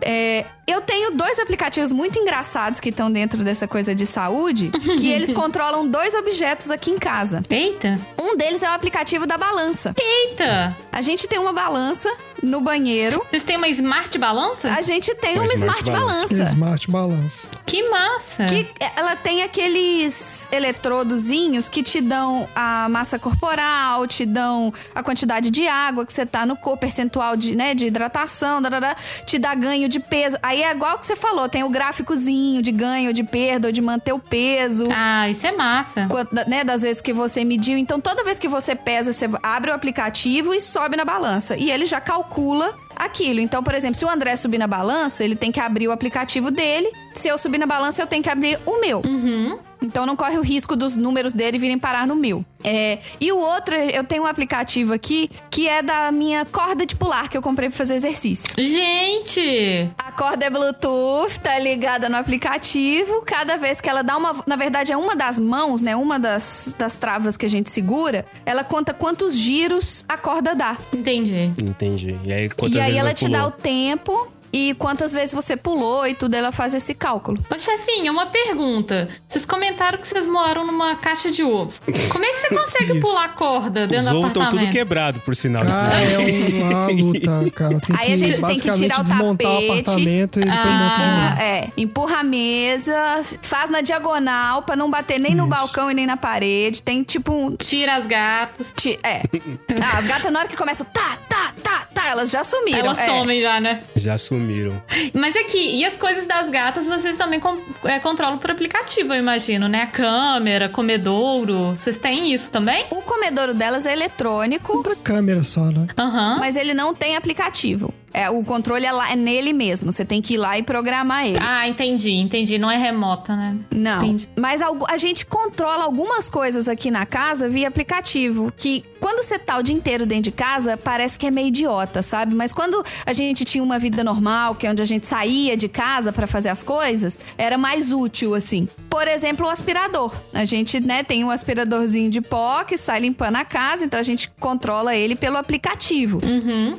É, eu tenho dois aplicativos muito engraçados que estão dentro dessa coisa de saúde, que eles controlam dois objetos aqui em casa. Eita. Um deles é o aplicativo da balança. Eita. A gente tem uma balança no banheiro. Vocês têm uma smart balança? A gente tem Uma uma Smart smart, Balance. balança. Smart Balance. Que massa. Que ela tem aqueles eletrodozinhos que te dão a massa corporal, te dão a quantidade de água que você tá no corpo, percentual de, né, de hidratação, darará, te dá ganho de peso. Aí é igual que você falou, tem o gráficozinho de ganho, de perda, ou de manter o peso. Ah, isso é massa. quanto- né, das vezes que você mediu. Então, toda vez que você pesa, você abre o aplicativo e sobe na balança. E ele já calcula aquilo. Então, por exemplo, se o André subir na balança, ele tem que abrir o aplicativo dele. Se eu subir na balança, eu tenho que abrir o meu. Então não corre o risco dos números dele virem parar no meu. É, e o outro, eu tenho um aplicativo aqui que é da minha corda de pular que eu comprei pra fazer exercício. Gente. A corda é Bluetooth, tá ligada no aplicativo. Cada vez que ela dá uma. Na verdade, é uma das mãos, né? Uma das, das travas que a gente segura. Ela conta quantos giros a corda dá. Entendi. Entendi. E aí, e aí ela você te dá o tempo e quantas vezes você pulou e tudo. Ela faz esse cálculo. Ô, chefinha, uma pergunta. Vocês comentaram que vocês moram numa caixa de ovo. Como é que você consegue pular corda dentro Os do ovos estão apartamento? tudo quebrado, por sinal. Ah, é um- uma luta, cara. Tem Aí que a gente tem que tirar o o tapete. apartamento e Ah, é, empurra a mesa, faz na diagonal pra não bater nem no Isso. balcão e nem na parede. Tem tipo um, Tira as gatas. Ti- É. Ah, as gatas, na hora que começam tá, tá, tá, tá, elas já sumiram. Elas é. somem já, né? Já sumiram. Mas aqui, e as coisas das gatas vocês também com- é, controlam por aplicativo, eu imagino, né? Câmera, comedouro. Vocês têm isso também? O comedouro delas é eletrônico, Da câmera só, né? Aham. mas ele não tem aplicativo. É, o controle é, lá, é nele mesmo. Você tem que ir lá e programar ele. Ah, entendi, entendi. Não é remota, né? Não. Entendi. Mas algu- a gente controla algumas coisas aqui na casa via aplicativo. Que quando você tá o dia inteiro dentro de casa, parece que é meio idiota, sabe? Mas quando a gente tinha uma vida normal, que é onde a gente saía de casa pra fazer as coisas, era mais útil, assim. Por exemplo, o aspirador. A gente, né, tem um aspiradorzinho de pó que sai limpando a casa, então a gente controla ele pelo aplicativo.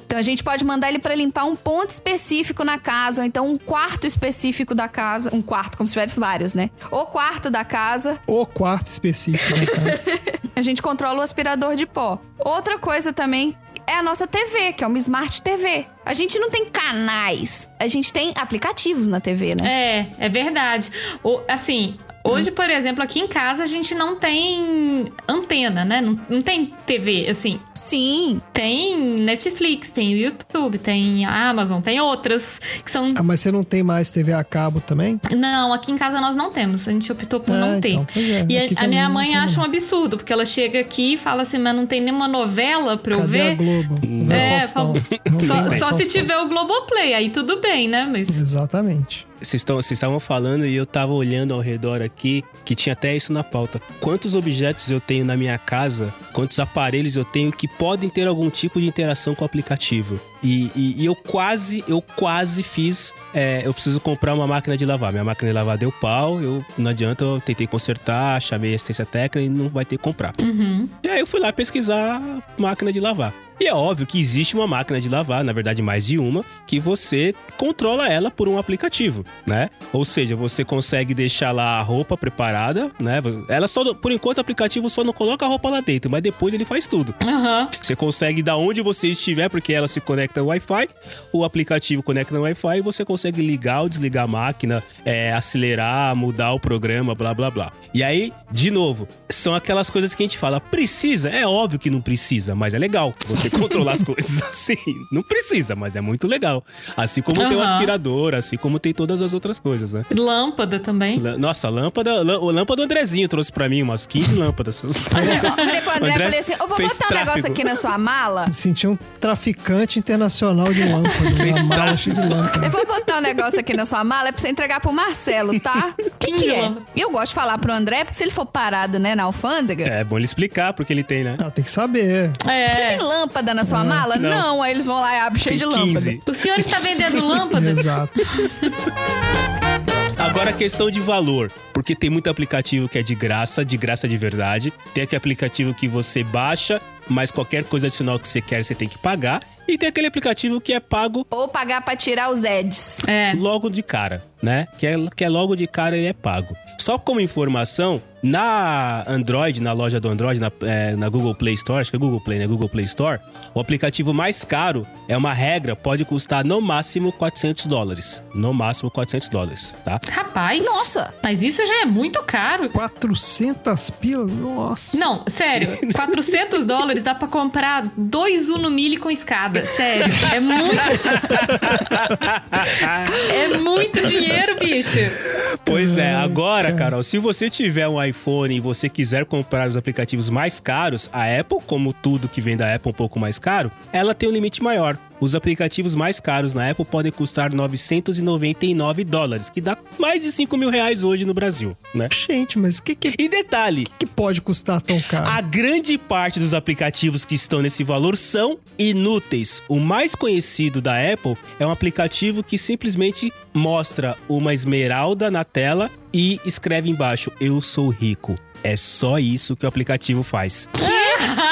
Então a gente pode mandar ele pra limpar um ponto específico na casa, ou então um quarto específico da casa. Um quarto, como se tivesse vários, né? O quarto da casa, O quarto específico, né, cara? a gente controla o aspirador de pó. Outra coisa também é a nossa TV, que é uma Smart TV. A gente não tem canais, a gente tem aplicativos na TV, né? É, é verdade. O, assim, hoje, por exemplo, aqui em casa a gente não tem antena, né? Não, não tem TV, assim. Sim. Tem Netflix, tem o YouTube, tem a Amazon, tem outras que são. Ah, mas você não tem mais TV a cabo também? Não, aqui em casa nós não temos. A gente optou por Ah, não ter. então, pois é, e a, a minha mãe acha um absurdo, porque ela chega aqui e fala assim, mas não tem nenhuma novela pra eu Cadê a ver. Globo? Não É, Faustão. fala- Não Só, só se tiver o Globoplay, aí tudo bem, né? Mas. Exatamente. Vocês estavam falando e eu tava olhando ao redor aqui, que tinha até isso na pauta. Quantos objetos eu tenho na minha casa, quantos aparelhos eu tenho que podem ter algum tipo de interação com o aplicativo? E, e- e eu quase, eu quase fiz. é, eu preciso comprar uma máquina de lavar. Minha máquina de lavar deu pau, eu não adianta, eu tentei consertar, chamei assistência técnica e não vai ter que comprar. Uhum. E aí eu fui lá pesquisar máquina de lavar. E é óbvio que existe uma máquina de lavar, na verdade mais de uma, que você controla ela por um aplicativo, né? Ou seja, você consegue deixar lá a roupa preparada, né? Ela só, por enquanto o aplicativo só não coloca a roupa lá dentro, mas depois ele faz tudo. Aham. Você consegue da onde você estiver, porque ela se conecta ao Wi-Fi, o aplicativo conecta no Wi-Fi e você consegue ligar ou desligar a máquina, é, acelerar, mudar o programa, blá blá blá. E aí, de novo, são aquelas coisas que a gente fala, precisa? É óbvio que não precisa, mas é legal você controlar as coisas assim. Não precisa, mas é muito legal. Assim como tem o aspirador, assim como tem todas as outras coisas, né? Lâmpada também. Lã- Nossa, lâmpada, lã- o lâmpada do Andrezinho trouxe pra mim umas 15 lâmpadas. Eu falei pro André, André falei assim: eu vou botar um negócio aqui na sua mala. Me senti um traficante internacional de lâmpadas. Fez uma mala cheia de Eu lâmpadas. vou botar um negócio aqui na sua mala, é pra você entregar pro Marcelo, tá? O que, que é? E eu gosto de falar pro André, porque se ele for parado, né, na alfândega. É bom ele explicar porque ele tem, né? Ah, tem que saber. Você É. tem lâmpada na sua mala? não. Não. Aí eles vão lá e abrem cheio de lâmpada. 15. O senhor está vendendo lâmpadas? Exato. Agora a questão de valor, porque tem muito aplicativo que é de graça, de graça de verdade. Tem aquele aplicativo que você baixa, mas qualquer coisa adicional que você quer você tem que pagar. E tem aquele aplicativo que é pago Ou pagar pra tirar os ads. É. logo de cara, né? Que é, que é logo de cara ele é pago. Só como informação, na Android, na loja do Android, na, é, na Google Play Store, acho que é Google Play, né? Google Play Store, o aplicativo mais caro é uma regra, pode custar no máximo 400 dólares. No máximo 400 dólares, tá? Rapaz. Nossa! Mas isso já é muito caro. 400 pilas? Nossa. Não, sério. 400 dólares dá pra comprar dois Uno Mille com escada. Sério. É muito. é muito dinheiro, bicho. Pois é, agora. Carol, se você tiver um iPhone e você quiser comprar os aplicativos mais caros, a Apple, como tudo que vem da Apple um pouco mais caro, ela tem um limite maior. Os aplicativos mais caros na Apple podem custar 999 dólares, que dá mais de 5 mil reais hoje no Brasil, né? Gente, mas o que, que, E detalhe, que pode custar tão caro? a grande parte dos aplicativos que estão nesse valor são inúteis. O mais conhecido da Apple é um aplicativo que simplesmente mostra uma esmeralda na tela e escreve embaixo: Eu sou rico. É só isso que o aplicativo faz.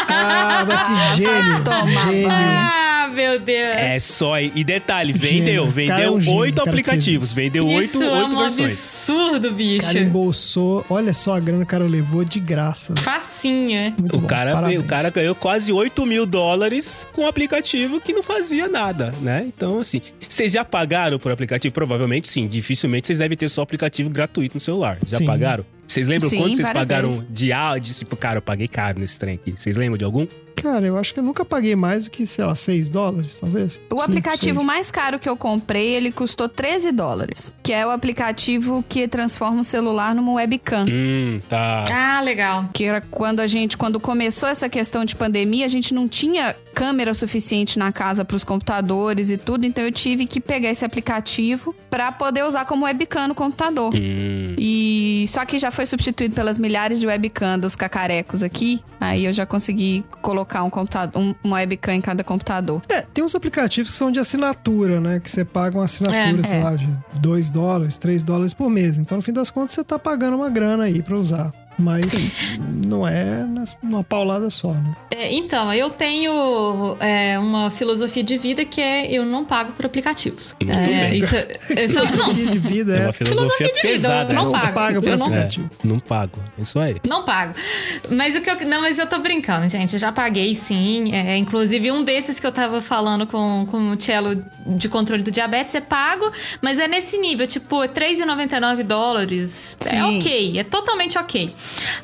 Ah, mas que gênio. Toma, gênio. Meu Deus. É só. E detalhe, Gênio. vendeu. É Vendeu um oito aplicativos. Vendeu oito, é oito um versões. absurdo, bicho. O cara embolsou. Olha só a grana que o cara levou de graça. Facinho, é. Muito O bom, cara, parabéns. o cara ganhou quase 8 mil dólares com um aplicativo que não fazia nada, né? Então, assim, vocês já pagaram por aplicativo? Provavelmente sim. Dificilmente vocês devem ter só aplicativo gratuito no celular. Já Sim. pagaram? Vocês lembram Sim, quanto vocês pagaram vezes. de áudio? Tipo, cara, eu paguei caro nesse trem aqui. Vocês lembram de algum? Cara, eu acho que eu nunca paguei mais do que, sei lá, 6 dólares, talvez. O Cinco, aplicativo seis. mais caro que eu comprei, ele custou 13 dólares. Que é o aplicativo que transforma o celular numa webcam. Hum, tá. Ah, legal. Que era quando a gente, quando começou essa questão de pandemia, a gente não tinha câmera suficiente na casa para os computadores e tudo, então eu tive que pegar esse aplicativo para poder usar como webcam no computador. Hum. E só que já foi substituído pelas milhares de webcam dos cacarecos aqui. Aí eu já consegui colocar um computador, um, uma webcam em cada computador. É, tem uns aplicativos que são de assinatura, né? Que você paga uma assinatura, É, sei é. lá, de 2 dólares, 3 dólares por mês. Então, no fim das contas, você tá pagando uma grana aí pra usar. Mas não é numa paulada só, né? É, então, eu tenho é, uma filosofia de vida que é eu não pago por aplicativos. Muito É, bem. isso, isso não, Filosofia de vida É é, uma filosofia de vida, eu não essa. não pago. por Eu não- aplicativo. Não pago. Isso aí. Não pago. Mas o que eu. Não, mas eu tô brincando, gente. Eu já paguei sim. É, inclusive, um desses que eu tava falando com, com o Cello de controle do diabetes é pago, mas é nesse nível, tipo, é 3,99 dólares. É Sim. ok, é totalmente ok.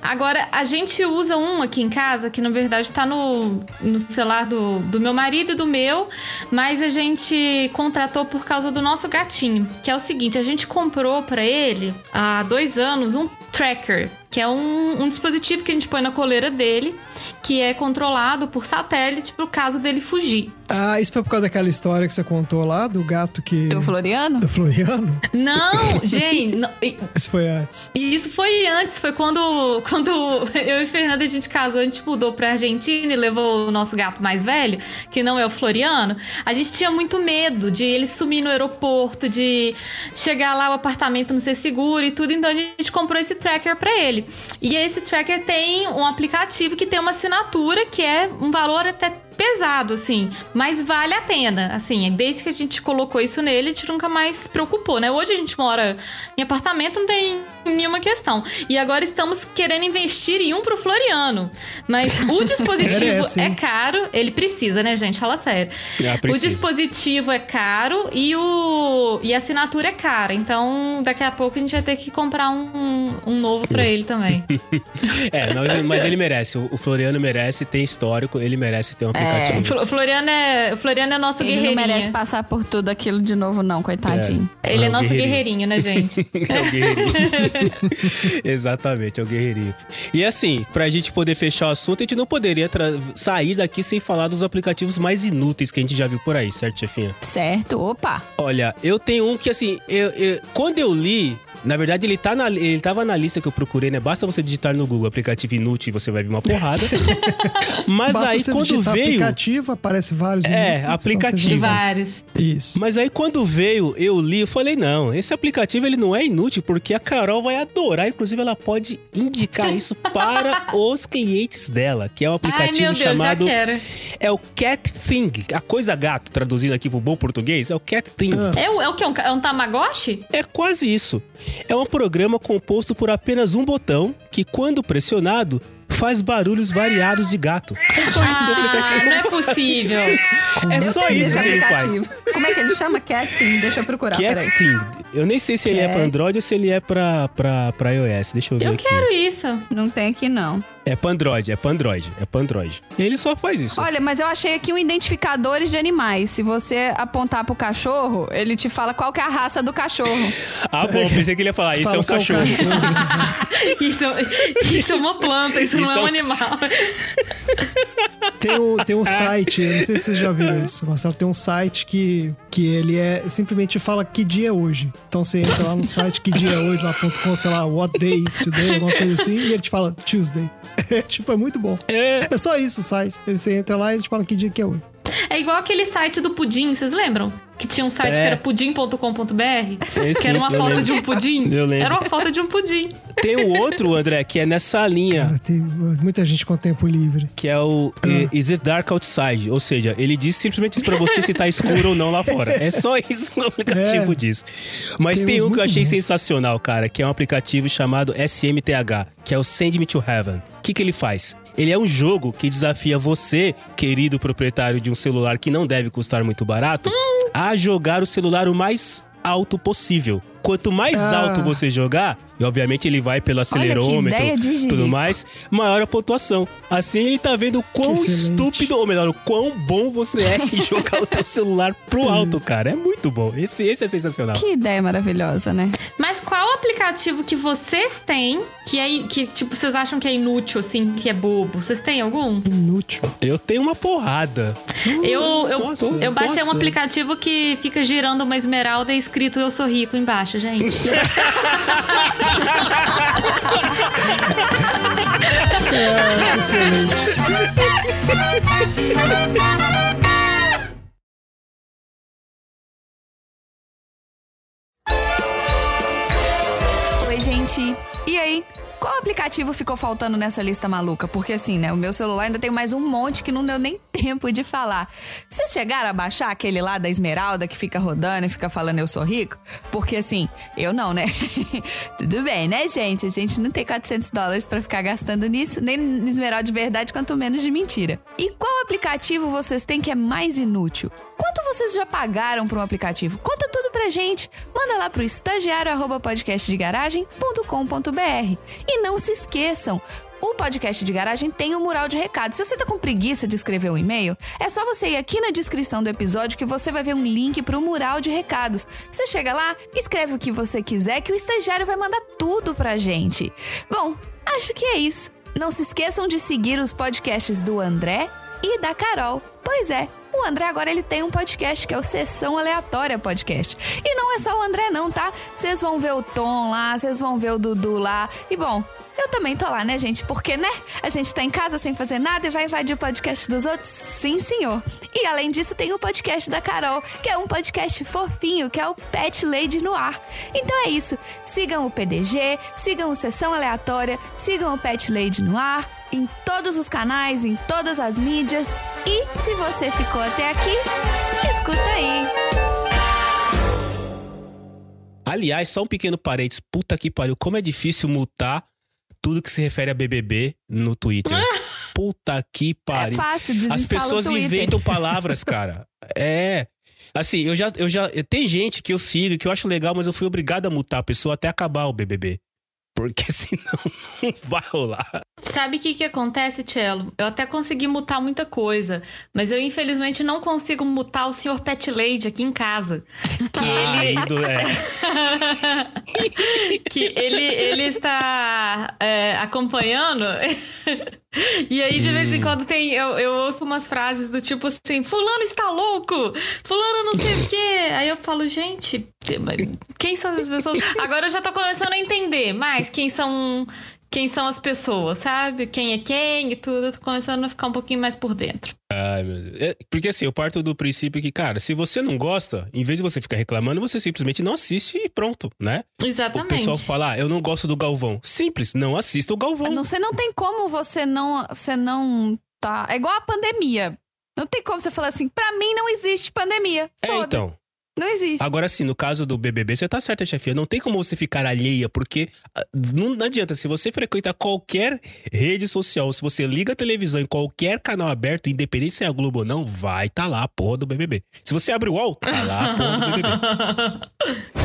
Agora, a gente usa um aqui em casa, que na verdade tá no, no celular do, do meu marido e do meu, mas a gente contratou por causa do nosso gatinho. Que é o seguinte: a gente comprou pra ele há dois anos um tracker, que é um, um dispositivo que a gente põe na coleira dele, que é controlado por satélite pro caso dele fugir. Ah, isso foi por causa daquela história que você contou lá, do gato que... Do Floriano? Do Floriano? Não, gente, não, Isso foi antes. E isso foi antes, foi quando, quando eu e Fernanda a gente casou, a gente mudou pra Argentina e levou o nosso gato mais velho, que não é o Floriano. A gente tinha muito medo de ele sumir no aeroporto, de chegar lá o apartamento não ser seguro e tudo, então a gente comprou esse tracker pra ele. E esse tracker tem um aplicativo que tem uma assinatura que é um valor até pesado, assim, mas vale a pena, assim, desde que a gente colocou isso nele, a gente nunca mais se preocupou, né? Hoje a gente mora em apartamento, não tem nenhuma questão. E agora estamos querendo investir em um pro Floriano, mas o dispositivo Merece, é caro, ele precisa, né, gente? Fala sério. Ah, O dispositivo é caro e, o, e a assinatura é cara, então daqui a pouco a gente vai ter que comprar um, um novo pra ele também. É, mas, mas ele merece. O Floriano merece, tem histórico, ele merece ter um O aplicativo. Flo- Floriano é, o Floriano é nosso Ele não guerreirinho. merece passar por tudo aquilo de novo, não, coitadinho. Ele é, o nosso guerreirinho. guerreirinho, né, gente? É o guerreirinho. Exatamente, é o guerreirinho. E assim, pra gente poder fechar o assunto, a gente não poderia sair daqui sem falar dos aplicativos mais inúteis que a gente já viu por aí, certo, chefinha? Certo? Opa! Olha, eu tenho um que assim, eu, eu- quando eu li, na verdade ele, tá na, ele tava na lista que eu procurei, né? Basta você digitar no Google aplicativo inútil e você vai ver uma porrada. Mas Basta aí você quando veio. aplicativo, aparece vários. É, inúteis, então aplicativo. Vários. Isso. Mas aí quando veio, eu li, eu falei, não, esse aplicativo ele não é inútil, porque a Carol vai adorar, inclusive ela pode indicar isso para os clientes dela, que é um Ai, aplicativo meu Deus, chamado já quero. é o Cat Thing, a coisa gato, traduzindo aqui pro bom português, é o Cat Thing. É, o, é o quê? Um, é um Tamagotchi? É quase isso. É um programa composto por apenas um botão que, quando pressionado, faz barulhos variados de gato. É só isso que o Ah, aplicativo não é possível. É só isso que ele faz. aplicativo. Como é que ele chama? Catting? Deixa eu procurar, peraí. Cat Thing. Eu nem sei se ele é pra. Android ou se ele é pra, pra, pra iOS. Deixa eu ver Eu aqui. quero isso. Não tem aqui, não. É pra Android, é pra Android, é pra Android. Ele só faz isso. Olha, mas eu achei aqui um identificadores de animais. Se você apontar pro cachorro, ele te fala qual que é a raça do cachorro. Ah, bom, pensei que ele ia falar, isso Fala é um só o cachorro. Isso, isso é uma planta, isso, Isso não é é um um- animal. Tem um, tem um site, eu não sei se vocês já viram isso, Marcelo. Tem um site que, que ele é simplesmente fala que dia é hoje. Então você entra lá no site que dia é hoje, lá ponto .com, sei lá, what day is today, alguma coisa assim, e ele te fala Tuesday. É, tipo, é muito bom. É, É só isso o site. Ele, você entra lá e ele te fala que dia que é hoje. É igual aquele site do pudim, vocês lembram? Que tinha um site É. que era pudim.com.br? Que era uma foto lembro. de um pudim? Eu lembro. Era uma foto de um pudim. tem o outro, André, que é nessa linha. Cara, tem muita gente com tempo livre. Que é o eh, Is It Dark Outside? Ou seja, ele diz simplesmente isso pra você se tá escuro ou não lá fora. É só isso que o aplicativo É. diz. Mas Tem tem, um que eu achei bons. sensacional, cara, que é um aplicativo chamado SMTH, que é o Send Me to Heaven. O que, que ele faz? Ele é um jogo que desafia você, querido proprietário de um celular que não deve custar muito barato, a jogar o celular o mais alto possível. Quanto mais Ah. alto você jogar, e obviamente ele vai pelo acelerômetro de tudo mais, maior a pontuação. Assim ele tá vendo o quão estúpido, ou melhor, o quão bom você é em jogar o teu celular pro alto, cara. É muito bom. Esse, esse é sensacional. Que ideia maravilhosa, né? Mas qual aplicativo que vocês têm que é que tipo vocês acham que é inútil assim, que é bobo? Vocês têm algum? Inútil. Eu tenho uma porrada. Eu eu, nossa, eu baixei um aplicativo que fica girando uma esmeralda e escrito eu sou rico embaixo, gente. Oi, gente. E aí? Qual aplicativo ficou faltando nessa lista maluca? Porque assim, né? O meu celular ainda tem mais um monte que não deu nem tempo de falar. Vocês chegaram a baixar aquele lá da Esmeralda que fica rodando e fica falando eu sou rico? Porque assim, eu não, né? Tudo bem, né, gente? A gente não tem 400 dólares pra ficar gastando nisso, nem em Esmeralda de verdade, quanto menos de mentira. E qual aplicativo vocês têm que é mais inútil? Quanto vocês já pagaram por um aplicativo? Conta tudo pra gente. Manda lá pro estagiário arroba podcastdegaragem.com.br. E não se esqueçam, o podcast de garagem tem um mural de recado. Se você tá com preguiça de escrever um e-mail, é só você ir aqui na descrição do episódio que você vai ver um link pro mural de recados. Você chega lá, escreve o que você quiser que o estagiário vai mandar tudo pra gente. Bom, acho que é isso. Não se esqueçam de seguir os podcasts do André e da Carol. Pois é, o André agora ele tem um podcast que é o Sessão Aleatória Podcast. E não é só o André não, tá? Vocês vão ver o Tom lá, vocês vão ver o Dudu lá. E bom, eu também tô lá, né, gente? Porque, né? A gente tá em casa sem fazer nada e vai invadir o podcast dos outros? Sim, senhor. E além disso, tem o podcast da Carol, que é um podcast fofinho, que é o Pet Lady no Ar. Então é isso. Sigam o PDG, sigam o Sessão Aleatória, sigam o Pet Lady no Ar, em todos os canais, em todas as mídias. E se você ficou até aqui, escuta aí. Aliás, só um pequeno parênteses. Puta que pariu. Como é difícil mutar tudo que se refere a BBB no Twitter. Puta que É pariu. fácil, As pessoas inventam palavras, cara. É. Assim, eu já, eu já. Tem gente que eu sigo que eu acho legal, mas eu fui obrigado a mutar a pessoa até acabar o BBB. Porque senão não vai rolar. Sabe o que que acontece, Cello? Eu até consegui mutar muita coisa, mas eu infelizmente não consigo mutar o Sr. Pet Lady aqui em casa. Que ele, Aí, do- é. que ele, ele está é, acompanhando. E aí, de vez em quando, tem, eu, eu ouço umas frases do tipo assim: Fulano está louco! Fulano não sei o quê. Aí eu falo, gente, quem são essas pessoas? Agora eu já tô começando a entender mais quem são. Quem são as pessoas, sabe? Quem é quem e tudo. Eu tô começando a ficar um pouquinho mais por dentro. Ai, meu Deus. É, Porque assim, eu parto do princípio que, cara, se você não gosta, em vez de você ficar reclamando, você simplesmente não assiste e pronto, né? O Exatamente. pessoal fala, ah, eu não gosto do Galvão. Simples, não assista o Galvão. Não, você não tem como você não, você não tá. É igual a pandemia. Não tem como você falar assim, pra mim não existe pandemia. É, então. Não existe. Agora sim, no caso do BBB, você tá certa, chefia. Não tem como você ficar alheia, porque ah, não, não adianta. Se você frequenta qualquer rede social, se você liga a televisão em qualquer canal aberto, independente se é a Globo ou não, vai tá lá a porra do BBB. Se você abre o UOL, tá lá a porra do BBB.